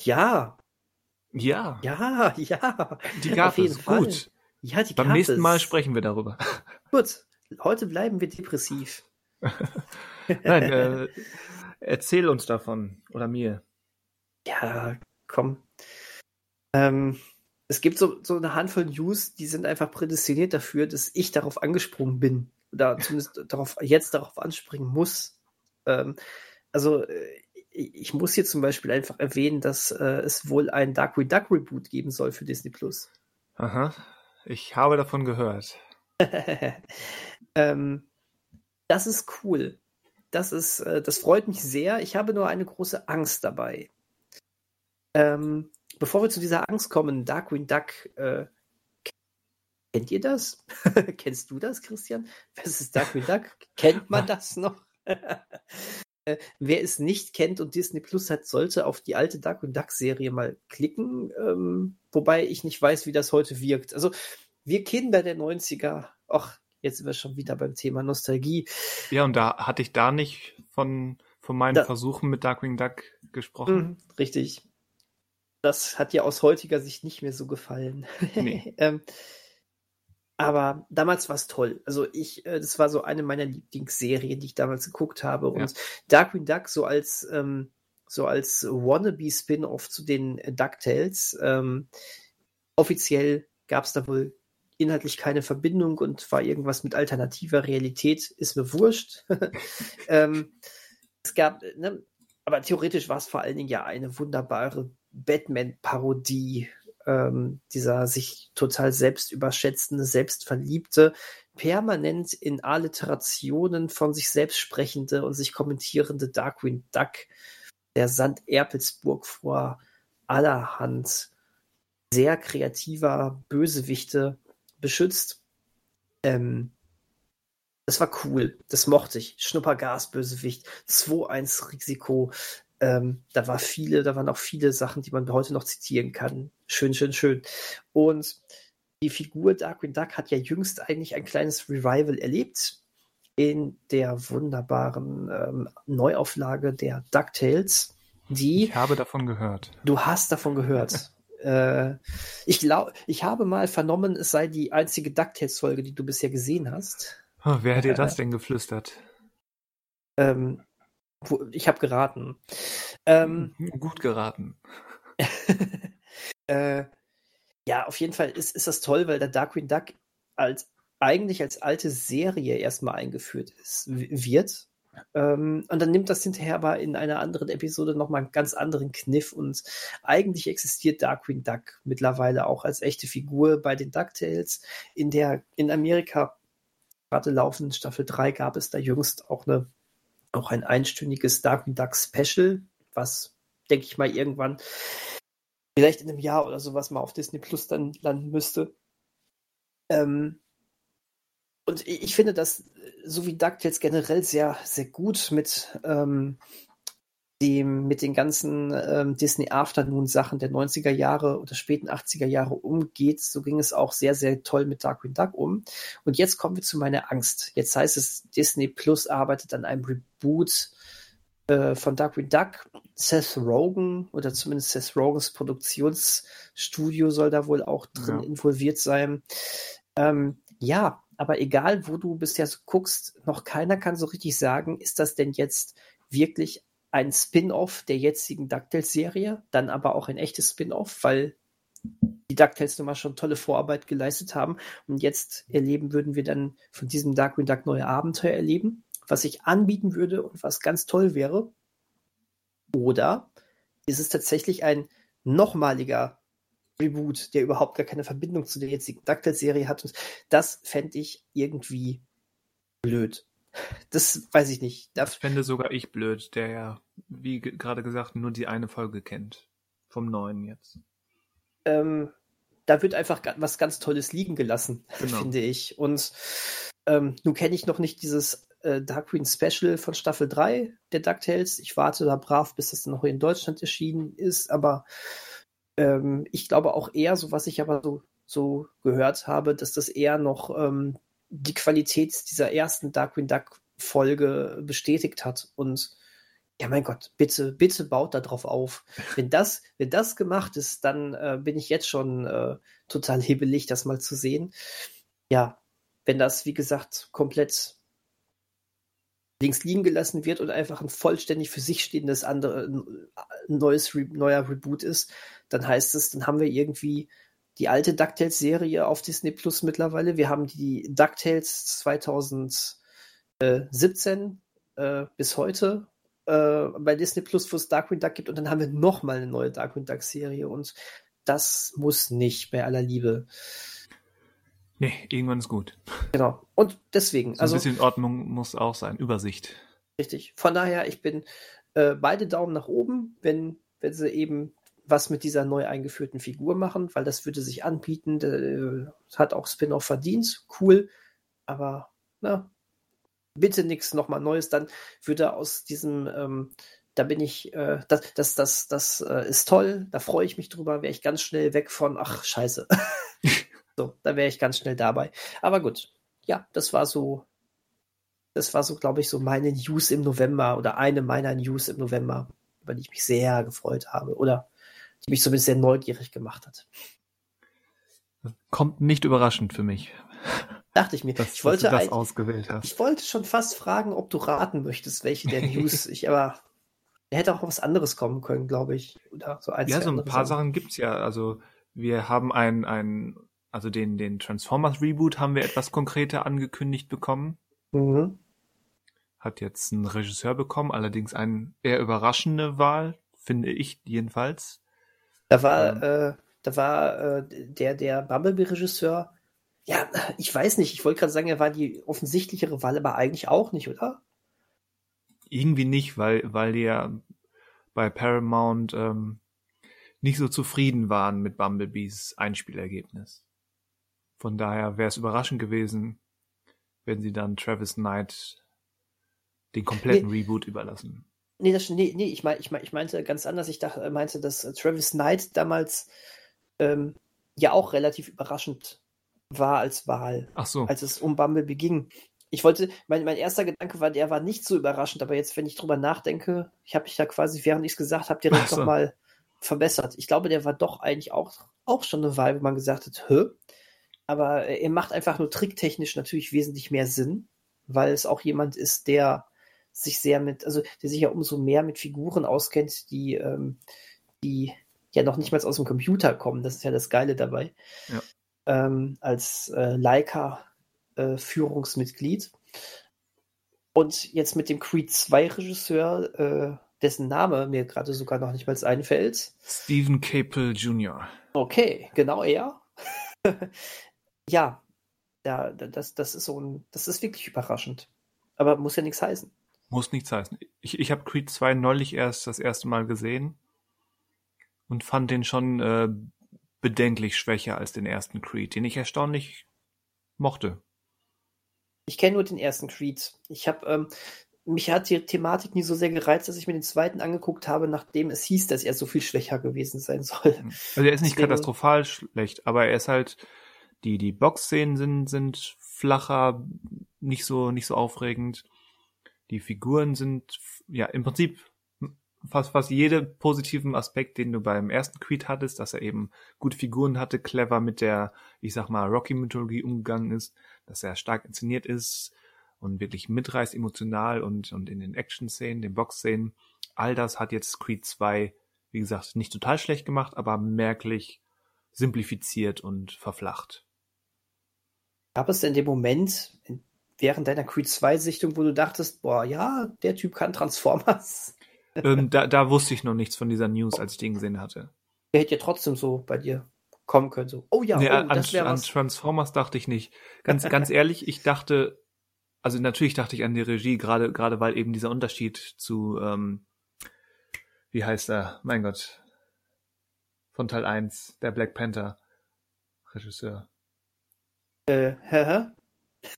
Ja. Ja. Ja, ja. Die gab auf es. Fall. Gut. Ja, die Beim nächsten es. Mal sprechen wir darüber. Gut. Heute bleiben wir depressiv. Nein, äh, erzähl uns davon oder mir. Ja, komm. Ähm, es gibt so, so eine Handvoll News, die sind einfach prädestiniert dafür, dass ich darauf angesprungen bin. Oder zumindest darauf, jetzt darauf anspringen muss. Ähm, also, äh, ich muss hier zum Beispiel einfach erwähnen, dass äh, es wohl ein Darkwing Duck Reboot geben soll für Disney Plus. Aha, ich habe davon gehört. ähm, das ist cool. Das ist, äh, das freut mich sehr. Ich habe nur eine große Angst dabei. Ähm, bevor wir zu dieser Angst kommen, Darkwing Duck, äh, kennt ihr das? Kennst du das, Christian? Was ist Darkwing Duck? Kennt man das noch? äh, wer es nicht kennt und Disney Plus hat, sollte auf die alte Darkwing Duck Serie mal klicken, ähm, wobei ich nicht weiß, wie das heute wirkt. Also wir Kinder der 90er, ach, jetzt sind wir schon wieder beim Thema Nostalgie. Ja, und da hatte ich da nicht von, von meinen da, Versuchen mit Darkwing Duck gesprochen. Mh, richtig das hat ja aus heutiger Sicht nicht mehr so gefallen. Nee. ähm, aber damals war es toll. Also ich, äh, das war so eine meiner Lieblingsserien, die ich damals geguckt habe. Und ja. Darkwing Duck so als ähm, so als Wannabe-Spin-off zu den DuckTales. Ähm, offiziell gab es da wohl inhaltlich keine Verbindung und war irgendwas mit alternativer Realität, ist mir wurscht. ähm, es gab, ne, aber theoretisch war es vor allen Dingen ja eine wunderbare Batman-Parodie, ähm, dieser sich total selbst überschätzende, selbstverliebte, permanent in Alliterationen von sich selbst sprechende und sich kommentierende Darkwing Duck, der Sand Erpelsburg vor allerhand sehr kreativer Bösewichte beschützt. Ähm, das war cool. Das mochte ich. Schnuppergas, Bösewicht, 2-1 Risiko, ähm, da war viele, da waren auch viele Sachen, die man heute noch zitieren kann. Schön, schön, schön. Und die Figur Darkwing Duck hat ja jüngst eigentlich ein kleines Revival erlebt in der wunderbaren ähm, Neuauflage der DuckTales. Die, ich habe davon gehört. Du hast davon gehört. äh, ich glaube, ich habe mal vernommen, es sei die einzige DuckTales-Folge, die du bisher gesehen hast. Oh, wer hat dir äh, das denn geflüstert? Ähm, ich habe geraten. Ähm, Gut geraten. äh, ja, auf jeden Fall ist, ist das toll, weil der Darkwing Duck als eigentlich als alte Serie erstmal eingeführt ist, wird. Ähm, und dann nimmt das hinterher aber in einer anderen Episode nochmal einen ganz anderen Kniff und eigentlich existiert Darkwing Duck mittlerweile auch als echte Figur bei den DuckTales. In der in Amerika gerade laufenden Staffel 3 gab es da jüngst auch eine auch ein einstündiges Darkwing Duck Special, was, denke ich mal, irgendwann vielleicht in einem Jahr oder sowas mal auf Disney Plus dann landen müsste. Ähm, und ich finde das, so wie DuckTales generell sehr, sehr gut mit ähm, dem mit den ganzen ähm, Disney Afternoon Sachen der 90er Jahre oder späten 80er Jahre umgeht, so ging es auch sehr, sehr toll mit Darkwing Duck um. Und jetzt kommen wir zu meiner Angst. Jetzt heißt es, Disney Plus arbeitet an einem Reboot äh, von Darkwing Duck. Seth Rogen oder zumindest Seth Rogens Produktionsstudio soll da wohl auch drin ja. involviert sein. Ähm, ja, aber egal, wo du bisher so guckst, noch keiner kann so richtig sagen, ist das denn jetzt wirklich ein Spin-off der jetzigen DuckTales-Serie, dann aber auch ein echtes Spin-off, weil die DuckTales nun mal schon tolle Vorarbeit geleistet haben. Und jetzt erleben würden wir dann von diesem Darkwing Duck neue Abenteuer erleben, was ich anbieten würde und was ganz toll wäre. Oder ist es tatsächlich ein nochmaliger Reboot, der überhaupt gar keine Verbindung zu der jetzigen DuckTales-Serie hat. Und das fände ich irgendwie blöd. Das weiß ich nicht. Das fände sogar ich blöd, der ja, wie gerade gesagt, nur die eine Folge kennt. Vom neuen jetzt. Ähm, da wird einfach was ganz Tolles liegen gelassen, genau. finde ich. Und ähm, nun kenne ich noch nicht dieses äh, Dark Queen Special von Staffel 3 der DuckTales. Ich warte da brav, bis das dann noch in Deutschland erschienen ist. Aber ähm, ich glaube auch eher, so was ich aber so, so gehört habe, dass das eher noch ähm, die Qualität dieser ersten Darkwing Duck Folge bestätigt hat und ja, mein Gott, bitte, bitte baut da drauf auf. Wenn das, wenn das gemacht ist, dann äh, bin ich jetzt schon äh, total hebelig, das mal zu sehen. Ja, wenn das, wie gesagt, komplett links liegen gelassen wird und einfach ein vollständig für sich stehendes andere, neues, neuer Reboot ist, dann heißt es, dann haben wir irgendwie die alte DuckTales-Serie auf Disney Plus mittlerweile. Wir haben die DuckTales 2017 äh, bis heute äh, bei Disney Plus, wo es Darkwing Duck gibt. Und dann haben wir noch mal eine neue Darkwing Duck-Serie. Und das muss nicht bei aller Liebe. Nee, irgendwann ist gut. Genau. Und deswegen. So ein also, bisschen Ordnung muss auch sein, Übersicht. Richtig. Von daher, ich bin äh, beide Daumen nach oben, wenn, wenn sie eben was mit dieser neu eingeführten Figur machen, weil das würde sich anbieten. Äh, hat auch Spin-off verdient. Cool. Aber, na, bitte nichts nochmal Neues. Dann würde aus diesem, ähm, da bin ich, äh, das, das, das, das äh, ist toll, da freue ich mich drüber, wäre ich ganz schnell weg von, ach, scheiße. so, da wäre ich ganz schnell dabei. Aber gut, ja, das war so, das war so, glaube ich, so meine News im November oder eine meiner News im November, über die ich mich sehr gefreut habe oder die mich zumindest sehr neugierig gemacht hat. Kommt nicht überraschend für mich. Dachte ich mir. Dass, ich wollte das ausgewählt hast. Ich wollte schon fast fragen, ob du raten möchtest, welche der News ich, aber er hätte auch was anderes kommen können, glaube ich. Oder so ein, ja, so ein paar Sachen, Sachen gibt's ja. Also wir haben ein, ein also den, den Transformers Reboot haben wir etwas konkreter angekündigt bekommen. Mhm. Hat jetzt einen Regisseur bekommen, allerdings eine eher überraschende Wahl, finde ich jedenfalls. Da war, ähm, äh, da war äh, der, der Bumblebee-Regisseur, ja, ich weiß nicht, ich wollte gerade sagen, er war die offensichtlichere Wahl, aber eigentlich auch nicht, oder? Irgendwie nicht, weil, weil die ja bei Paramount ähm, nicht so zufrieden waren mit Bumblebees Einspielergebnis. Von daher wäre es überraschend gewesen, wenn sie dann Travis Knight den kompletten nee, Reboot überlassen. Nee, das, nee, nee ich, mein, ich, mein, ich meinte ganz anders. Ich dachte, meinte, dass Travis Knight damals ähm, ja auch relativ überraschend war als Wahl, Ach so. als es um Bumblebee ging. Ich wollte, mein, mein erster Gedanke war, der war nicht so überraschend, aber jetzt, wenn ich drüber nachdenke, ich habe mich da quasi, während ich es gesagt habe, direkt so. nochmal verbessert. Ich glaube, der war doch eigentlich auch, auch schon eine Wahl, wo man gesagt hat, hä? Aber er macht einfach nur tricktechnisch natürlich wesentlich mehr Sinn, weil es auch jemand ist, der sich sehr mit, also der sich ja umso mehr mit Figuren auskennt, die, ähm, die ja noch nicht mal aus dem Computer kommen. Das ist ja das Geile dabei. Ja ähm, als äh, Leica-Führungsmitglied. Äh, und jetzt mit dem Creed 2 Regisseur, äh, dessen Name mir gerade sogar noch nicht mal einfällt. Stephen Capel Jr. Okay, genau er. ja, ja, das, das ist so ein, das ist wirklich überraschend. Aber muss ja nichts heißen. Muss nichts heißen. Ich, ich habe Creed 2 neulich erst das erste Mal gesehen und fand den schon äh, bedenklich schwächer als den ersten Creed, den ich erstaunlich mochte. Ich kenne nur den ersten Creed. Ich habe ähm, mich hat die Thematik nie so sehr gereizt, dass ich mir den zweiten angeguckt habe, nachdem es hieß, dass er so viel schwächer gewesen sein soll. Mhm. Also er ist nicht Deswegen, katastrophal schlecht, aber er ist halt die die Boxszenen sind sind flacher, nicht so nicht so aufregend. Die Figuren sind ja im Prinzip fast, fast jede positiven Aspekt, den du beim ersten Creed hattest, dass er eben gute Figuren hatte, clever mit der, ich sag mal, Rocky-Mythologie umgegangen ist, dass er stark inszeniert ist und wirklich mitreißt emotional und, und in den Action-Szenen, den Box-Szenen. All das hat jetzt Creed 2, wie gesagt, nicht total schlecht gemacht, aber merklich simplifiziert und verflacht. Gab es denn den Moment während deiner Creed 2 Sichtung, wo du dachtest, boah, ja, der Typ kann Transformers? ähm, da, da wusste ich noch nichts von dieser News, als ich den gesehen hatte. Der hätte ja trotzdem so bei dir kommen können. So, oh ja, nee, oh, an, an Transformers dachte ich nicht. Ganz, ganz ehrlich, ich dachte, also natürlich dachte ich an die Regie, gerade, gerade weil eben dieser Unterschied zu, ähm, wie heißt er? Mein Gott. Von Teil 1, der Black Panther Regisseur. Äh, hä?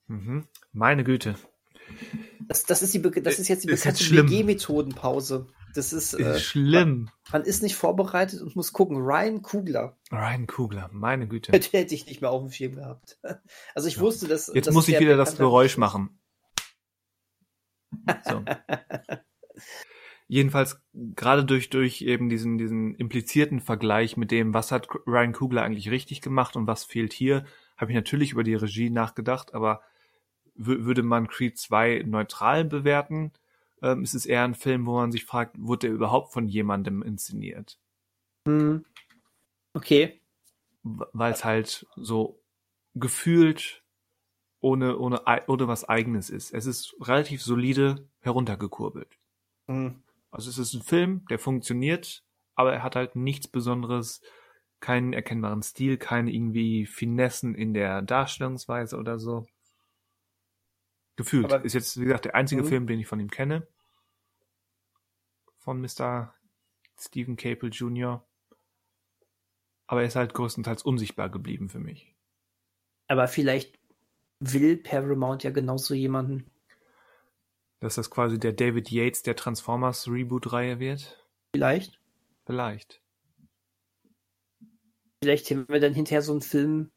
Mhm. Meine Güte. Das, das, ist, die, das ist jetzt die bekannte BG-Methodenpause. Das ist, ist äh, schlimm. Man, man, ist nicht vorbereitet und muss gucken. Ryan Kugler. Ryan Kugler, meine Güte. Den hätte ich nicht mehr auf dem Schirm gehabt. Also ich ja. wusste, dass. Jetzt muss ich wieder das Geräusch machen. So. Jedenfalls gerade durch durch eben diesen diesen implizierten Vergleich mit dem, was hat Ryan Kugler eigentlich richtig gemacht und was fehlt hier, habe ich natürlich über die Regie nachgedacht, aber würde man Creed 2 neutral bewerten, ähm, ist es eher ein Film, wo man sich fragt, wurde der überhaupt von jemandem inszeniert? Hm. Okay. weil es halt so gefühlt ohne, ohne, ohne was eigenes ist. Es ist relativ solide heruntergekurbelt. Mhm. Also es ist ein Film, der funktioniert, aber er hat halt nichts Besonderes, keinen erkennbaren Stil, keine irgendwie Finessen in der Darstellungsweise oder so. Gefühlt. Aber ist jetzt, wie gesagt, der einzige mhm. Film, den ich von ihm kenne. Von Mr. Stephen Capel Jr. Aber er ist halt größtenteils unsichtbar geblieben für mich. Aber vielleicht will Paramount ja genauso jemanden. Dass das quasi der David Yates der Transformers Reboot-Reihe wird? Vielleicht. Vielleicht. Vielleicht haben wir dann hinterher so einen Film,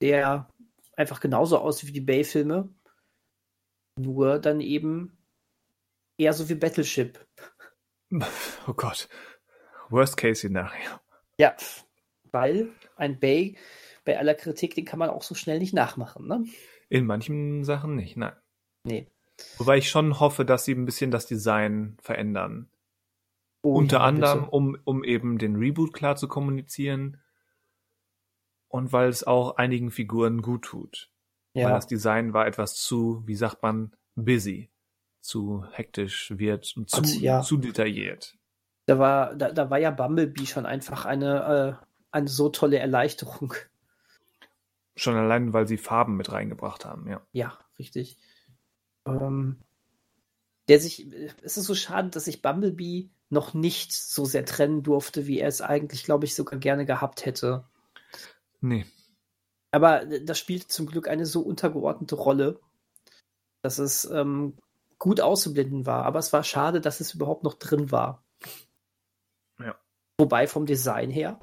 der einfach genauso aussieht wie die Bay-Filme. Nur dann eben eher so wie Battleship. Oh Gott. Worst-Case-Szenario. Ja, weil ein Bay bei aller Kritik, den kann man auch so schnell nicht nachmachen, ne? In manchen Sachen nicht, nein. Nee. Wobei ich schon hoffe, dass sie ein bisschen das Design verändern. Oh, Unter anderem, um, um eben den Reboot klar zu kommunizieren und weil es auch einigen Figuren gut tut. Ja. Weil das Design war etwas zu, wie sagt man, busy, zu hektisch wird und zu, und, ja. zu detailliert. Da war, da, da war ja Bumblebee schon einfach eine, äh, eine so tolle Erleichterung. Schon allein, weil sie Farben mit reingebracht haben, ja. Ja, richtig. Ähm, der sich, es ist so schade, dass sich Bumblebee noch nicht so sehr trennen durfte, wie er es eigentlich, glaube ich, sogar gerne gehabt hätte. Nee. Aber das spielt zum Glück eine so untergeordnete Rolle, dass es ähm, gut auszublenden war. Aber es war schade, dass es überhaupt noch drin war. Ja. Wobei vom Design her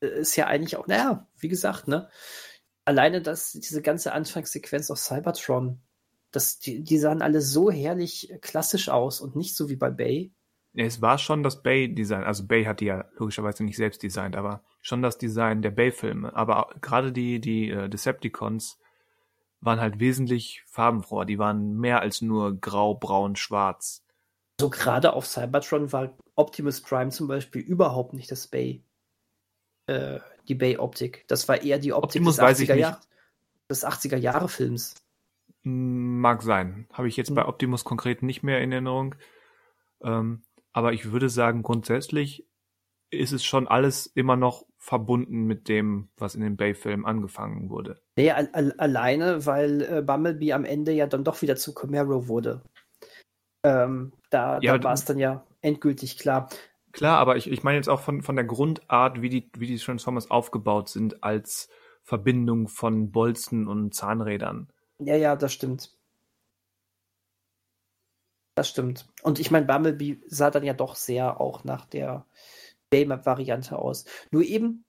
äh, ist ja eigentlich auch, naja, wie gesagt, ne, alleine das, diese ganze Anfangssequenz aus Cybertron, das, die, die sahen alle so herrlich klassisch aus und nicht so wie bei Bay. Es war schon das Bay-Design, also Bay hat die ja logischerweise nicht selbst designt, aber schon das Design der Bay-Filme. Aber gerade die, die äh, Decepticons waren halt wesentlich farbenfroher. Die waren mehr als nur grau, braun, schwarz. So gerade auf Cybertron war Optimus Prime zum Beispiel überhaupt nicht das Bay. Äh, die Bay-Optik. Das war eher die Optik Optimus des 80er, Jahr, des 80er Jahre Films. Mag sein. Habe ich jetzt bei hm. Optimus konkret nicht mehr in Erinnerung. Ähm, aber ich würde sagen, grundsätzlich ist es schon alles immer noch verbunden mit dem, was in dem Bay-Film angefangen wurde. Nee, al alleine, weil äh, Bumblebee am Ende ja dann doch wieder zu Camaro wurde. Ähm, da ja, da war es dann ja endgültig klar. Klar, aber ich, ich meine jetzt auch von, von der Grundart, wie die, wie die Transformers aufgebaut sind, als Verbindung von Bolzen und Zahnrädern. Ja, ja, das stimmt. Das stimmt. Und ich meine, Bumblebee sah dann ja doch sehr auch nach der Baymap-Variante aus. Nur eben,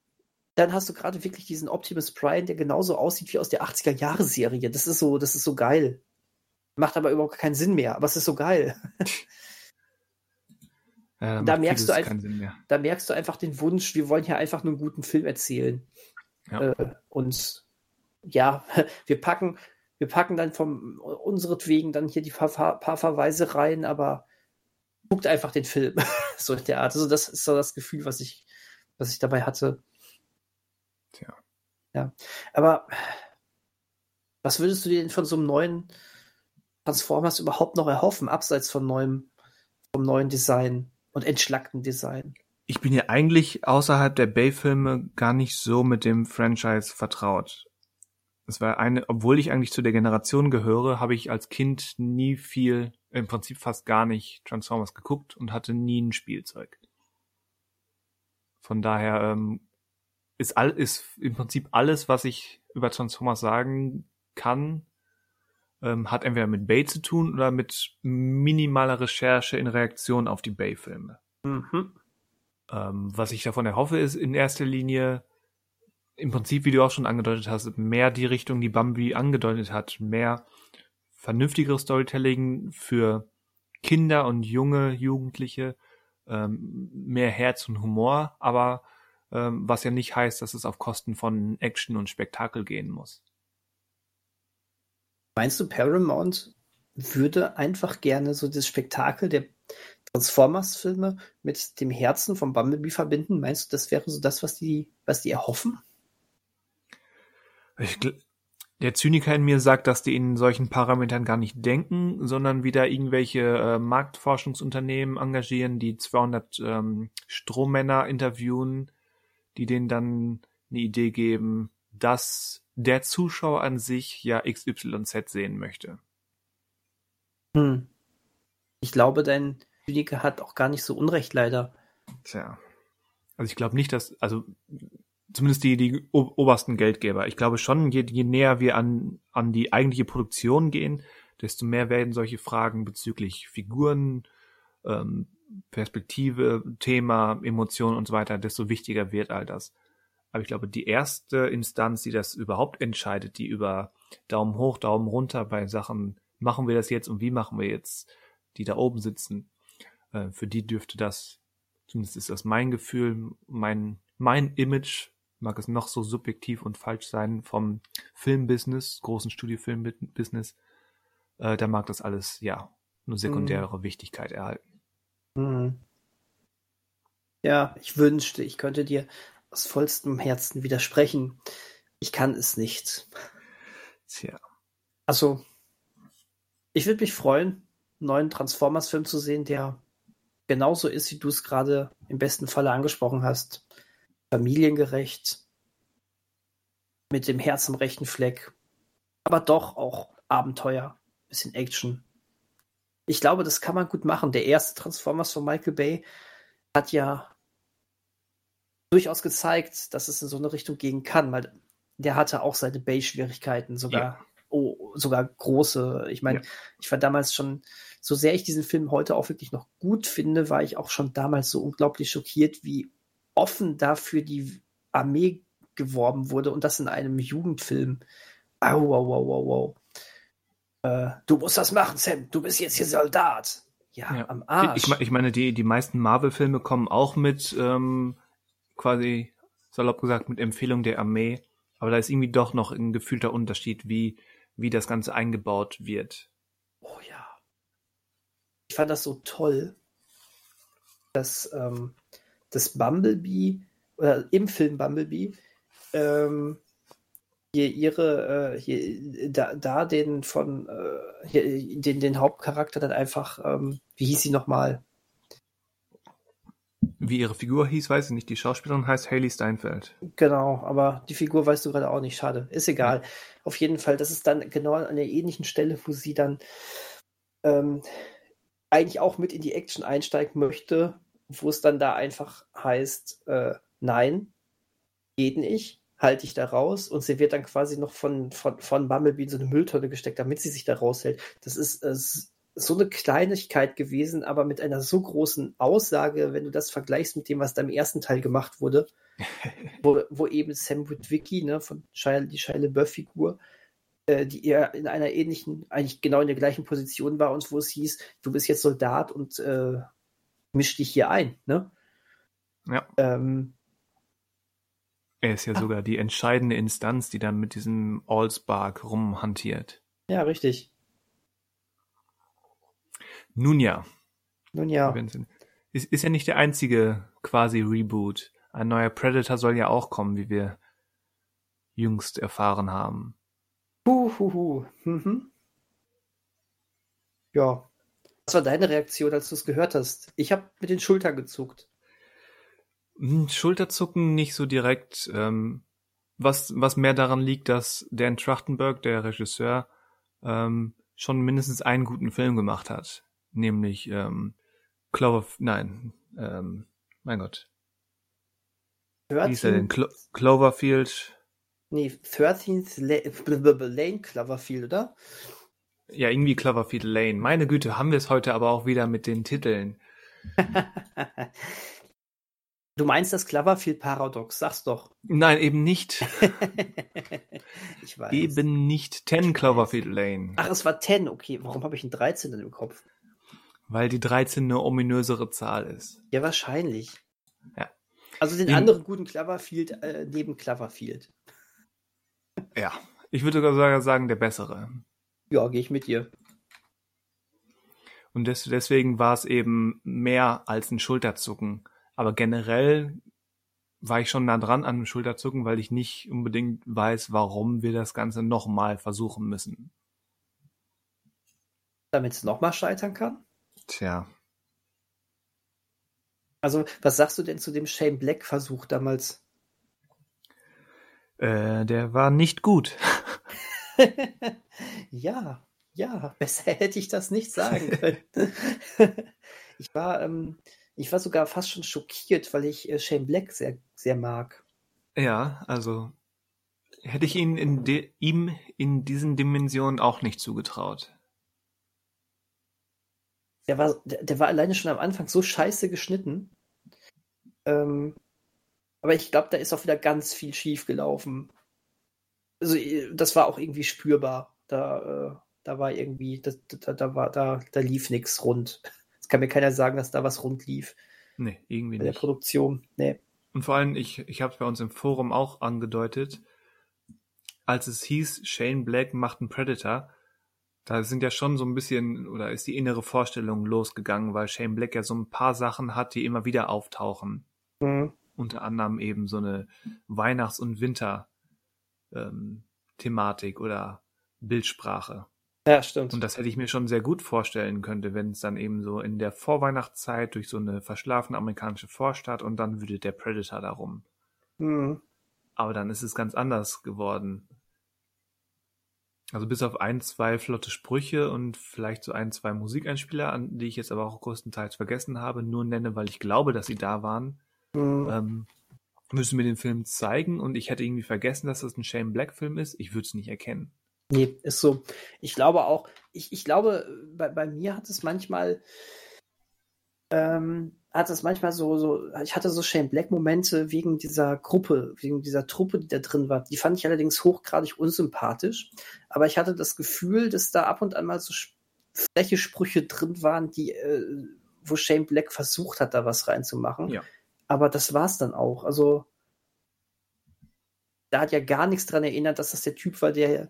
dann hast du gerade wirklich diesen Optimus Prime, der genauso aussieht wie aus der 80er-Jahre-Serie. Das ist so, das ist so geil. Macht aber überhaupt keinen Sinn mehr, aber es ist so geil. Ja, da, merkst du einfach, da merkst du einfach den Wunsch, wir wollen hier einfach nur einen guten Film erzählen. Ja. Äh, und ja, wir packen, wir packen dann vom unseretwegen dann hier die paar, paar Verweise rein, aber guckt einfach den Film. so in der Art. Also das ist so das Gefühl, was ich, was ich dabei hatte. Tja. Ja. Aber was würdest du dir denn von so einem neuen Transformers überhaupt noch erhoffen, abseits von neuem, vom neuen Design? und entschlackten Design. Ich bin ja eigentlich außerhalb der Bay-Filme gar nicht so mit dem Franchise vertraut. Es war eine, obwohl ich eigentlich zu der Generation gehöre, habe ich als Kind nie viel, im Prinzip fast gar nicht Transformers geguckt und hatte nie ein Spielzeug. Von daher ähm, ist, all, ist im Prinzip alles, was ich über Transformers sagen kann, ähm, hat entweder mit Bay zu tun oder mit minimaler Recherche in Reaktion auf die Bay-Filme. Mhm. Ähm, was ich davon erhoffe, ist in erster Linie im Prinzip, wie du auch schon angedeutet hast, mehr die Richtung, die Bambi angedeutet hat, mehr vernünftigeres Storytelling für Kinder und junge Jugendliche, ähm, mehr Herz und Humor, aber ähm, was ja nicht heißt, dass es auf Kosten von Action und Spektakel gehen muss. Meinst du, Paramount würde einfach gerne so das Spektakel der Transformers-Filme mit dem Herzen von Bumblebee verbinden? Meinst du, das wäre so das, was die, was die erhoffen? Ich, der Zyniker in mir sagt, dass die in solchen Parametern gar nicht denken, sondern wieder irgendwelche äh, Marktforschungsunternehmen engagieren, die 200 ähm, Strommänner interviewen, die denen dann eine Idee geben, dass der Zuschauer an sich ja XYZ sehen möchte. Hm. Ich glaube, dein Zyniker hat auch gar nicht so Unrecht, leider. Tja. Also ich glaube nicht, dass, also zumindest die, die obersten Geldgeber. Ich glaube schon, je, je näher wir an, an die eigentliche Produktion gehen, desto mehr werden solche Fragen bezüglich Figuren, ähm, Perspektive, Thema, Emotionen und so weiter, desto wichtiger wird all das. Aber ich glaube, die erste Instanz, die das überhaupt entscheidet, die über Daumen hoch, Daumen runter bei Sachen, machen wir das jetzt und wie machen wir jetzt, die da oben sitzen, äh, für die dürfte das, zumindest ist das mein Gefühl, mein, mein Image mag es noch so subjektiv und falsch sein vom Filmbusiness, großen Studiofilmbusiness, äh, da mag das alles, ja, nur sekundäre mhm. Wichtigkeit erhalten. Mhm. Ja, ich wünschte, ich könnte dir aus vollstem Herzen widersprechen. Ich kann es nicht. Tja. Also, ich würde mich freuen, einen neuen Transformers-Film zu sehen, der genauso ist, wie du es gerade im besten Falle angesprochen hast familiengerecht, mit dem Herz am rechten Fleck, aber doch auch Abenteuer, bisschen Action. Ich glaube, das kann man gut machen. Der erste Transformers von Michael Bay hat ja durchaus gezeigt, dass es in so eine Richtung gehen kann, weil der hatte auch seine Bay-Schwierigkeiten, sogar, ja. oh, sogar große. Ich meine, ja. ich war damals schon, so sehr ich diesen Film heute auch wirklich noch gut finde, war ich auch schon damals so unglaublich schockiert, wie offen dafür die Armee geworben wurde und das in einem Jugendfilm. Au, wow, wow, wow, wow. Äh, du musst das machen, Sam. Du bist jetzt hier Soldat. Ja, ja. am Arsch. Ich, ich meine, die, die meisten Marvel-Filme kommen auch mit ähm, quasi, salopp gesagt, mit Empfehlung der Armee. Aber da ist irgendwie doch noch ein gefühlter Unterschied, wie, wie das Ganze eingebaut wird. Oh ja. Ich fand das so toll, dass ähm, dass Bumblebee oder im Film Bumblebee ähm, hier ihre äh, hier, da, da den von äh, hier, den, den Hauptcharakter dann einfach ähm, wie hieß sie nochmal? Wie ihre Figur hieß, weiß ich nicht. Die Schauspielerin heißt Haley Steinfeld. Genau, aber die Figur weißt du gerade auch nicht. Schade. Ist egal. Ja. Auf jeden Fall, das ist dann genau an der ähnlichen Stelle, wo sie dann ähm, eigentlich auch mit in die Action einsteigen möchte, wo es dann da einfach heißt, äh, nein, geht nicht, halte ich da raus und sie wird dann quasi noch von, von, von Bumblebee in so eine Mülltonne gesteckt, damit sie sich da raushält. Das ist äh, so eine Kleinigkeit gewesen, aber mit einer so großen Aussage, wenn du das vergleichst mit dem, was da im ersten Teil gemacht wurde, wo, wo eben Sam Witwicky, ne, von Shia, die Shia LaBeouf-Figur, äh, die eher in einer ähnlichen, eigentlich genau in der gleichen Position war und wo es hieß, du bist jetzt Soldat und äh, misch dich hier ein, ne? Ja. Ähm, er ist ja ah. sogar die entscheidende Instanz, die dann mit diesem Allspark rumhantiert. Ja, richtig. Nun ja. Nun ja. Ist, ist ja nicht der einzige quasi Reboot. Ein neuer Predator soll ja auch kommen, wie wir jüngst erfahren haben. Huhuhu. Mhm. Ja, was war deine Reaktion, als du es gehört hast? Ich habe mit den Schultern gezuckt. Hm, Schulterzucken nicht so direkt. Ähm, was, was mehr daran liegt, dass Dan Trachtenberg, der Regisseur, ähm, schon mindestens einen guten Film gemacht hat. Nämlich ähm, Clover... Nein, ähm, mein Gott. 13, Wie ist er denn? Clo Cloverfield? Nee, 13th Lane Cloverfield, oder? Ja, irgendwie Cloverfield Lane. Meine Güte, haben wir es heute aber auch wieder mit den Titeln. du meinst das Cloverfield Paradox, sag's doch. Nein, eben nicht. ich weiß. Eben nicht 10 Cloverfield Lane. Ach, es war 10, okay. Warum habe ich ein 13 im Kopf? Weil die 13 eine ominösere Zahl ist. Ja, wahrscheinlich. Ja. Also den In anderen guten Cloverfield äh, neben Cloverfield. Ja, ich würde sogar sagen, der bessere. Ja, gehe ich mit dir. Und des, deswegen war es eben mehr als ein Schulterzucken. Aber generell war ich schon nah dran an einem Schulterzucken, weil ich nicht unbedingt weiß, warum wir das Ganze nochmal versuchen müssen. Damit es nochmal scheitern kann? Tja. Also, was sagst du denn zu dem Shane Black-Versuch damals? Äh, der war nicht gut. ja, ja, besser hätte ich das nicht sagen können. ich war, ähm, ich war sogar fast schon schockiert, weil ich äh, Shane Black sehr, sehr mag. Ja, also hätte ich ihn in de, ihm in diesen Dimensionen auch nicht zugetraut. Der war, der, der war alleine schon am Anfang so scheiße geschnitten. Ähm, aber ich glaube, da ist auch wieder ganz viel schief gelaufen. Also, äh, das war auch irgendwie spürbar. Da, äh, da war irgendwie, da, da, da, war, da, da lief nichts rund. Es kann mir keiner sagen, dass da was rund lief. Nee, irgendwie bei nicht. der Produktion. Nee. Und vor allem, ich, ich habe es bei uns im Forum auch angedeutet, als es hieß, Shane Black macht einen Predator, da sind ja schon so ein bisschen, oder ist die innere Vorstellung losgegangen, weil Shane Black ja so ein paar Sachen hat, die immer wieder auftauchen. Mhm. Unter anderem eben so eine Weihnachts- und Winter-Thematik ähm, oder Bildsprache. Ja, stimmt. Und das hätte ich mir schon sehr gut vorstellen könnte, wenn es dann eben so in der Vorweihnachtszeit durch so eine verschlafene amerikanische Vorstadt und dann würde der Predator darum. Mhm. Aber dann ist es ganz anders geworden. Also bis auf ein, zwei flotte Sprüche und vielleicht so ein, zwei Musikeinspieler, an die ich jetzt aber auch größtenteils vergessen habe, nur nenne, weil ich glaube, dass sie da waren, Mhm. ähm, müssen mir den Film zeigen und ich hätte irgendwie vergessen, dass das ein Shane Black Film ist. Ich würde es nicht erkennen. Nee, ist so. Ich glaube auch, ich, ich glaube, bei, bei mir hat es manchmal, ähm, hat es manchmal so, so, ich hatte so Shane Black-Momente wegen dieser Gruppe, wegen dieser Truppe, die da drin war. Die fand ich allerdings hochgradig unsympathisch. Aber ich hatte das Gefühl, dass da ab und an mal so freche Sprüche drin waren, die, äh, wo Shane Black versucht hat, da was reinzumachen. Ja. Aber das war's dann auch. Also, da hat ja gar nichts dran erinnert, dass das der Typ war, der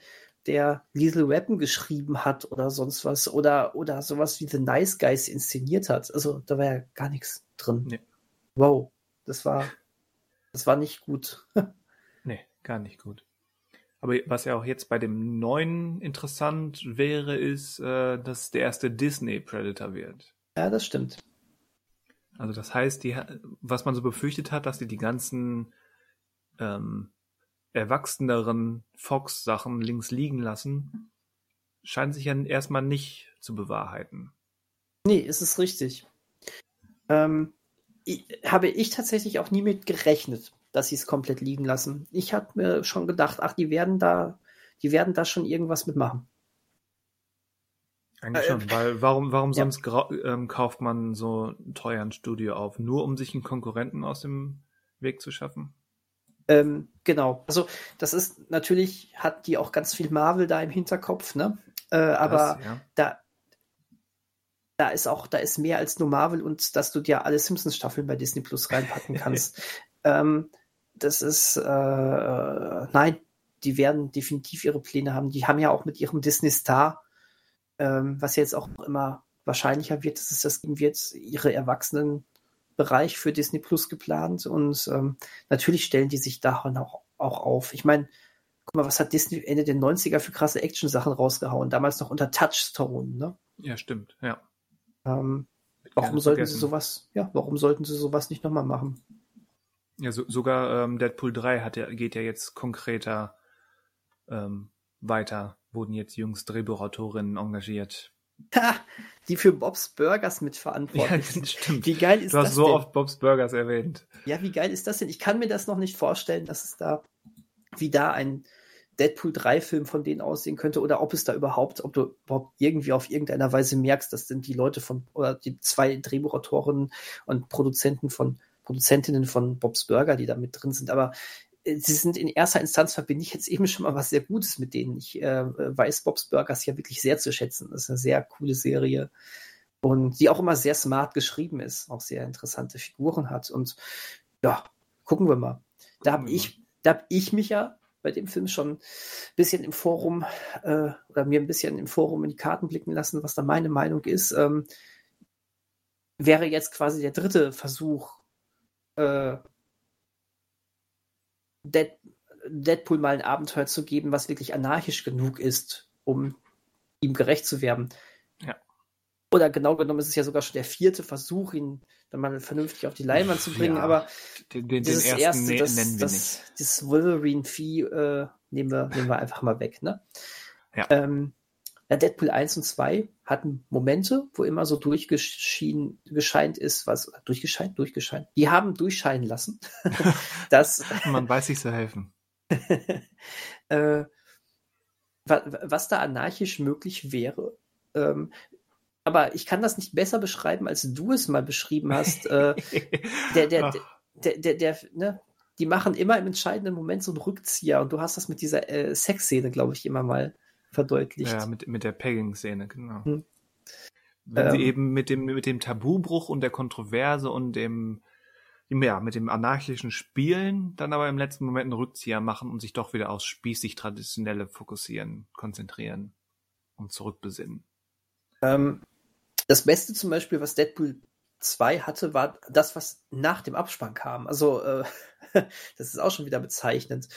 der Lethal Weapon geschrieben hat oder sonst was oder, oder sowas wie The Nice Guys inszeniert hat. Also da war ja gar nichts drin. Nee. Wow, das war, das war nicht gut. nee, gar nicht gut. Aber was ja auch jetzt bei dem neuen interessant wäre, ist, äh, dass der erste Disney Predator wird. Ja, das stimmt. Also das heißt, die, was man so befürchtet hat, dass die die ganzen ähm, erwachseneren Fox-Sachen links liegen lassen, scheint sich ja erstmal nicht zu bewahrheiten. Nee, ist es richtig. Ähm, ich, habe ich tatsächlich auch nie mit gerechnet, dass sie es komplett liegen lassen. Ich habe mir schon gedacht, ach, die werden da, die werden da schon irgendwas mitmachen. Eigentlich schon, weil warum, warum ja. sonst ähm, kauft man so einen teuren Studio auf? Nur um sich einen Konkurrenten aus dem Weg zu schaffen? Ähm, genau. Also das ist natürlich, hat die auch ganz viel Marvel da im Hinterkopf, ne? Äh, aber das, ja. da, da ist auch, da ist mehr als nur Marvel und dass du dir alle Simpsons-Staffeln bei Disney Plus reinpacken kannst. ähm, das ist, äh, nein, die werden definitiv ihre Pläne haben. Die haben ja auch mit ihrem Disney Star, ähm, was jetzt auch immer wahrscheinlicher wird, dass es das geben wird, ihre Erwachsenen Bereich für Disney Plus geplant und ähm, natürlich stellen die sich da auch, auch auf. Ich meine, guck mal, was hat Disney Ende der 90er für krasse Action-Sachen rausgehauen? Damals noch unter Touchstone, ne? Ja, stimmt, ja. Ähm, warum sollten vergessen. sie sowas, ja, warum sollten sie sowas nicht nochmal machen? Ja, so, sogar ähm, Deadpool 3 hat ja, geht ja jetzt konkreter ähm, weiter, wurden jetzt jüngst Drehbuchautorinnen engagiert, Ha, die für Bob's Burgers mitverantwortlich ja, stimmt. Wie geil ist du hast das so denn? oft Bob's Burgers erwähnt. Ja, wie geil ist das denn? Ich kann mir das noch nicht vorstellen, dass es da, wie da ein Deadpool 3 Film von denen aussehen könnte oder ob es da überhaupt, ob du überhaupt irgendwie auf irgendeiner Weise merkst, dass sind die Leute von, oder die zwei Drehbuchautorinnen und Produzenten von, Produzentinnen von Bob's Burger, die da mit drin sind. Aber sie sind in erster Instanz verbinde ich jetzt eben schon mal was sehr Gutes mit denen. Ich äh, weiß Bob's Burgers ja wirklich sehr zu schätzen. Das ist eine sehr coole Serie und die auch immer sehr smart geschrieben ist, auch sehr interessante Figuren hat. Und ja, gucken wir mal. Da habe ich, da hab ich mich ja bei dem Film schon ein bisschen im Forum äh, oder mir ein bisschen im Forum in die Karten blicken lassen, was da meine Meinung ist. Ähm, wäre jetzt quasi der dritte Versuch, äh, Deadpool mal ein Abenteuer zu geben, was wirklich anarchisch genug ist, um ihm gerecht zu werden. Ja. Oder genau genommen ist es ja sogar schon der vierte Versuch, ihn dann mal vernünftig auf die Leinwand zu bringen. Ja, aber den, den, dieses den erste, das, nennen wir das, nicht. das Wolverine-Vieh äh, nehmen, wir, nehmen wir einfach mal weg. Ne? Ja. Ähm, ja, Deadpool 1 und 2 hatten Momente, wo immer so durchgescheint ist, was durchgescheint, durchgescheint. Die haben durchscheinen lassen, dass man weiß sich zu helfen. äh, was da anarchisch möglich wäre. Ähm, aber ich kann das nicht besser beschreiben, als du es mal beschrieben hast. äh, der, der, der, der, der, ne? Die machen immer im entscheidenden Moment so einen Rückzieher und du hast das mit dieser äh, Sexszene, glaube ich, immer mal verdeutlicht. Ja, mit, mit der Pegging-Szene, genau. Hm. Wenn ähm, sie eben mit dem, mit dem Tabubruch und der Kontroverse und dem, ja, mit dem anarchischen Spielen dann aber im letzten Moment einen Rückzieher machen und sich doch wieder aufs spießig Traditionelle fokussieren, konzentrieren und zurückbesinnen. Ähm, das Beste zum Beispiel, was Deadpool 2 hatte, war das, was nach dem Abspann kam. Also, äh, das ist auch schon wieder bezeichnend.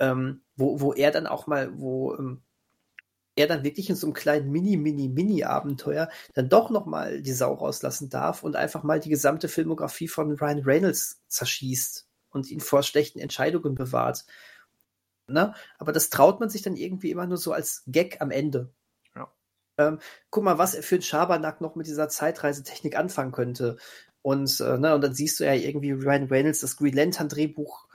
Ähm, wo, wo er dann auch mal, wo ähm, er dann wirklich in so einem kleinen Mini, Mini, Mini-Abenteuer dann doch nochmal die Sau rauslassen darf und einfach mal die gesamte Filmografie von Ryan Reynolds zerschießt und ihn vor schlechten Entscheidungen bewahrt. Ne? Aber das traut man sich dann irgendwie immer nur so als Gag am Ende. Ja. Ähm, guck mal, was er für ein Schabernack noch mit dieser Zeitreisetechnik anfangen könnte. Und, äh, ne, und dann siehst du ja irgendwie Ryan Reynolds das Green Lantern Drehbuch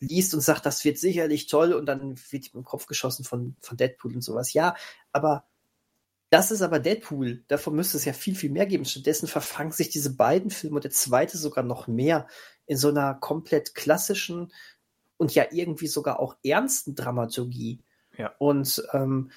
liest und sagt, das wird sicherlich toll und dann wird ihm im Kopf geschossen von, von Deadpool und sowas. Ja, aber das ist aber Deadpool. Davon müsste es ja viel, viel mehr geben. Stattdessen verfangen sich diese beiden Filme und der zweite sogar noch mehr in so einer komplett klassischen und ja irgendwie sogar auch ernsten Dramaturgie. Ja. Und ähm,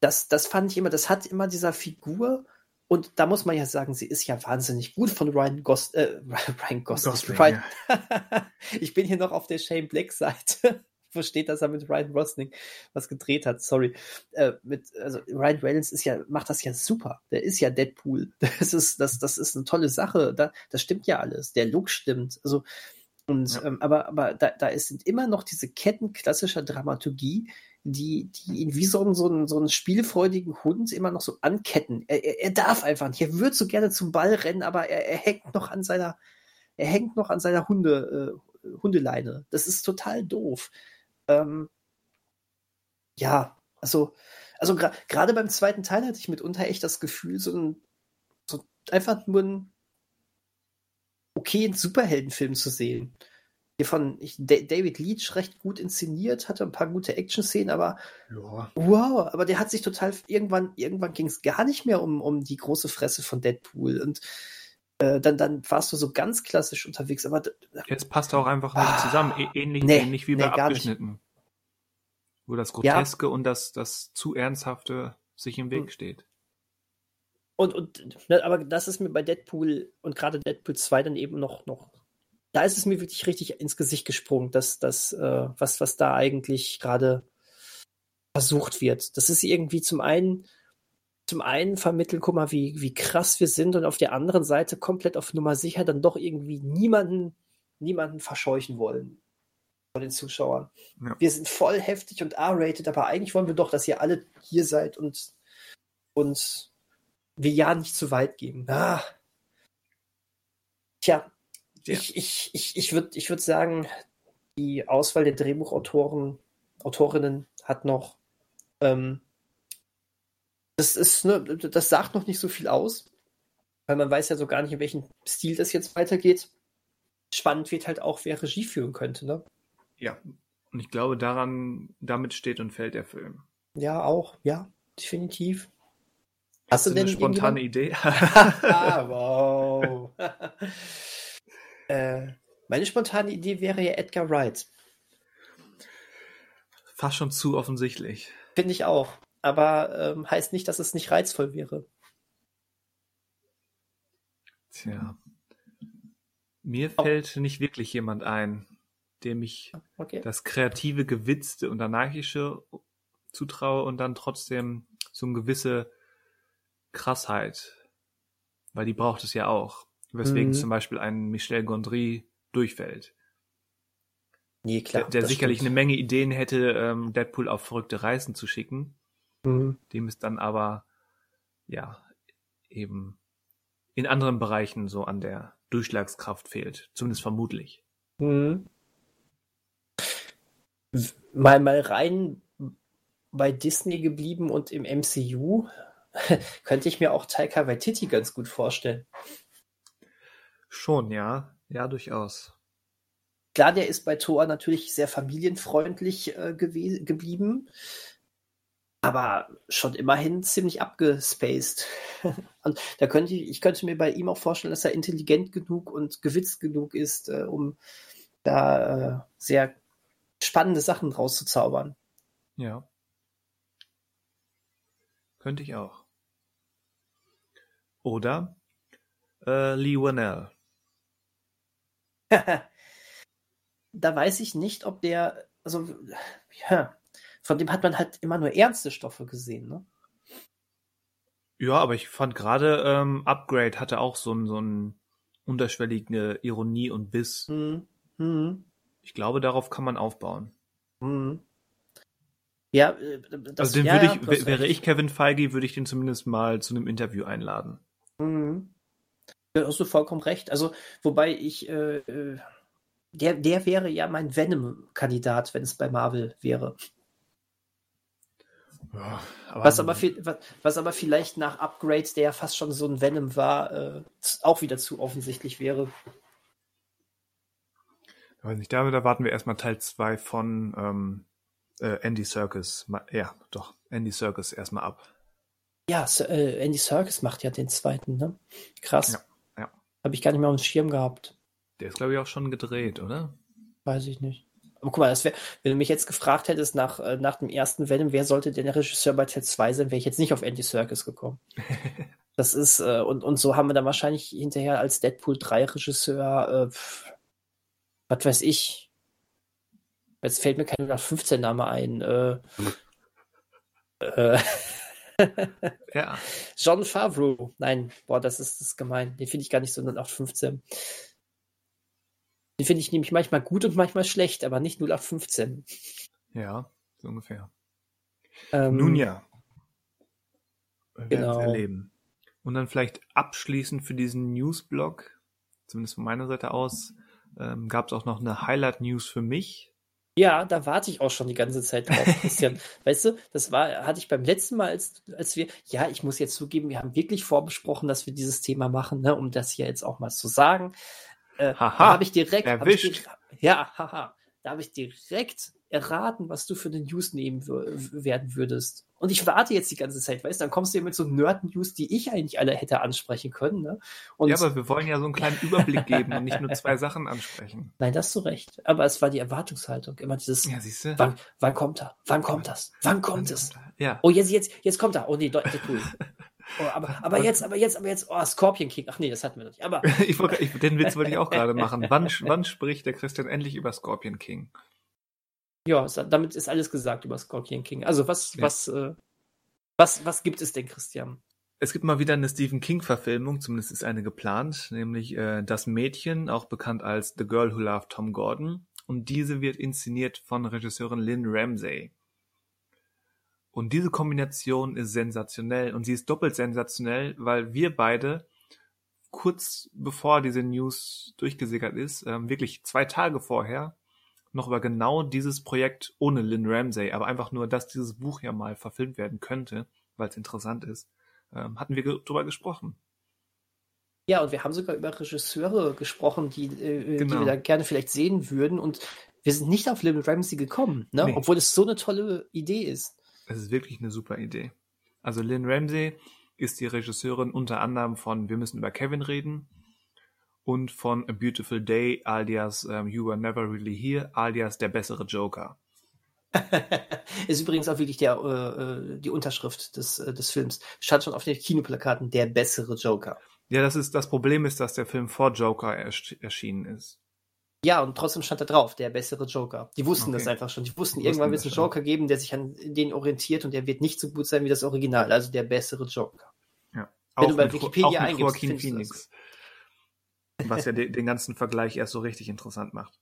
das, das fand ich immer, das hat immer dieser Figur und da muss man ja sagen, sie ist ja wahnsinnig gut von Ryan Gos äh, Ryan Gosling. Gosling Ryan. Ja. ich bin hier noch auf der Shane Black Seite. Wo steht, dass er mit Ryan Gosling was gedreht hat? Sorry. Äh, mit, also Ryan Reynolds ist ja, macht das ja super. Der ist ja Deadpool. Das ist, das, das ist eine tolle Sache. Da, das stimmt ja alles. Der Look stimmt. Also, und, ja. ähm, aber, aber da, da sind immer noch diese Ketten klassischer Dramaturgie, die, die ihn wie so einen, so, einen, so einen spielfreudigen Hund immer noch so anketten. Er, er, er darf einfach nicht. Er würde so gerne zum Ball rennen, aber er, er hängt noch an seiner, er hängt noch an seiner Hunde, äh, Hundeleine. Das ist total doof. Ähm, ja, also, also gerade gra beim zweiten Teil hatte ich mitunter echt das Gefühl, so ein, so einfach nur einen okayen Superheldenfilm zu sehen hier von David Leach recht gut inszeniert, hatte ein paar gute Action-Szenen, aber ja. wow, aber der hat sich total irgendwann, irgendwann ging es gar nicht mehr um, um die große Fresse von Deadpool und äh, dann, dann warst du so ganz klassisch unterwegs, aber jetzt passt auch einfach nicht ah, zusammen, e ähnlich, nee, ähnlich wie bei nee, Abgeschnitten. Wo das Groteske ja. und das, das zu Ernsthafte sich im Weg hm. steht. Und, und, ne, aber das ist mir bei Deadpool und gerade Deadpool 2 dann eben noch, noch da ist es mir wirklich richtig ins Gesicht gesprungen, dass das, äh, was, was da eigentlich gerade versucht wird. Das ist irgendwie zum einen, zum einen vermitteln, guck mal, wie, wie krass wir sind und auf der anderen Seite komplett auf Nummer sicher dann doch irgendwie niemanden, niemanden verscheuchen wollen von den Zuschauern. Ja. Wir sind voll heftig und R-rated, aber eigentlich wollen wir doch, dass ihr alle hier seid und uns wir ja nicht zu weit gehen. Ah. Tja, ja. Ich, ich, ich, ich würde ich würd sagen, die Auswahl der Drehbuchautoren, Autorinnen hat noch, ähm, das ist, ne, das sagt noch nicht so viel aus, weil man weiß ja so gar nicht, in welchem Stil das jetzt weitergeht. Spannend wird halt auch, wer Regie führen könnte, ne? Ja, und ich glaube, daran, damit steht und fällt der Film. Ja, auch, ja, definitiv. Hast, Hast du denn eine spontane Idee? ah, wow. Äh, meine spontane Idee wäre ja Edgar Wright. Fast schon zu offensichtlich. Finde ich auch. Aber ähm, heißt nicht, dass es nicht reizvoll wäre. Tja. Mir fällt oh. nicht wirklich jemand ein. dem ich Okay. das kreative, gewitzte und anarchische zutraue und dann trotzdem so eine gewisse Krassheit. Weil die braucht es ja auch. Weswegen Mhm. zum Beispiel ein Michel Gondry durchfällt. Nee, klar. der der sicherlich stimmt. eine Menge Ideen hätte, ähm, Deadpool auf verrückte Reisen zu schicken. Mhm. Dem es dann aber, ja, eben in anderen Bereichen so an der Durchschlagskraft fehlt. Zumindest vermutlich. Mhm. Mal, mal rein bei Disney geblieben und im MCU könnte ich mir auch Taika Waititi ganz gut vorstellen. Schon, ja. Ja, durchaus. Klar, der ist bei Thor natürlich sehr familienfreundlich äh, geblieben, aber schon immerhin ziemlich abgespaced. und da könnte ich, ich könnte mir bei ihm auch vorstellen, dass er intelligent genug und gewitzt genug ist, äh, um da äh, sehr spannende Sachen rauszuzaubern. Ja. Könnte ich auch. Oder äh, Lee Whannell. da weiß ich nicht, ob der, also, ja, von dem hat man halt immer nur ernste Stoffe gesehen, ne? Ja, aber ich fand gerade ähm, Upgrade hatte auch so ein so ein unterschwellige Ironie und Biss. Hm, hm, Ich glaube, darauf kann man aufbauen. hm. Ja, äh, das also den ja, würde ich, wäre ich Kevin Feige, würde ich den zumindest mal zu einem Interview einladen. Mhm. Ja, hast du vollkommen recht. Also, wobei ich, äh, äh, der, der wäre ja mein Venom-Kandidat, wenn es bei Marvel wäre. Ja, aber Was aber, viel, was, was aber vielleicht nach Upgrade, der ja fast schon so ein Venom war, äh, auch wieder zu offensichtlich wäre. weiß nicht, damit erwarten wir erstmal Teil 2 von ähm, äh, Andy Serkis. Ma- Ja, doch, Andy Serkis erstmal ab. Ja, äh, Andy Serkis macht ja den zweiten, ne? Krass. Ja, ja. Habe ich gar nicht mehr auf dem Schirm gehabt. Der ist, glaube ich, auch schon gedreht, oder? Weiß ich nicht. Aber guck mal, das wär, wenn du mich jetzt gefragt hättest nach, äh, nach dem ersten Venom, wer sollte denn der Regisseur bei Teil 2 sein, wäre ich jetzt nicht auf Andy Serkis gekommen. das ist, äh, und, und so haben wir dann wahrscheinlich hinterher als Deadpool 3 Regisseur, äh, was weiß ich. Jetzt fällt mir kein 15 Name ein. Äh, äh, Ja. John Favreau. Nein, boah, das ist, das ist gemein. Den finde ich gar nicht so 0815. Den finde ich nämlich manchmal gut und manchmal schlecht, aber nicht 0815. Ja, so ungefähr. Ähm, Nun ja. Wir werden es genau. erleben. Und dann vielleicht abschließend für diesen Newsblog, zumindest von meiner Seite aus, ähm, gab es auch noch eine Highlight-News für mich. Ja, da warte ich auch schon die ganze Zeit drauf, Christian. weißt du, das war, hatte ich beim letzten Mal, als, als wir, ja, ich muss jetzt zugeben, wir haben wirklich vorbesprochen, dass wir dieses Thema machen, ne, um das hier jetzt auch mal zu sagen. Äh, Haha, da habe ich direkt, hab ich erwischt. ja, haha, da habe ich direkt erraten, was du für eine News nehmen werden würdest. Und ich warte jetzt die ganze Zeit, weißt du, dann kommst du hier mit so Nerd-News, die ich eigentlich alle hätte ansprechen können, ne? Ja, aber wir wollen ja so einen kleinen Überblick geben und nicht nur zwei Sachen ansprechen. nein, das du recht. Aber es war die Erwartungshaltung, immer dieses, Ja, siehst du? wann, wann kommt er? Wann kommt das? Wann kommt es? Ja. Oh, jetzt, jetzt, jetzt kommt er. Oh nee, deutlich cool. Oh, aber, aber jetzt, aber jetzt, aber jetzt, oh, Scorpion King. Ach nee, das hatten wir noch nicht. Aber ich, den Witz wollte ich auch gerade machen. Wann, wann spricht der Christian endlich über Scorpion King? Ja, damit ist alles gesagt über Scorpion King. Also was, Ja. was, äh, was, was gibt es denn, Christian? Es gibt mal wieder eine Stephen King-Verfilmung, zumindest ist eine geplant, nämlich äh, Das Mädchen, auch bekannt als The Girl Who Loved Tom Gordon. Und diese wird inszeniert von Regisseurin Lynn Ramsey. Und diese Kombination ist sensationell und sie ist doppelt sensationell, weil wir beide kurz bevor diese News durchgesickert ist, ähm, wirklich zwei Tage vorher, noch über genau dieses Projekt ohne Lynn Ramsey, aber einfach nur, dass dieses Buch ja mal verfilmt werden könnte, weil es interessant ist, ähm, hatten wir ge drüber gesprochen. Ja, und wir haben sogar über Regisseure gesprochen, die, äh, die Genau. wir da gerne vielleicht sehen würden. Und wir sind nicht auf Little Ramsey gekommen, ne? Nee. obwohl es so eine tolle Idee ist. Es ist wirklich eine super Idee. Also Lynn Ramsey ist die Regisseurin unter anderem von Wir müssen über Kevin reden und von A Beautiful Day alias ähm, You Were Never Really Here alias Der bessere Joker. ist übrigens auch wirklich der, äh, äh, die Unterschrift des, äh, des Films. Stand schon auf den Kinoplakaten der bessere Joker. Ja, das ist das Problem ist, dass der Film vor Joker ersch erschienen ist. Ja, und trotzdem stand da drauf, der bessere Joker. Die wussten okay. das einfach schon. Die wussten, Die irgendwann wird es einen Joker geben, der sich an den orientiert und der wird nicht so gut sein wie das Original, also der bessere Joker. Ja. Wenn auch du bei Wikipedia eingibst, Phoenix. Was ja den, ganzen Vergleich erst so richtig interessant macht.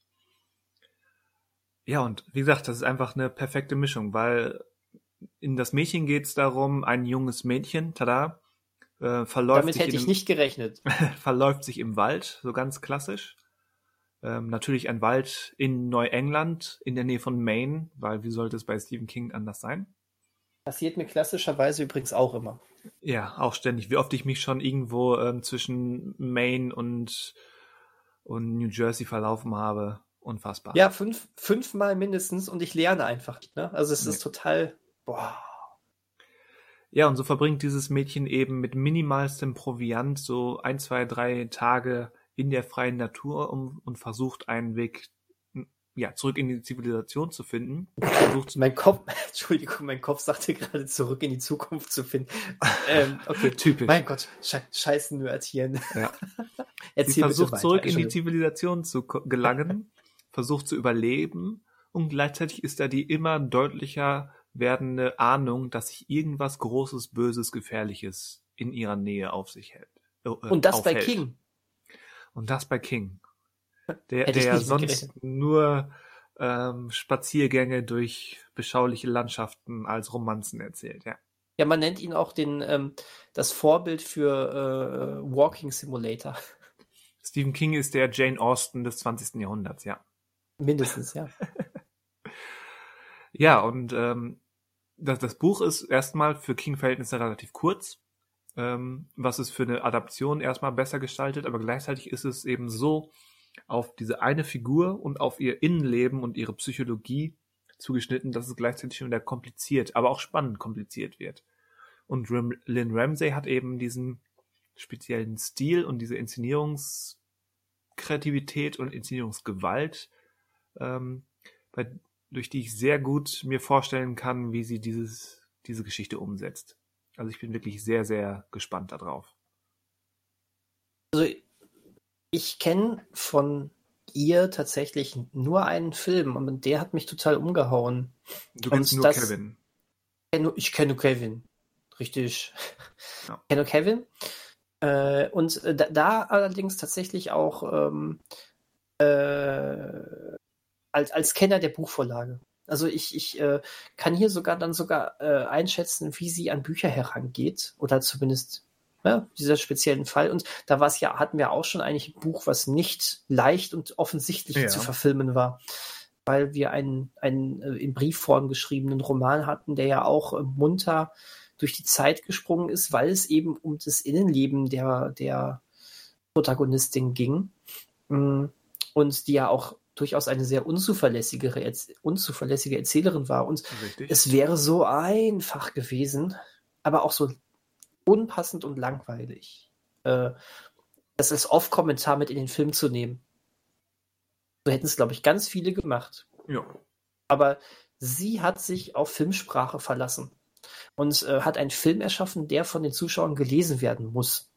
Ja, und wie gesagt, das ist einfach eine perfekte Mischung, weil in das Mädchen geht es darum, ein junges Mädchen, tada, äh, verläuft Damit sich hätte ich im, nicht gerechnet. verläuft sich im Wald, so ganz klassisch. Ähm, natürlich ein Wald in Neuengland, in der Nähe von Maine, weil wie sollte es bei Stephen King anders sein? Passiert mir klassischerweise übrigens auch immer. Ja, auch ständig. Wie oft ich mich schon irgendwo ähm, zwischen Maine und, und New Jersey verlaufen habe. Unfassbar. Ja, fünf, fünfmal mindestens und ich lerne einfach. Ne? Also es nee. ist total. Boah. Ja, und so verbringt dieses Mädchen eben mit minimalstem Proviant so ein, zwei, drei Tage in der freien Natur um, und versucht einen Weg ja, zurück in die Zivilisation zu finden. Versucht mein Kopf, Entschuldigung, mein Kopf sagte gerade zurück in die Zukunft zu finden. Ähm, okay, typisch. Mein Gott, sche scheißen Nerdchen. Ja. Sie versucht zurück in die Zivilisation zu gelangen, versucht zu überleben und gleichzeitig ist da die immer deutlicher werdende Ahnung, dass sich irgendwas Großes, Böses, Gefährliches in ihrer Nähe auf sich hält. Äh, und das aufhält. bei King. Und das bei King. Der, der ja sonst nur ähm, Spaziergänge durch beschauliche Landschaften als Romanzen erzählt, ja. Ja, man nennt ihn auch den, ähm, das Vorbild für äh, Walking Simulator. Stephen King ist der Jane Austen des 20. Jahrhunderts, ja. Mindestens, ja. ja, und ähm, das, das Buch ist erstmal für King-Verhältnisse relativ kurz ähm, was es für eine Adaption erstmal besser gestaltet, aber gleichzeitig ist es eben so auf diese eine Figur und auf ihr Innenleben und ihre Psychologie zugeschnitten, dass es gleichzeitig schon wieder kompliziert, aber auch spannend kompliziert wird. Und Lynn Ramsey hat eben diesen speziellen Stil und diese Inszenierungskreativität und Inszenierungsgewalt, ähm, bei, durch die ich sehr gut mir vorstellen kann, wie sie dieses, diese Geschichte umsetzt. Also ich bin wirklich sehr, sehr gespannt darauf. Also ich kenne von ihr tatsächlich nur einen Film und der hat mich total umgehauen. Du kennst und nur das, Kevin. Ich kenne nur Kevin. Richtig. Ja. Ich kenne nur Kevin. Äh, und da, da, allerdings tatsächlich auch ähm, äh, als, als Kenner der Buchvorlage. Also ich, ich äh, kann hier sogar dann sogar äh, einschätzen, wie sie an Bücher herangeht oder zumindest ja, dieser speziellen Fall. Und da war es ja, hatten wir auch schon eigentlich ein Buch, was nicht leicht und offensichtlich ja. zu verfilmen war, weil wir einen, einen äh, in Briefform geschriebenen Roman hatten, der ja auch äh, munter durch die Zeit gesprungen ist, weil es eben um das Innenleben der, der Protagonistin ging. Mm, und die ja auch durchaus eine sehr unzuverlässige, unzuverlässige Erzählerin war. Und Richtig. es wäre so einfach gewesen, aber auch so unpassend und langweilig, äh, das als Off-Kommentar mit in den Film zu nehmen. So hätten es, glaube ich, ganz viele gemacht. Ja. Aber sie hat sich auf Filmsprache verlassen und äh, hat einen Film erschaffen, der von den Zuschauern gelesen werden muss.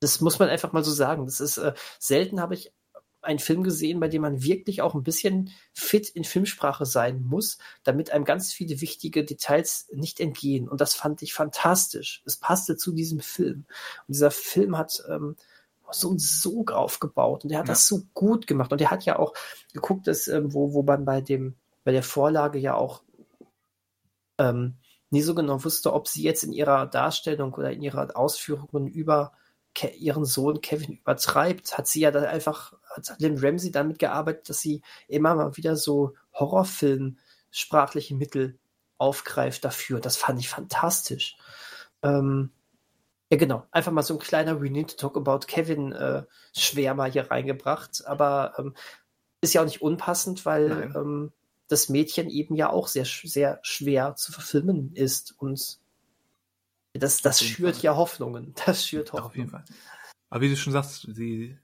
Das muss man einfach mal so sagen. Das ist äh, selten habe ich einen Film gesehen, bei dem man wirklich auch ein bisschen fit in Filmsprache sein muss, damit einem ganz viele wichtige Details nicht entgehen. Und das fand ich fantastisch. Es passte zu diesem Film. Und dieser Film hat ähm, so einen Sog aufgebaut und er hat ja. das so gut gemacht. Und er hat ja auch geguckt, dass, ähm, wo, wo man bei dem, bei der Vorlage ja auch ähm, nie so genau wusste, ob sie jetzt in ihrer Darstellung oder in ihrer Ausführungen über ihren Sohn Kevin übertreibt, hat sie ja dann einfach hat Lynn Ramsey damit gearbeitet, dass sie immer mal wieder so Horrorfilm sprachliche Mittel aufgreift dafür. Das fand ich fantastisch. Ähm, ja, genau. Einfach mal so ein kleiner We Need to Talk About Kevin äh, Schwärmer hier reingebracht. Aber ähm, ist ja auch nicht unpassend, weil ähm, das Mädchen eben ja auch sehr, sehr schwer zu verfilmen ist. Und das, das schürt Fall. ja Hoffnungen. Das schürt Hoffnungen. Auf jeden Fall. Aber wie du schon sagst, sie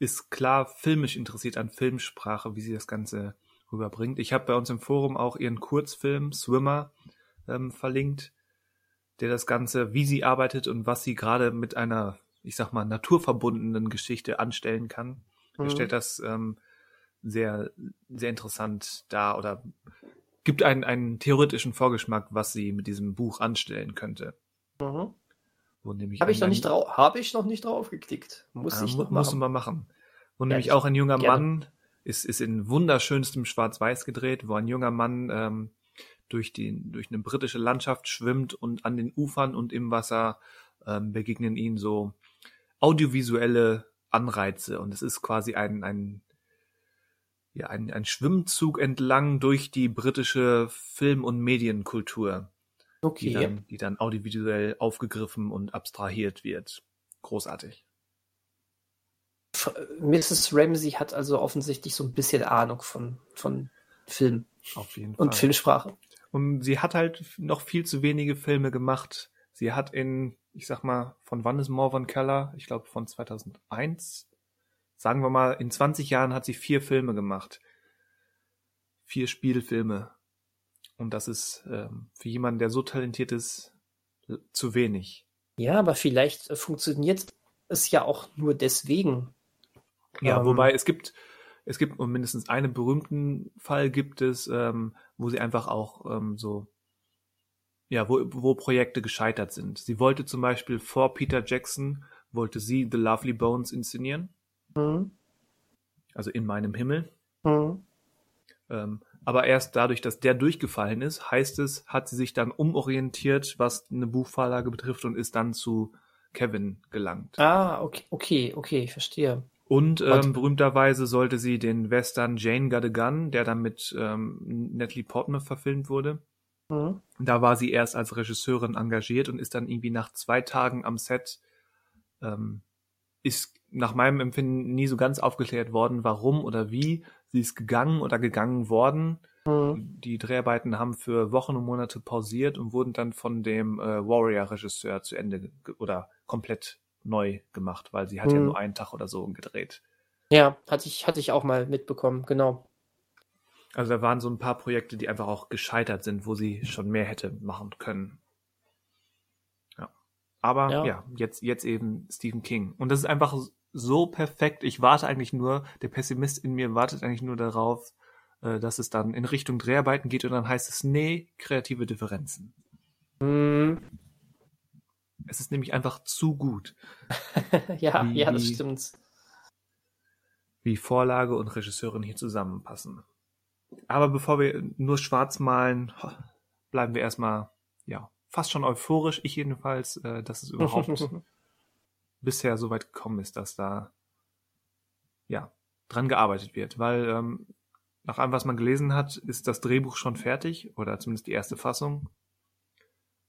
ist klar filmisch interessiert an Filmsprache, wie sie das Ganze rüberbringt. Ich habe bei uns im Forum auch ihren Kurzfilm Swimmer ähm, verlinkt, der das Ganze, wie sie arbeitet und was sie gerade mit einer, ich sag mal, naturverbundenen Geschichte anstellen kann. Mhm. Er stellt das ähm, sehr, sehr interessant da oder gibt einen, einen theoretischen Vorgeschmack, was sie mit diesem Buch anstellen könnte. Mhm. Wo nämlich Habe ich, noch nicht drauf, hab ich noch nicht drauf geklickt. Muss Ja, ich noch musst du machen. mal machen. Wo Ja, nämlich ich- auch ein junger gerne. Mann ist, ist in wunderschönstem Schwarz-Weiß gedreht, wo ein junger Mann ähm, durch, die, durch eine britische Landschaft schwimmt und an den Ufern und im Wasser ähm, begegnen ihm so audiovisuelle Anreize. Und es ist quasi ein, ein, ja, ein, ein Schwimmzug entlang durch die britische Film- und Medienkultur die Okay. dann, die dann audiovisuell aufgegriffen und abstrahiert wird. Großartig. Mrs. Ramsey hat also offensichtlich so ein bisschen Ahnung von, von Film Auf jeden und Fall. Filmsprache. Und sie hat halt noch viel zu wenige Filme gemacht. Sie hat in, ich sag mal, von wann ist Morvan Keller? Ich glaube von 2001. Sagen wir mal, in 20 Jahren hat sie vier Filme gemacht. Vier Spielfilme. Und das ist ähm, für jemanden, der so talentiert ist, zu wenig. Ja, aber vielleicht äh, funktioniert es ja auch nur deswegen. Ja, Ähm, wobei es gibt, es gibt mindestens einen berühmten Fall gibt es, ähm, wo sie einfach auch ähm, so, ja, wo, wo Projekte gescheitert sind. Sie wollte zum Beispiel vor Peter Jackson, wollte sie The Lovely Bones inszenieren, Hm, also in meinem Himmel. hm. Ähm, aber erst dadurch, dass der durchgefallen ist, heißt es, hat sie sich dann umorientiert, was eine Buchvorlage betrifft und ist dann zu Kevin gelangt. Ah, okay, okay, okay, ich verstehe. Und ähm, berühmterweise sollte sie den Western Jane Got a Gun, der dann mit ähm, Natalie Portman verfilmt wurde. Hm. Da war sie erst als Regisseurin engagiert und ist dann irgendwie nach zwei Tagen am Set, ähm, ist nach meinem Empfinden nie so ganz aufgeklärt worden, warum oder wie. Sie ist gegangen oder gegangen worden. Hm. Die Dreharbeiten haben für Wochen und Monate pausiert und wurden dann von dem äh, Warrior-Regisseur zu Ende oder komplett neu gemacht, weil sie hat ja Hm. nur einen Tag oder so gedreht. Ja, hatte ich, hatte ich auch mal mitbekommen, genau. Also da waren so ein paar Projekte, die einfach auch gescheitert sind, wo sie schon mehr hätte machen können. Ja. Aber Ja. ja, jetzt, jetzt eben Stephen King. Und das ist einfach so perfekt. Ich warte eigentlich nur, der Pessimist in mir wartet eigentlich nur darauf, äh, dass es dann in Richtung Dreharbeiten geht und dann heißt es, nee, kreative Differenzen. Hm. Es ist nämlich einfach zu gut, ja, Wie- ja, das stimmt. wie Vorlage und Regisseurin hier zusammenpassen. Aber bevor wir nur schwarz malen, bleiben wir erstmal, ja, fast schon euphorisch, ich jedenfalls, äh, dass es überhaupt bisher so weit gekommen ist, dass da, ja, dran gearbeitet wird. Weil, ähm, nach allem, was man gelesen hat, ist das Drehbuch schon fertig, oder zumindest die erste Fassung.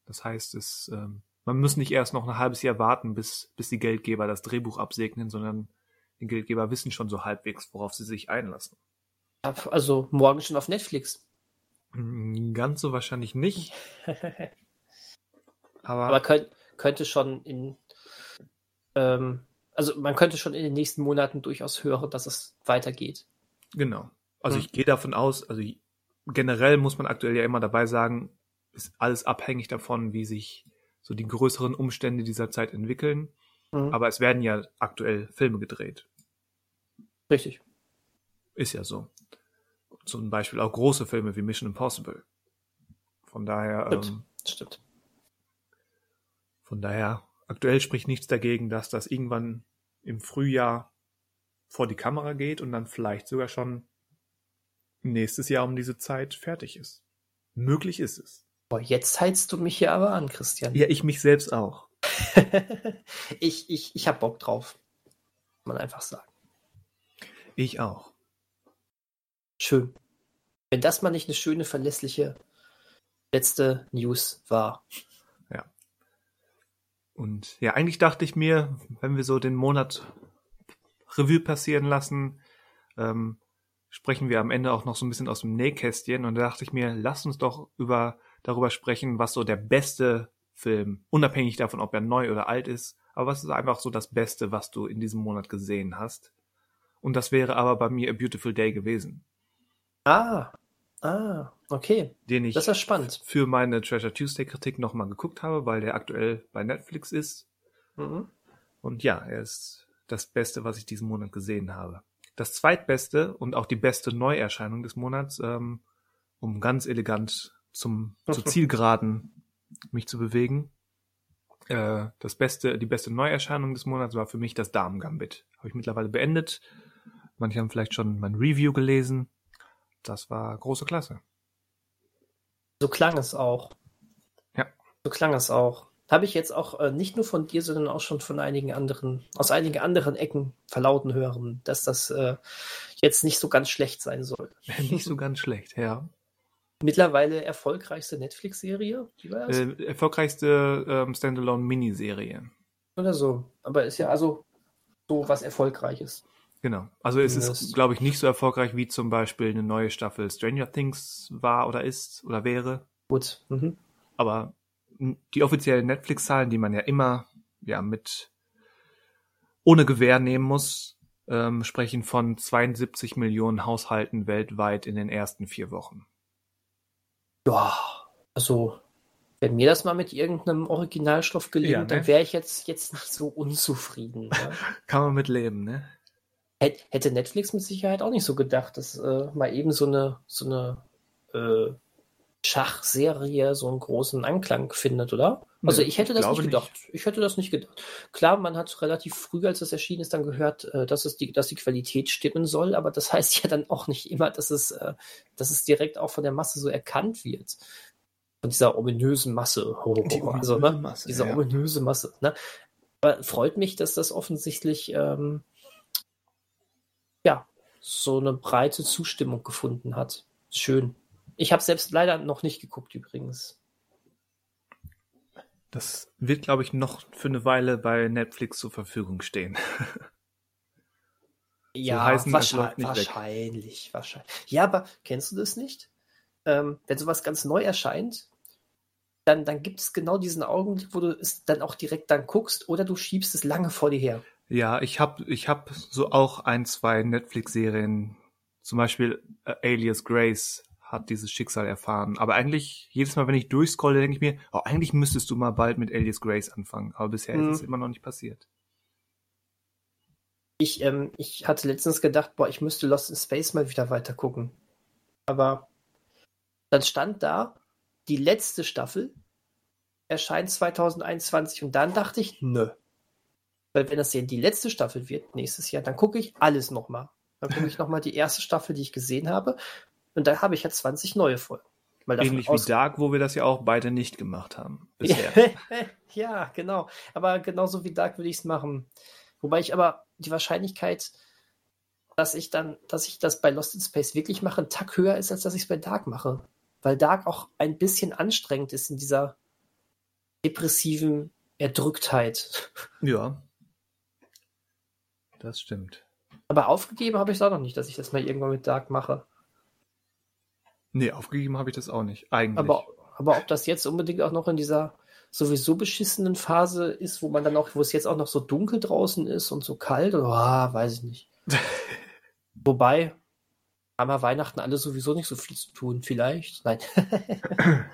Das heißt, es, ähm, man muss nicht erst noch ein halbes Jahr warten, bis, bis die Geldgeber das Drehbuch absegnen, sondern die Geldgeber wissen schon so halbwegs, worauf sie sich einlassen. also morgen schon auf Netflix. Mm, Ganz so wahrscheinlich nicht, aber, Aber könnt, könnte schon in, ähm, also man könnte schon in den nächsten Monaten durchaus hören, dass es weitergeht. genau. Also Hm. ich gehe davon aus, also generell muss man aktuell ja immer dabei sagen, ist alles abhängig davon, wie sich so die größeren Umstände dieser Zeit entwickeln. Mhm. Aber es werden ja aktuell Filme gedreht. Richtig. Ist ja so. Zum Beispiel auch große Filme wie Mission Impossible. Von daher, Stimmt. ähm, Stimmt. von daher, aktuell spricht nichts dagegen, dass das irgendwann im Frühjahr vor die Kamera geht und dann vielleicht sogar schon nächstes Jahr um diese Zeit fertig ist. Möglich ist es. Boah, jetzt heizt du mich hier aber an, Christian. Ja, ich mich selbst auch. ich ich, ich hab Bock drauf. Kann man einfach sagen. Ich auch. Schön. Wenn das mal nicht eine schöne, verlässliche letzte News war. Und ja, eigentlich dachte ich mir, wenn wir so den Monat Revue passieren lassen, ähm, sprechen wir am Ende auch noch so ein bisschen aus dem Nähkästchen. Und da dachte ich mir, lass uns doch über, darüber sprechen, was so der beste Film, unabhängig davon, ob er neu oder alt ist, aber was ist einfach so das Beste, was du in diesem Monat gesehen hast. Und das wäre aber bei mir A Beautiful Day gewesen, Ah, ah, okay. den ich Das ist spannend. für meine Treasure Tuesday Kritik nochmal geguckt habe, weil der aktuell bei Netflix ist Mhm. Und ja, er ist das Beste, was ich diesen Monat gesehen habe. Das zweitbeste und auch die beste Neuerscheinung des Monats, ähm, um ganz elegant zum, zur Zielgeraden mich zu bewegen. Äh, das beste, die beste Neuerscheinung des Monats war für mich das Damen-Gambit. Habe ich mittlerweile beendet. Manche haben vielleicht schon mein Review gelesen. Das war große Klasse. So klang es auch. Ja. So klang es auch. Habe ich jetzt auch äh, nicht nur von dir, sondern auch schon von einigen anderen, aus einigen anderen Ecken verlauten hören, dass das äh, jetzt nicht so ganz schlecht sein soll. nicht so ganz schlecht, ja. Mittlerweile erfolgreichste Netflix-Serie? Äh, erfolgreichste ähm, Standalone-Miniserie. Oder so. Aber ist ja also so was Erfolgreiches. Genau. Also es ist, glaube ich, nicht so erfolgreich wie zum Beispiel eine neue Staffel Stranger Things war oder ist oder wäre. Gut. Mhm. Aber die offiziellen Netflix-Zahlen, die man ja immer ja mit ohne Gewähr nehmen muss, ähm, sprechen von 72 Millionen Haushalten weltweit in den ersten vier Wochen. Ja, also wenn mir das mal mit irgendeinem Originalstoff gelingt, ja, ne? dann wäre ich jetzt, jetzt nicht so unzufrieden. Ne? Kann man mit leben, ne? Hätte Netflix mit Sicherheit auch nicht so gedacht, dass äh, mal eben so eine, so eine äh, Schachserie so einen großen Anklang findet, oder? Also ich hätte das nicht gedacht. Nicht. Ich hätte das nicht gedacht. Klar, man hat relativ früh, als das erschienen ist, dann gehört, äh, dass es die, dass die Qualität stimmen soll, aber das heißt ja dann auch nicht immer, dass es, äh, dass es direkt auch von der Masse so erkannt wird. Von dieser ominösen Masse. Oh, die also, ne? Masse, diese ja. ominöse Masse. Ne? Aber freut mich, dass das offensichtlich ähm, so eine breite Zustimmung gefunden hat. Schön. Ich habe selbst leider noch nicht geguckt übrigens. Das wird, glaube ich, noch für eine Weile bei Netflix zur Verfügung stehen. ja, heißen, wahrscheinlich, wahrscheinlich, wahrscheinlich. Ja, aber kennst du das nicht? Ähm, wenn sowas ganz neu erscheint, dann, dann gibt es genau diesen Augenblick, wo du es dann auch direkt dann guckst oder du schiebst es lange vor dir her. Ja, ich habe ich hab so auch ein, zwei Netflix-Serien, zum Beispiel äh, Alias Grace hat dieses Schicksal erfahren. Aber eigentlich, jedes Mal, wenn ich durchscrolle, denke ich mir, oh, eigentlich müsstest du mal bald mit Alias Grace anfangen. Aber bisher mhm. ist es immer noch nicht passiert. Ich, ähm, ich hatte letztens gedacht, boah, ich müsste Lost in Space mal wieder weiter gucken. Aber dann stand da, die letzte Staffel erscheint 2021 und dann dachte ich, nö. Weil wenn das ja die letzte Staffel wird, nächstes Jahr, dann gucke ich alles nochmal. Dann gucke ich nochmal die erste Staffel, die ich gesehen habe und da habe ich ja 20 neue Folgen. Ähnlich wie Dark, wo wir das ja auch beide nicht gemacht haben bisher. ja, genau. Aber genauso wie Dark würde ich es machen. Wobei ich aber die Wahrscheinlichkeit, dass ich dann, dass ich das bei Lost in Space wirklich mache, einen Tack höher ist, als dass ich es bei Dark mache. Weil Dark auch ein bisschen anstrengend ist in dieser depressiven Erdrücktheit. Ja. Das stimmt. Aber aufgegeben habe ich es auch noch nicht, dass ich das mal irgendwann mit Dark mache. Nee, aufgegeben habe ich das auch nicht, eigentlich. Aber, aber ob das jetzt unbedingt auch noch in dieser sowieso beschissenen Phase ist, wo man dann auch, wo es jetzt auch noch so dunkel draußen ist und so kalt, oh, weiß ich nicht. Wobei, haben wir Weihnachten alle sowieso nicht so viel zu tun, vielleicht. Nein.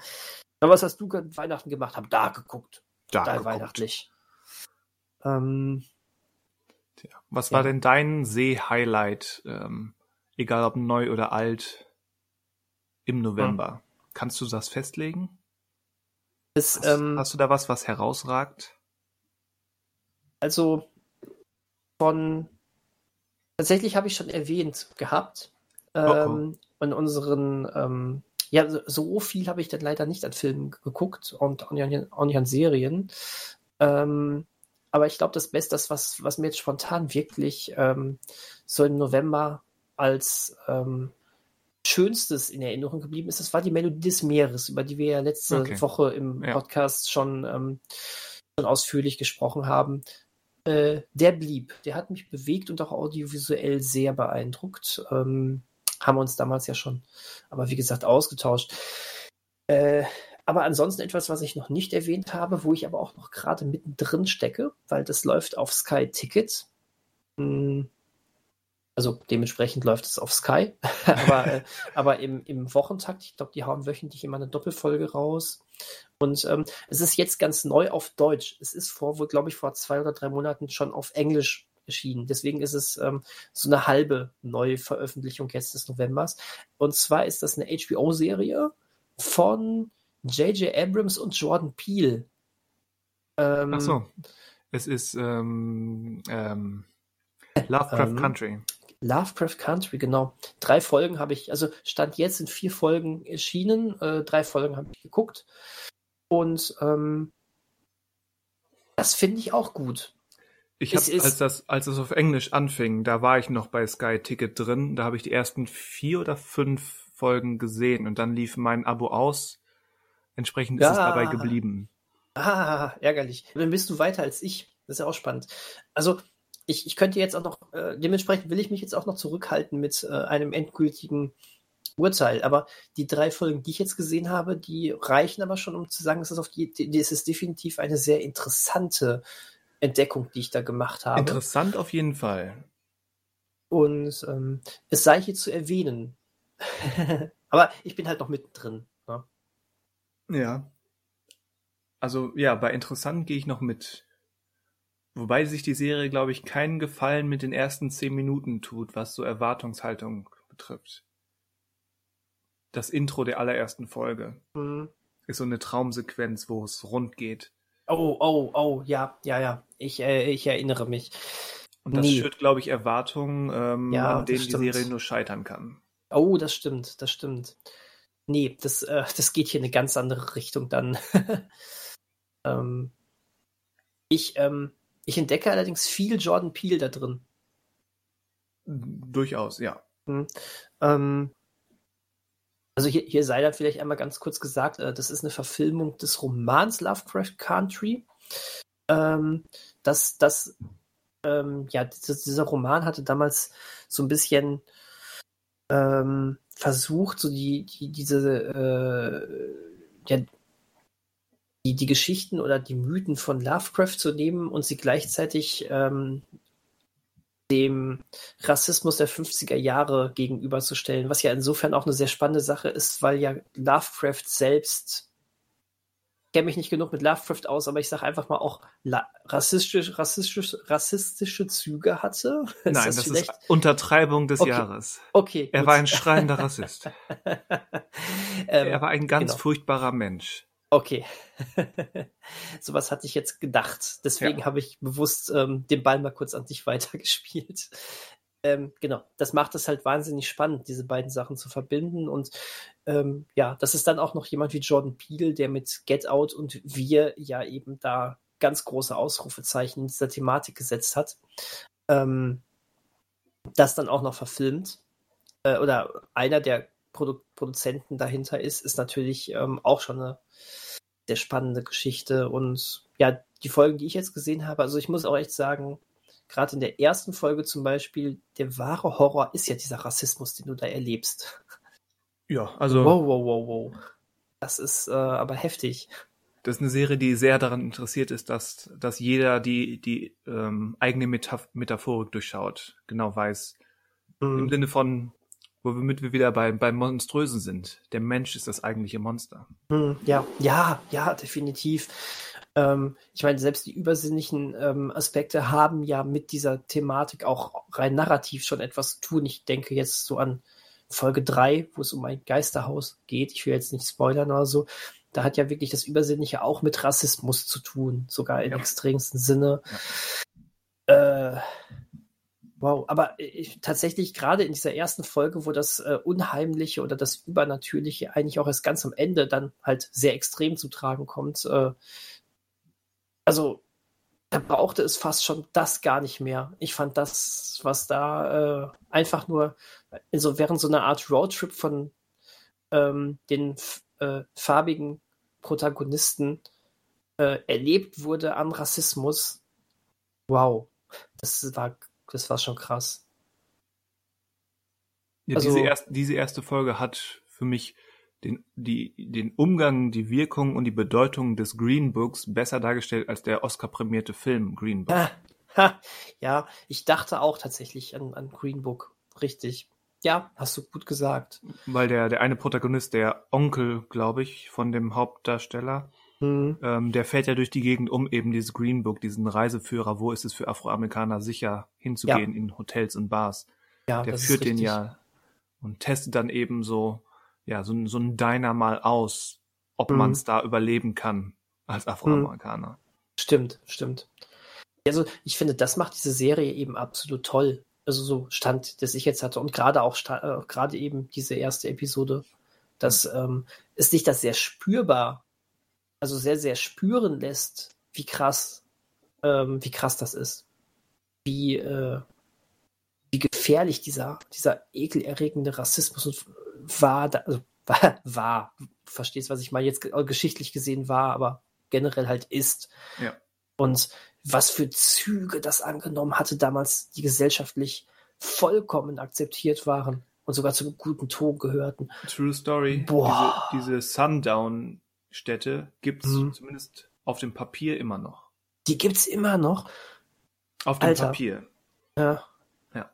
aber was hast du Weihnachten gemacht? Hab da geguckt. Da, da weihnachtlich. Ähm, Was ja. war denn dein See-Highlight? Ähm, egal ob neu oder alt im November. Hm. Kannst du das festlegen? Das, hast, ähm, hast, du da was, was herausragt? Also von tatsächlich habe ich schon erwähnt gehabt. Ähm, oh, oh. In unseren ähm, ja, so viel habe ich dann leider nicht an Filmen geguckt und auch nicht an Serien. Ähm, aber ich glaube, das Beste, was, was mir jetzt spontan wirklich ähm, so im November als ähm, Schönstes in Erinnerung geblieben ist, das war die Melodie des Meeres, über die wir ja letzte okay. Woche im ja. Podcast schon, ähm, schon ausführlich gesprochen haben. Äh, der blieb. Der hat mich bewegt und auch audiovisuell sehr beeindruckt. Ähm, haben wir uns damals ja schon, aber wie gesagt, ausgetauscht. Äh, aber ansonsten etwas, was ich noch nicht erwähnt habe, wo ich aber auch noch gerade mittendrin stecke, weil das läuft auf Sky Ticket. Hm, also dementsprechend läuft es auf Sky, aber, äh, aber im, im Wochentakt, ich glaube, die hauen wöchentlich immer eine Doppelfolge raus. Und ähm, es ist jetzt ganz neu auf Deutsch. Es ist vor, glaube ich, vor zwei oder drei Monaten schon auf Englisch erschienen. Deswegen ist es ähm, so eine halbe Neuveröffentlichung jetzt des Novembers. Und zwar ist das eine HBO-Serie von J.J. Abrams und Jordan Peele. Ähm, Ach so. Es ist ähm, ähm, Lovecraft ähm, Country. Lovecraft Country, genau. Drei Folgen habe ich, also Stand jetzt sind vier Folgen erschienen, äh, drei Folgen habe ich geguckt. Und ähm, das finde ich auch gut. Ich habe, als das, als es auf Englisch anfing, da war ich noch bei Sky Ticket drin. Da habe ich die ersten vier oder fünf Folgen gesehen und dann lief mein Abo aus. Entsprechend ja. ist es dabei geblieben. Ah, ärgerlich. Dann bist du weiter als ich. Das ist ja auch spannend. Also, ich, ich könnte jetzt auch noch, äh, dementsprechend will ich mich jetzt auch noch zurückhalten mit äh, einem endgültigen Urteil. Aber die drei Folgen, die ich jetzt gesehen habe, die reichen aber schon, um zu sagen, dass es auf die, die, es ist definitiv eine sehr interessante Entdeckung, die ich da gemacht habe. Interessant auf jeden Fall. Und ähm, es sei hier zu erwähnen. aber ich bin halt noch mittendrin. Ja. Also ja, bei interessant gehe ich noch mit. Wobei sich die Serie, glaube ich, keinen Gefallen mit den ersten zehn Minuten tut, was so Erwartungshaltung betrifft das Intro der allerersten Folge. Mhm. Ist so eine Traumsequenz, wo es rund geht. Oh, oh, oh, ja, ja, ja. Ich, äh, ich erinnere mich. Und das nee. schürt, glaube ich, Erwartungen, ähm, ja, an denen die Serie nur scheitern kann. Oh, das stimmt, das stimmt. Nee, das, äh, das geht hier in eine ganz andere Richtung dann. ähm, ich, ähm, ich entdecke allerdings viel Jordan Peele da drin. Durchaus, ja. Hm. Ähm, also hier, hier sei da vielleicht einmal ganz kurz gesagt, äh, das ist eine Verfilmung des Romans Lovecraft Country. Ähm, das, das, ähm, ja, dieser Roman hatte damals so ein bisschen ähm, versucht, so die, die diese, äh, ja, die, die Geschichten oder die Mythen von Lovecraft zu nehmen und sie gleichzeitig ähm, dem Rassismus der 50er Jahre gegenüberzustellen, was ja insofern auch eine sehr spannende Sache ist, weil ja Lovecraft selbst, kenne mich nicht genug mit Lovecraft aus, aber ich sage einfach mal auch rassistisch, rassistisch, rassistische Züge hatte. Ist Nein, das, das ist Untertreibung des okay. Jahres. Okay. Er gut. war ein schreiender Rassist. ähm, er war ein ganz genau. furchtbarer Mensch. Okay. Sowas hatte ich jetzt gedacht. Deswegen ja. habe ich bewusst ähm, den Ball mal kurz an dich weitergespielt. Ähm, genau, das macht es halt wahnsinnig spannend, diese beiden Sachen zu verbinden. Und ähm, ja, das ist dann auch noch jemand wie Jordan Peele, der mit Get Out und Wir ja eben da ganz große Ausrufezeichen in dieser Thematik gesetzt hat. Ähm, das dann auch noch verfilmt. Äh, oder einer der Produ Produzenten dahinter ist, ist natürlich ähm, auch schon eine sehr spannende Geschichte. Und ja, die Folgen, die ich jetzt gesehen habe, also ich muss auch echt sagen, gerade in der ersten Folge zum Beispiel, der wahre Horror ist ja dieser Rassismus, den du da erlebst. Ja, also. Wow, wow, wow, wow. Das ist äh, aber heftig. Das ist eine Serie, die sehr daran interessiert ist, dass, dass jeder die, die ähm, eigene Metaph Metaphorik durchschaut, genau weiß. Mhm. Im Sinne von, womit wir wieder bei, beim Monströsen sind. Der Mensch ist das eigentliche Monster. Hm, ja, ja, ja, definitiv. Ähm, ich meine, selbst die übersinnlichen ähm, Aspekte haben ja mit dieser Thematik auch rein narrativ schon etwas zu tun. Ich denke jetzt so an Folge 3, wo es um ein Geisterhaus geht. Ich will jetzt nicht spoilern oder so. Da hat ja wirklich das Übersinnliche auch mit Rassismus zu tun, sogar im ja. extremsten Sinne. Ja. Äh, Wow, aber ich, tatsächlich gerade in dieser ersten Folge, wo das äh, Unheimliche oder das Übernatürliche eigentlich auch erst ganz am Ende dann halt sehr extrem zu tragen kommt, äh, also da brauchte es fast schon das gar nicht mehr. Ich fand das, was da äh, einfach nur so während so einer Art Roadtrip von ähm, den äh, farbigen Protagonisten äh, erlebt wurde an Rassismus. Wow, das war das war schon krass. Ja, also, diese, erste, diese erste Folge hat für mich den, die, den Umgang, die Wirkung und die Bedeutung des Green Books besser dargestellt als der Oscar-prämierte Film Green Book. Ah, ja, ich dachte auch tatsächlich an, an Green Book. Richtig. Ja, hast du gut gesagt. Weil der, der eine Protagonist, der Onkel, glaube ich, von dem Hauptdarsteller, Mhm. Ähm, der fährt ja durch die Gegend, um eben dieses Green Book, diesen Reiseführer, wo ist es für Afroamerikaner sicher hinzugehen ja. in Hotels und Bars. Ja, der führt den ja und testet dann eben so, ja, so, so ein Diner mal aus, ob mhm. man es da überleben kann als Afroamerikaner. Mhm. Stimmt, stimmt. Also ich finde, das macht diese Serie eben absolut toll. Also so Stand, das ich jetzt hatte und gerade auch äh, gerade eben diese erste Episode, dass ähm, ist nicht das sehr spürbar, also sehr sehr spüren lässt, wie krass, ähm, wie krass das ist, wie äh, wie gefährlich dieser dieser ekelerregende Rassismus war, da, also war, war verstehst was ich mal jetzt geschichtlich gesehen war, aber generell halt ist. Ja. Und was für Züge das angenommen hatte damals, die gesellschaftlich vollkommen akzeptiert waren und sogar zum guten Ton gehörten. True Story. Boah. Diese, diese Sundown-Städte gibt es mhm. zumindest auf dem Papier immer noch. Die gibt es immer noch? Auf dem Alter. Papier. Ja. Ja.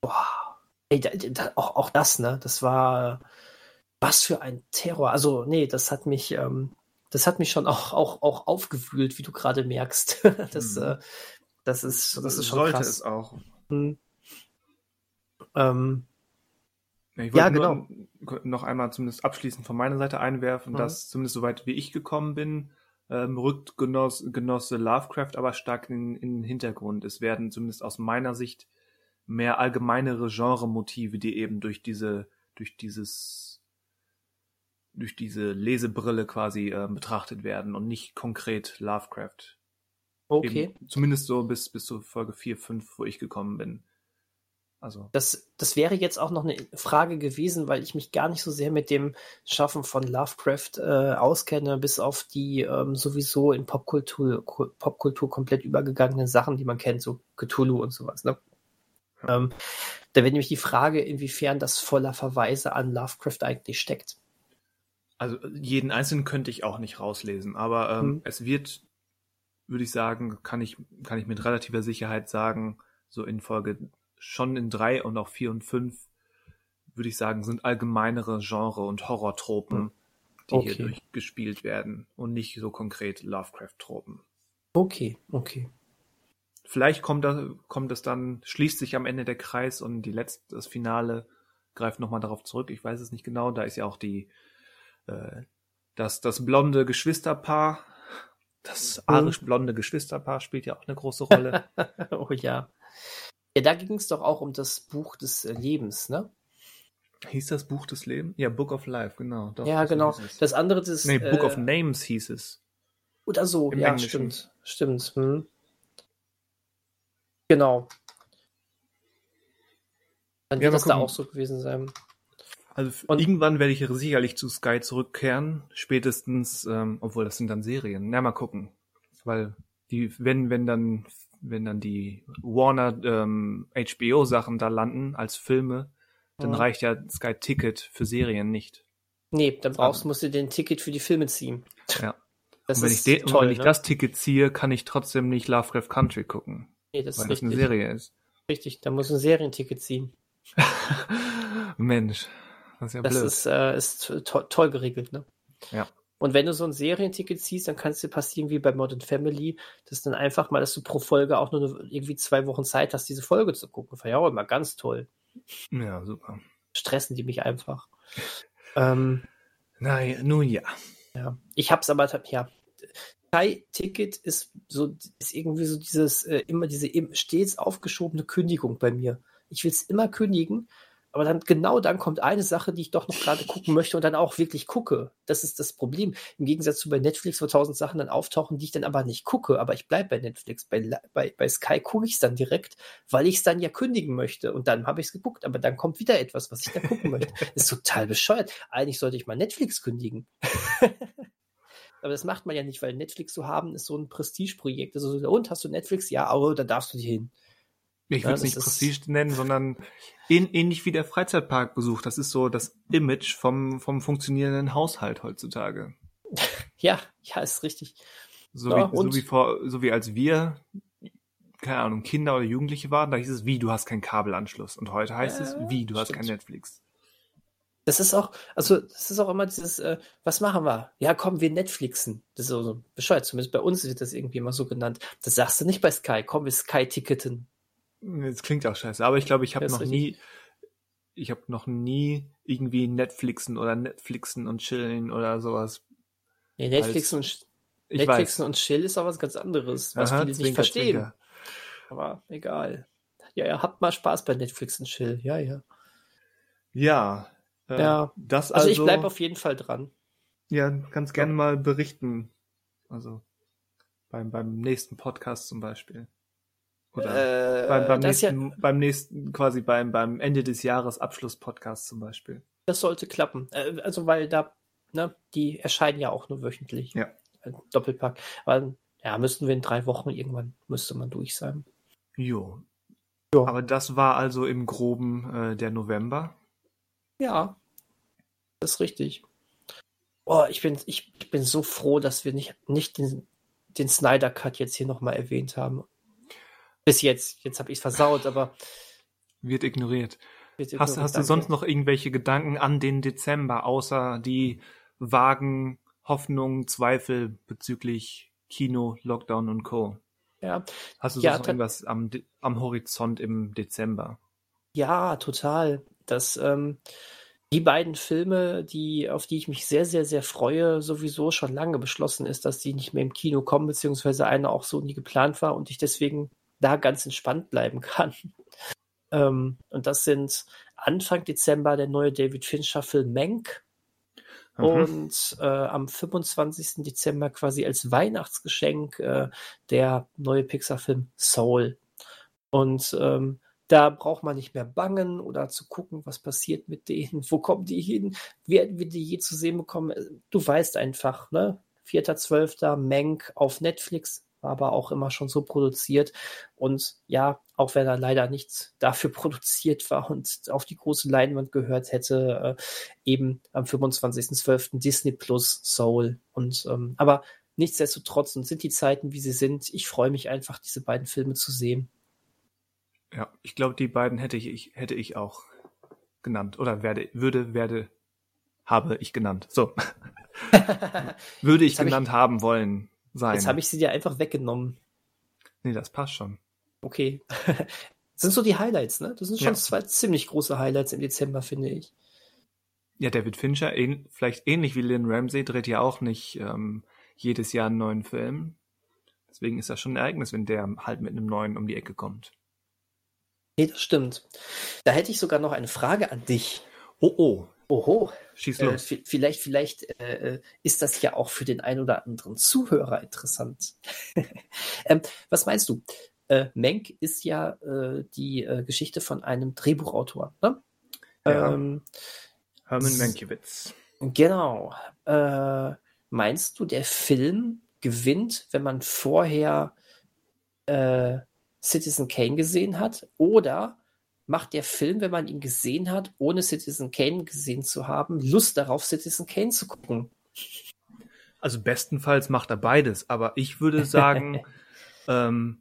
Boah. Ey, da, da, auch, auch das, ne? Das war was für ein Terror. Also, nee, das hat mich, ähm, das hat mich schon auch, auch, auch aufgewühlt, wie du gerade merkst. das, mhm. äh, das ist, das ist schon Sollte krass. es auch. Mhm. Ähm, ja, genau. noch einmal zumindest abschließend von meiner Seite einwerfen, mhm. dass zumindest soweit wie ich gekommen bin, ähm, rückt Genoss, Genosse Lovecraft aber stark in, in den Hintergrund. Es werden zumindest aus meiner Sicht mehr allgemeinere Genremotive, die eben durch diese, durch dieses durch diese Lesebrille quasi äh, betrachtet werden und nicht konkret Lovecraft. Okay. Eben, zumindest so bis, bis zur Folge 4, 5, wo ich gekommen bin. Also. Das, das wäre jetzt auch noch eine Frage gewesen, weil ich mich gar nicht so sehr mit dem Schaffen von Lovecraft äh, auskenne, bis auf die ähm, sowieso in Popkultur, Popkultur komplett übergegangenen Sachen, die man kennt, so Cthulhu und sowas. Ne? Ähm, da wäre nämlich die Frage, inwiefern das voller Verweise an Lovecraft eigentlich steckt. Also jeden einzelnen könnte ich auch nicht rauslesen, aber ähm, mhm. es wird, würde ich sagen, kann ich, kann ich mit relativer Sicherheit sagen, so in Folge schon in drei und auch vier und fünf, würde ich sagen, sind allgemeinere Genre- und Horrortropen, mhm. die okay. hier durchgespielt werden und nicht so konkret Lovecraft-Tropen. Okay, okay. Vielleicht kommt, da, kommt es dann, schließt sich am Ende der Kreis und die letzte, das Finale greift nochmal darauf zurück. Ich weiß es nicht genau. Da ist ja auch die äh, das, das blonde Geschwisterpaar, das mhm. arisch-blonde Geschwisterpaar spielt ja auch eine große Rolle. oh ja. Ja, da ging es doch auch um das Buch des Lebens, ne? Hieß das Buch des Lebens? Ja, Book of Life, genau. Doch, ja, genau. Das andere das. Nee, Book äh, of Names hieß es. Oder so, ja, Englischen. stimmt. Stimmt. Hm. Genau. Dann wird ja, das gucken. da auch so gewesen sein. Also und irgendwann werde ich sicherlich zu Sky zurückkehren, spätestens, ähm, obwohl das sind dann Serien. Na, mal gucken. Weil die, wenn, wenn dann, wenn dann die Warner ähm, HBO-Sachen da landen als Filme, dann ja. reicht ja Sky Ticket für Serien nicht. Nee, dann brauchst, also. musst du den Ticket für die Filme ziehen. Ja. Das und wenn, ich, den, toll, wenn ich ne? das Ticket ziehe, kann ich trotzdem nicht Lovecraft Country gucken. Nee, das weil ist richtig. das eine Serie ist. Richtig, da muss ein Serienticket ziehen. Mensch. Das ist ja das blöd. ist, äh, ist to toll geregelt, ne? Ja. Und wenn du so ein Serienticket ziehst, dann kann es dir passieren wie bei Modern Family, dass dann einfach mal, dass du pro Folge auch nur irgendwie zwei Wochen Zeit hast, diese Folge zu gucken. War ja auch immer ganz toll. Ja, super. Stressen die mich einfach. ähm, Nein, nun ja. Ja, ich hab's aber, ja. Sky-Ticket ist so, ist irgendwie so dieses, äh, immer diese stets aufgeschobene Kündigung bei mir. Ich will es immer kündigen aber dann genau dann kommt eine Sache, die ich doch noch gerade gucken möchte und dann auch wirklich gucke. Das ist das Problem. Im Gegensatz zu bei Netflix, wo tausend Sachen dann auftauchen, die ich dann aber nicht gucke. Aber ich bleibe bei Netflix. Bei, bei, bei Sky gucke ich es dann direkt, weil ich es dann ja kündigen möchte. Und dann habe ich es geguckt. Aber dann kommt wieder etwas, was ich da gucken möchte. Das ist total bescheuert. Eigentlich sollte ich mal Netflix kündigen. aber das macht man ja nicht, weil Netflix zu haben ist so ein Prestigeprojekt. Also, und hast du Netflix? Ja, aber da darfst du dich hin. Ich würde es ja, nicht Prestige nennen, sondern in, ähnlich wie der Freizeitparkbesuch. Das ist so das Image vom, vom funktionierenden Haushalt heutzutage. Ja, ja, ist richtig. So, ja, wie, so, wie vor, so wie als wir, keine Ahnung, Kinder oder Jugendliche waren, da hieß es, wie, du hast keinen Kabelanschluss. Und heute heißt äh, es, wie, du stimmt. hast kein Netflix. Das ist auch, also das ist auch immer dieses, äh, was machen wir? Ja, komm, wir Netflixen. Das ist so, so bescheuert, zumindest bei uns wird das irgendwie immer so genannt. Das sagst du nicht bei Sky, komm, wir Sky-Ticketen. Das klingt auch scheiße, aber ich glaube, ich habe noch nie, ich habe noch nie irgendwie Netflixen oder Netflixen und chillen oder sowas. Nee, Netflixen und, Netflixen weiß. und Chill ist auch was ganz anderes, was Aha, viele nicht Zwinker, verstehen. Zwinker. Aber egal. Ja, ja, habt mal Spaß bei Netflix und Chill. Ja, ja. Ja. Äh, Ja. Das Also, also, ich bleib auf jeden Fall dran. Ja, kannst gerne mal berichten. Also beim, beim nächsten Podcast zum Beispiel. Oder Äh, beim, beim, das, ja, nächsten, beim nächsten, quasi beim, beim Ende des Jahres Abschluss-Podcast zum Beispiel. das sollte klappen. Äh, also, weil da, ne, die erscheinen ja auch nur wöchentlich. Ja. Ein Doppelpack. Weil, ja, müssten wir in drei Wochen irgendwann, müsste man durch sein. Jo. Jo. Aber das war also im Groben äh, der November. Ja, das ist richtig. Oh, ich bin, ich, bin so froh, dass wir nicht, nicht den, den Snyder Cut jetzt hier nochmal erwähnt haben. Bis jetzt. Jetzt habe ich es versaut, aber. Wird ignoriert. bitte Hast, hast du sonst noch irgendwelche Gedanken an den Dezember, außer die vagen Hoffnungen, Zweifel bezüglich Kino, Lockdown und Co.? Ja, Hast du Ja, sonst noch irgendwas am, am Horizont im Dezember? ja, total. Das, ähm, die beiden Filme, die, auf die ich mich sehr, sehr, sehr freue, sowieso schon lange beschlossen ist, dass die nicht mehr im Kino kommen, beziehungsweise einer auch so nie geplant war und ich deswegen da ganz entspannt bleiben kann. Ähm, und das sind Anfang Dezember der neue David Fincher-Film Mank Mhm. und äh, am 25. Dezember quasi als Weihnachtsgeschenk äh, der neue Pixar-Film Soul. Und ähm, da braucht man nicht mehr bangen oder zu gucken, was passiert mit denen, wo kommen die hin, werden wir die je zu sehen bekommen. Du weißt einfach, ne? 4.12. Mank auf Netflix, aber auch immer schon so produziert. Und ja, auch wenn er leider nichts dafür produziert war und auf die große Leinwand gehört hätte, äh, eben am 25.12. Disney Plus Soul. Und ähm, aber nichtsdestotrotz und sind die Zeiten, wie sie sind. Ich freue mich einfach, diese beiden Filme zu sehen. Ja, ich glaube, die beiden hätte ich, ich, hätte ich auch genannt. Oder werde, würde, werde, habe ich genannt. So. würde ich Jetzt hab ich- genannt haben wollen sein. Jetzt habe ich sie dir einfach weggenommen. nee, das passt schon. Okay. Das sind so die Highlights, ne? Das sind schon Ja. zwei ziemlich große Highlights im Dezember, finde ich. Ja, David Fincher, ähn, vielleicht ähnlich wie Lynn Ramsey, dreht ja auch nicht ähm, jedes Jahr einen neuen Film. Deswegen ist das schon ein Ereignis, wenn der halt mit einem neuen um die Ecke kommt. Nee, das stimmt. Da hätte ich sogar noch eine Frage an dich. Oh, oh, Oho. schieß Äh, los. vi- vielleicht, vielleicht äh, äh, ist das ja auch für den ein oder anderen Zuhörer interessant. ähm, was meinst du? Äh, Menk ist ja äh, die äh, Geschichte von einem Drehbuchautor. Ne? Ja. Ähm, Herman Mankiewicz. Genau. Äh, meinst du, der Film gewinnt, wenn man vorher äh, Citizen Kane gesehen hat? Oder macht der Film, wenn man ihn gesehen hat, ohne Citizen Kane gesehen zu haben, Lust darauf, Citizen Kane zu gucken? Also bestenfalls macht er beides, aber ich würde sagen, ähm,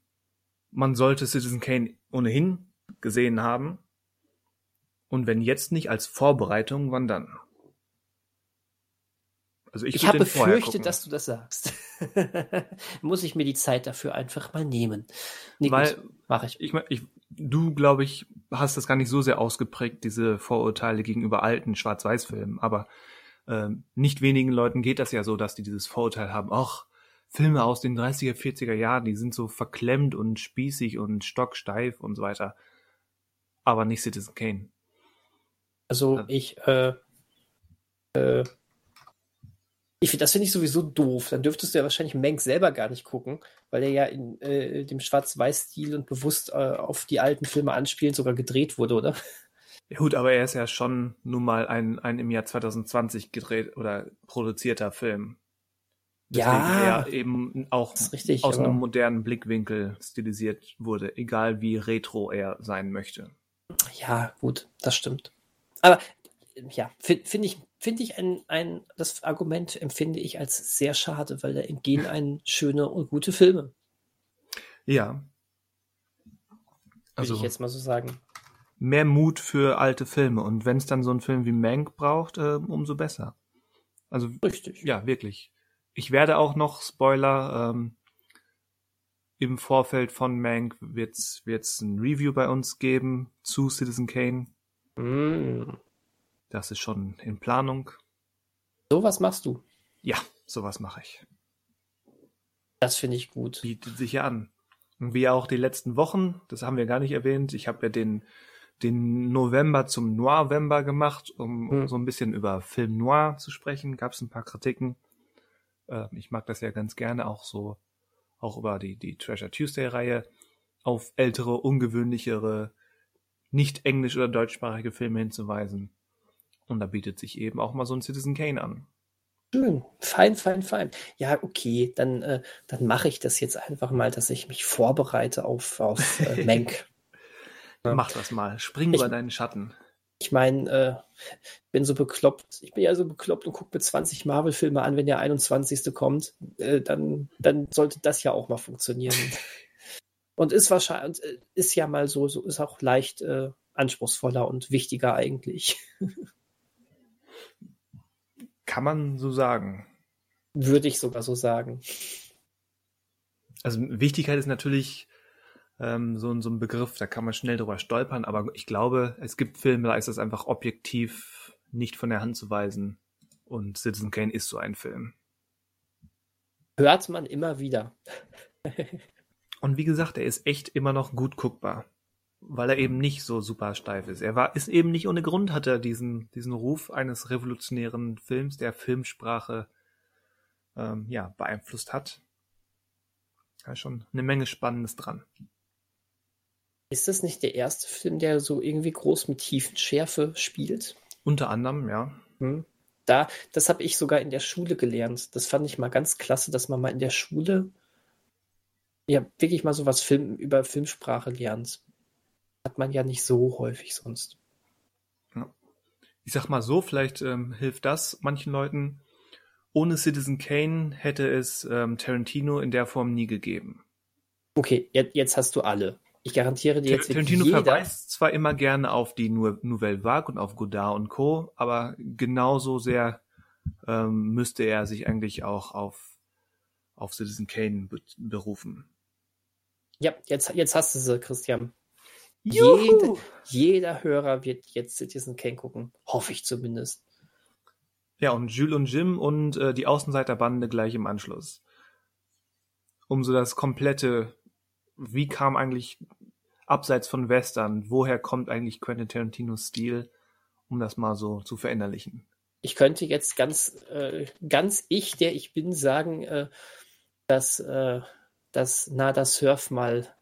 man sollte Citizen Kane ohnehin gesehen haben. Und wenn jetzt nicht als Vorbereitung, wann dann? Also ich, Ich, habe befürchtet, dass du das sagst. Muss ich mir die Zeit dafür einfach mal nehmen. Nee, Weil- gut, mache ich. ich, ich, du, glaube ich, hast das gar nicht so sehr ausgeprägt, diese Vorurteile gegenüber alten Schwarz-Weiß-Filmen. Aber ähm, nicht wenigen Leuten geht das ja so, dass die dieses Vorurteil haben, ach, Filme aus den 30er, 40er Jahren, die sind so verklemmt und spießig und stocksteif und so weiter. Aber nicht Citizen Kane. Also Ja. ich, äh, äh, ich finde, das finde ich sowieso doof. Dann dürftest du ja wahrscheinlich Mank selber gar nicht gucken, weil der ja in äh, dem Schwarz-Weiß-Stil und bewusst äh, auf die alten Filme anspielend sogar gedreht wurde, oder? Ja, gut, aber er ist ja schon nun mal ein, ein im Jahr 2020 gedreht oder produzierter Film. Ja. er eben auch richtig, aus einem modernen Blickwinkel stilisiert wurde, egal wie retro er sein möchte. Ja, gut, das stimmt. Aber ja, finde find ich, finde ich ein, ein, das Argument empfinde ich als sehr schade, weil da entgehen einen schöne und gute Filme, Ja. würde Also ich jetzt mal so sagen. mehr Mut für alte Filme. Und wenn es dann so einen Film wie Mank braucht, äh, umso besser. Also Richtig. ja, wirklich. Ich werde auch noch Spoiler ähm, im Vorfeld von Mank wird's wird's ein Review bei uns geben zu Citizen Kane. Mm. Das ist schon in Planung. So was machst du. Ja, sowas mache ich. Das finde ich gut. Bietet sich ja an. Und wie auch die letzten Wochen, das haben wir gar nicht erwähnt. Ich habe ja den den November zum Noirvember gemacht, um, um Hm. so ein bisschen über Film Noir zu sprechen. Gab es ein paar Kritiken. Äh, ich mag das ja ganz gerne auch so, auch über die, die Treasure Tuesday-Reihe auf ältere, ungewöhnlichere, nicht englisch- oder deutschsprachige Filme hinzuweisen. Und da bietet sich eben auch mal so ein Citizen Kane an. Schön. Fein, fein, fein. Ja, okay, dann, äh, dann mache ich das jetzt einfach mal, dass ich mich vorbereite auf, auf äh, Mank. Ja. Mach das mal. Spring Ich- über deinen Schatten. Ich meine, äh, bin so bekloppt. Ich bin ja so bekloppt und gucke mir 20 Marvel-Filme an, wenn der 21. kommt. Äh, dann, dann sollte das ja auch mal funktionieren. und ist wahrscheinlich, äh, ist ja mal so, so ist auch leicht äh, anspruchsvoller und wichtiger eigentlich. Kann man so sagen. Würde ich sogar so sagen. Also Wichtigkeit ist natürlich ähm, so, ein- so ein Begriff, da kann man schnell drüber stolpern, aber ich glaube, es gibt Filme, da ist das einfach objektiv nicht von der Hand zu weisen. Und Citizen Kane ist so ein Film. Hört man immer wieder. Und wie gesagt, er ist echt immer noch gut guckbar, weil er eben nicht so super steif ist. Er war, ist eben nicht ohne Grund, hat er diesen, diesen Ruf eines revolutionären Films, der Filmsprache ähm, ja, beeinflusst hat. Da ist schon eine Menge Spannendes dran. Ist das nicht der erste Film, der so irgendwie groß mit Tiefenschärfe spielt? Unter anderem, ja. Hm. Da, das habe ich sogar in der Schule gelernt. Das fand ich mal ganz klasse, dass man mal in der Schule ja wirklich mal so was Film, über Filmsprache lernt. Hat man ja nicht so häufig sonst. ich sag mal so, vielleicht ähm, hilft das manchen Leuten. Ohne Citizen Kane hätte es ähm, Tarantino in der Form nie gegeben. Okay, jetzt, jetzt hast du alle. Ich garantiere dir jetzt Tarantino jeder. verweist zwar immer gerne auf die Nou- Nouvelle Vague und auf Godard und Co., aber genauso sehr ähm, müsste er sich eigentlich auch auf, auf Citizen Kane be berufen. Ja, jetzt, jetzt hast du sie, Christian. Jede, jeder Hörer wird jetzt Citizen Kane gucken. Hoffe ich zumindest. Ja, und Jules und Jim und äh, die Außenseiterbande gleich im Anschluss. Um so das komplette, wie kam eigentlich abseits von Western, woher kommt eigentlich Quentin Tarantinos Stil, um das mal so zu verinnerlichen. Ich könnte jetzt ganz, äh, ganz ich, der ich bin, sagen, äh, dass, äh, dass Nada Surf mal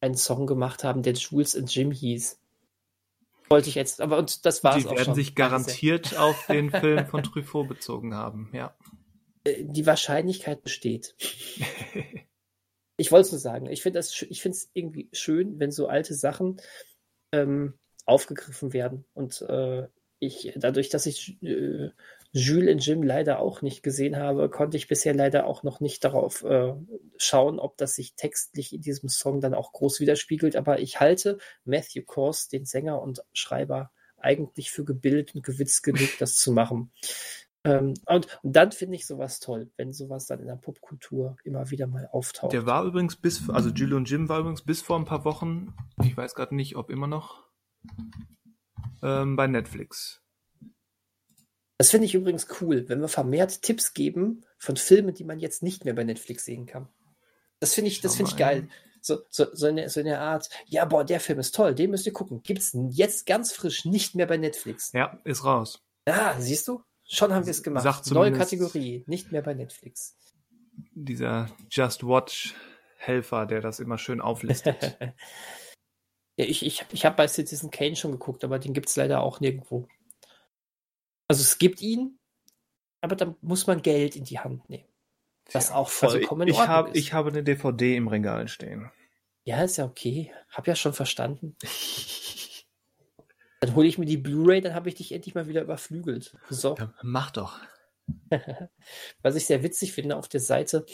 einen Song gemacht haben, der Jules and Jim hieß. Wollte ich jetzt, aber und das war Die es auch werden schon. sich garantiert auf den Film von Truffaut bezogen haben, ja. Äh, Die Wahrscheinlichkeit besteht. Ich wollte es nur sagen. Ich finde das, ich finde es irgendwie schön, wenn so alte Sachen ähm, aufgegriffen werden. Und äh, ich, dadurch, dass ich äh, Jules und Jim leider auch nicht gesehen habe, konnte ich bisher leider auch noch nicht darauf äh, schauen, ob das sich textlich in diesem Song dann auch groß widerspiegelt. Aber ich halte Matthew Kors, den Sänger und Schreiber, eigentlich für gebildet und gewitzt genug, das zu machen. Ähm, und, und dann finde ich sowas toll, wenn sowas dann in der Popkultur immer wieder mal auftaucht. Der war übrigens bis, also Jules und Jim war übrigens bis vor ein paar Wochen, ich weiß gerade nicht, ob immer noch, ähm, bei Netflix. Das finde ich übrigens cool, wenn wir vermehrt Tipps geben von Filmen, die man jetzt nicht mehr bei Netflix sehen kann. Das finde ich, das finde ich geil. So, so, so, eine, so eine Art, ja, boah, der Film ist toll, den müsst ihr gucken. Gibt es jetzt ganz frisch nicht mehr bei Netflix. Ja, ist raus. Ah, siehst du? Schon haben wir es gemacht. Sagt Neue Kategorie, nicht mehr bei Netflix. Dieser Just Watch Helfer, der das immer schön auflistet. Ja, ich, ich, ich habe bei Citizen Kane schon geguckt, aber den gibt es leider auch nirgendwo. Also es gibt ihn, aber dann muss man Geld in die Hand nehmen. Was auch also ich, vollkommen in ich, Ordnung hab, ist. ich habe eine DVD im Regal stehen. Ja, ist ja okay. Hab ja schon verstanden. Dann hole ich mir die Blu-ray, dann habe ich dich endlich mal wieder überflügelt. So. Ja, mach doch. Was ich sehr witzig finde auf der Seite,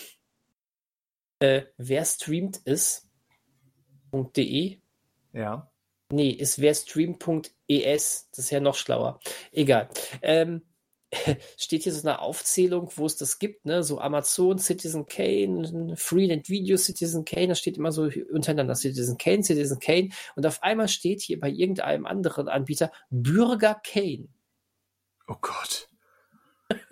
äh, wer streamt ist.de, Ja. Nee, es wäre stream.es. Das ist ja noch schlauer. Egal. Ähm, steht hier so eine Aufzählung, wo es das gibt, ne? So Amazon, Citizen Kane, Freeland Video, Citizen Kane, da steht immer so untereinander Citizen Kane, Citizen Kane und auf einmal steht hier bei irgendeinem anderen Anbieter Bürger Kane. Oh Gott.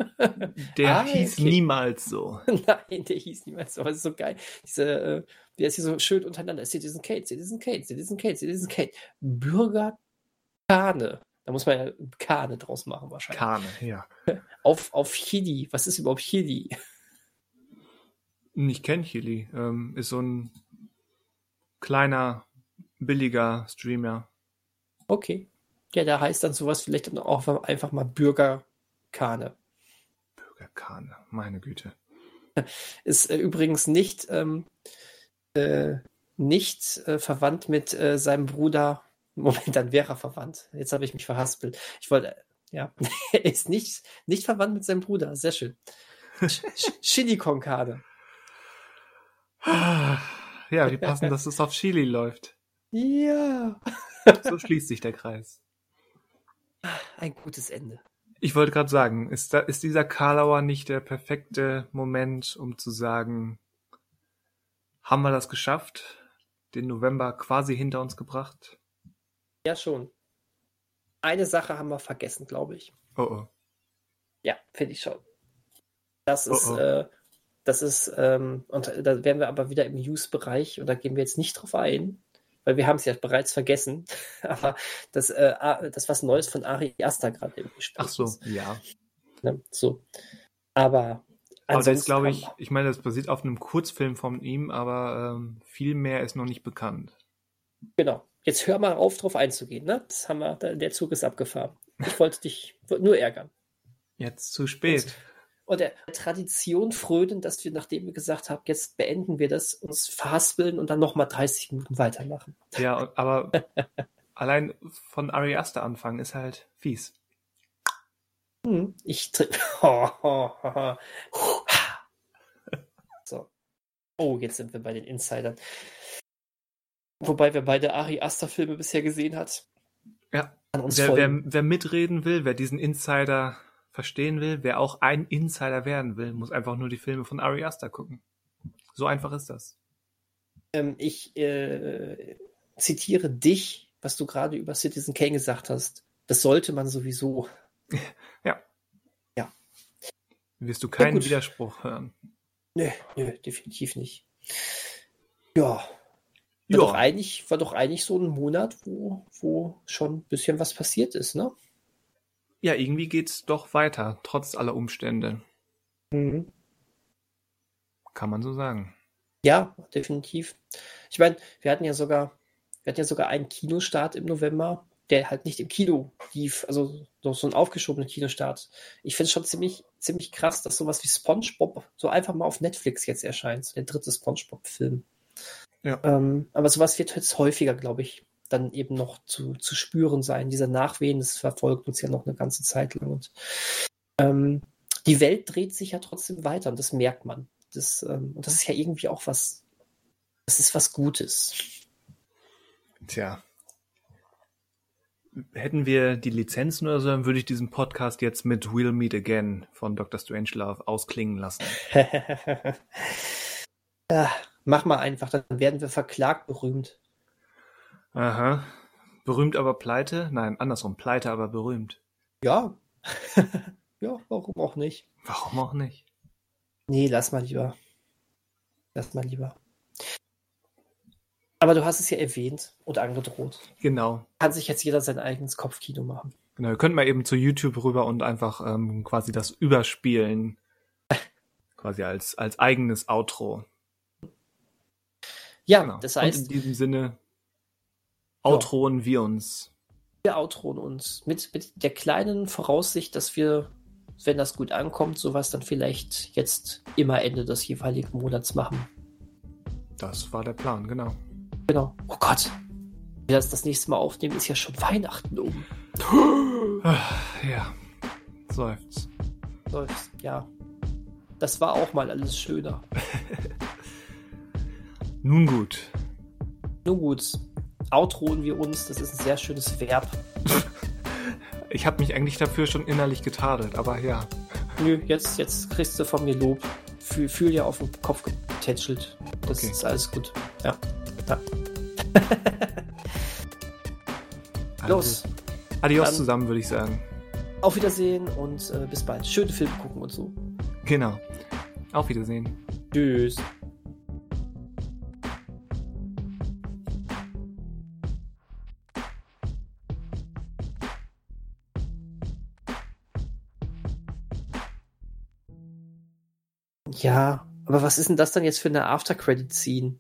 Der ah, hieß okay. niemals so. Nein, der hieß niemals so. Aber es ist so geil. Diese, äh, der ist hier so schön untereinander. Citizen Kane, Citizen Kane, Citizen Kane, Citizen Kane. Bürger Kane. Da muss man ja Kane draus machen wahrscheinlich. Kane, ja. Auf, auf Chili. Was ist überhaupt Chili? Ich kenne Chili. Ähm, ist so ein kleiner, billiger Streamer. Okay. Ja, da heißt dann sowas vielleicht auch einfach mal Bürger Bürger Kane, meine Güte. Ist äh, übrigens nicht, ähm, äh, nicht äh, verwandt mit äh, seinem Bruder Moment, dann wäre er verwandt. Jetzt habe ich mich verhaspelt. Ich wollte, ja, er ist nicht, nicht verwandt mit seinem Bruder. Sehr schön. Chili Concade. Ja, wie passend, dass es auf Chili läuft. Ja. So schließt sich der Kreis. Ein gutes Ende. Ich wollte gerade sagen, ist, da, ist dieser Karlauer nicht der perfekte Moment, um zu sagen, haben wir das geschafft? Den November quasi hinter uns gebracht? Ja, schon. Eine Sache haben wir vergessen, glaube ich. Oh oh. Ja, finde ich schon. Das ist, oh oh. Äh, das ist, ähm, und da wären wir aber wieder im News-Bereich und da gehen wir jetzt nicht drauf ein, weil wir haben es ja bereits vergessen. aber das, äh, das was Neues von Ari Aster gerade im Gespräch. Ach so, ist. ja. Ne? So. Aber aber das glaube ich, ich meine, das basiert auf einem Kurzfilm von ihm, aber ähm, viel mehr ist noch nicht bekannt. Genau. Jetzt hör mal auf, drauf einzugehen. Ne? Das haben wir, der Zug ist abgefahren. Ich wollte dich nur ärgern. Jetzt zu spät. Und, und der Tradition frönen, dass wir, nachdem wir gesagt haben, jetzt beenden wir das, uns verhaspeln und dann nochmal 30 Minuten weitermachen. Ja, aber allein von Ari Aster anfangen ist halt fies. Hm, ich so. Oh, jetzt sind wir bei den Insidern. Wobei wir beide Ari Aster Filme bisher gesehen hat. Ja. Wer, wer, wer, mitreden will, wer diesen Insider verstehen will, wer auch ein Insider werden will, muss einfach nur die Filme von Ari Aster gucken. So einfach ist das. Ähm, ich äh, zitiere dich, was du gerade über Citizen Kane gesagt hast. Das sollte man sowieso. Ja. Ja. Wirst du keinen ja, Widerspruch hören? Nö, nö, definitiv nicht. Ja, war, doch eigentlich, war doch eigentlich so ein Monat, wo, wo schon ein bisschen was passiert ist, ne? Ja, irgendwie geht's doch weiter, trotz aller Umstände. Mhm. Kann man so sagen. Ja, definitiv. Ich meine, wir hatten ja sogar, wir hatten ja sogar einen Kinostart im November, der halt nicht im Kino lief, also so, ein aufgeschobener Kinostart. Ich finde es schon ziemlich, ziemlich krass, dass sowas wie SpongeBob so einfach mal auf Netflix jetzt erscheint, so der dritte SpongeBob-Film. Ja. Ähm, aber sowas wird jetzt häufiger, glaube ich, dann eben noch zu, zu spüren sein. Dieser Nachwehen, das verfolgt uns ja noch eine ganze Zeit lang. Und ähm, die Welt dreht sich ja trotzdem weiter und das merkt man. Das, ähm, und das ist ja irgendwie auch was, das ist was Gutes. Tja. Hätten wir die Lizenzen oder so, dann würde ich diesen Podcast jetzt mit We'll Meet Again von Dr. Strangelove ausklingen lassen. ja, Mach mal einfach, dann werden wir verklagt berühmt. Aha. Berühmt aber pleite? Nein, andersrum. Pleite aber berühmt. Ja. ja, warum auch nicht? Warum auch nicht? Nee, lass mal lieber. Lass mal lieber. Aber du hast es ja erwähnt und angedroht. Genau. Kann sich jetzt jeder sein eigenes Kopfkino machen. Genau, ihr könnt mal eben zu YouTube rüber und einfach ähm, quasi das überspielen. quasi als, als eigenes Outro. Ja, genau. das heißt. Und in diesem Sinne outroen ja. wir uns. Wir outroen uns mit, mit der kleinen Voraussicht, dass wir, wenn das gut ankommt, sowas dann vielleicht jetzt immer Ende des jeweiligen Monats machen. Das war der Plan, genau. Genau. Oh Gott. Wenn wir das das nächste Mal aufnehmen, ist ja schon Weihnachten um. Ja. Seufzt. Seufzt, ja. Das war auch mal alles schöner. Nun gut. Nun gut. Outroen wir uns. Das ist ein sehr schönes Verb. Ich habe mich eigentlich dafür schon innerlich getadelt, aber ja. Nö, jetzt, jetzt kriegst du von mir Lob. Fühl, fühl dir auf den Kopf getätschelt. Das Okay. ist alles gut. Ja. ja. Also, Los. Adios Dann- zusammen, würde ich sagen. Auf Wiedersehen und äh, bis bald. Schöne Filme gucken und so. Genau. Auf Wiedersehen. Tschüss. Ja, aber was ist denn das dann jetzt für eine After-Credit-Scene?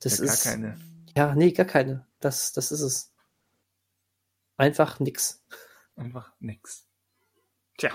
Das Ja, gar ist. keine. Ja, nee, gar keine. Das, das ist es. Einfach nix. Einfach nix. Tja.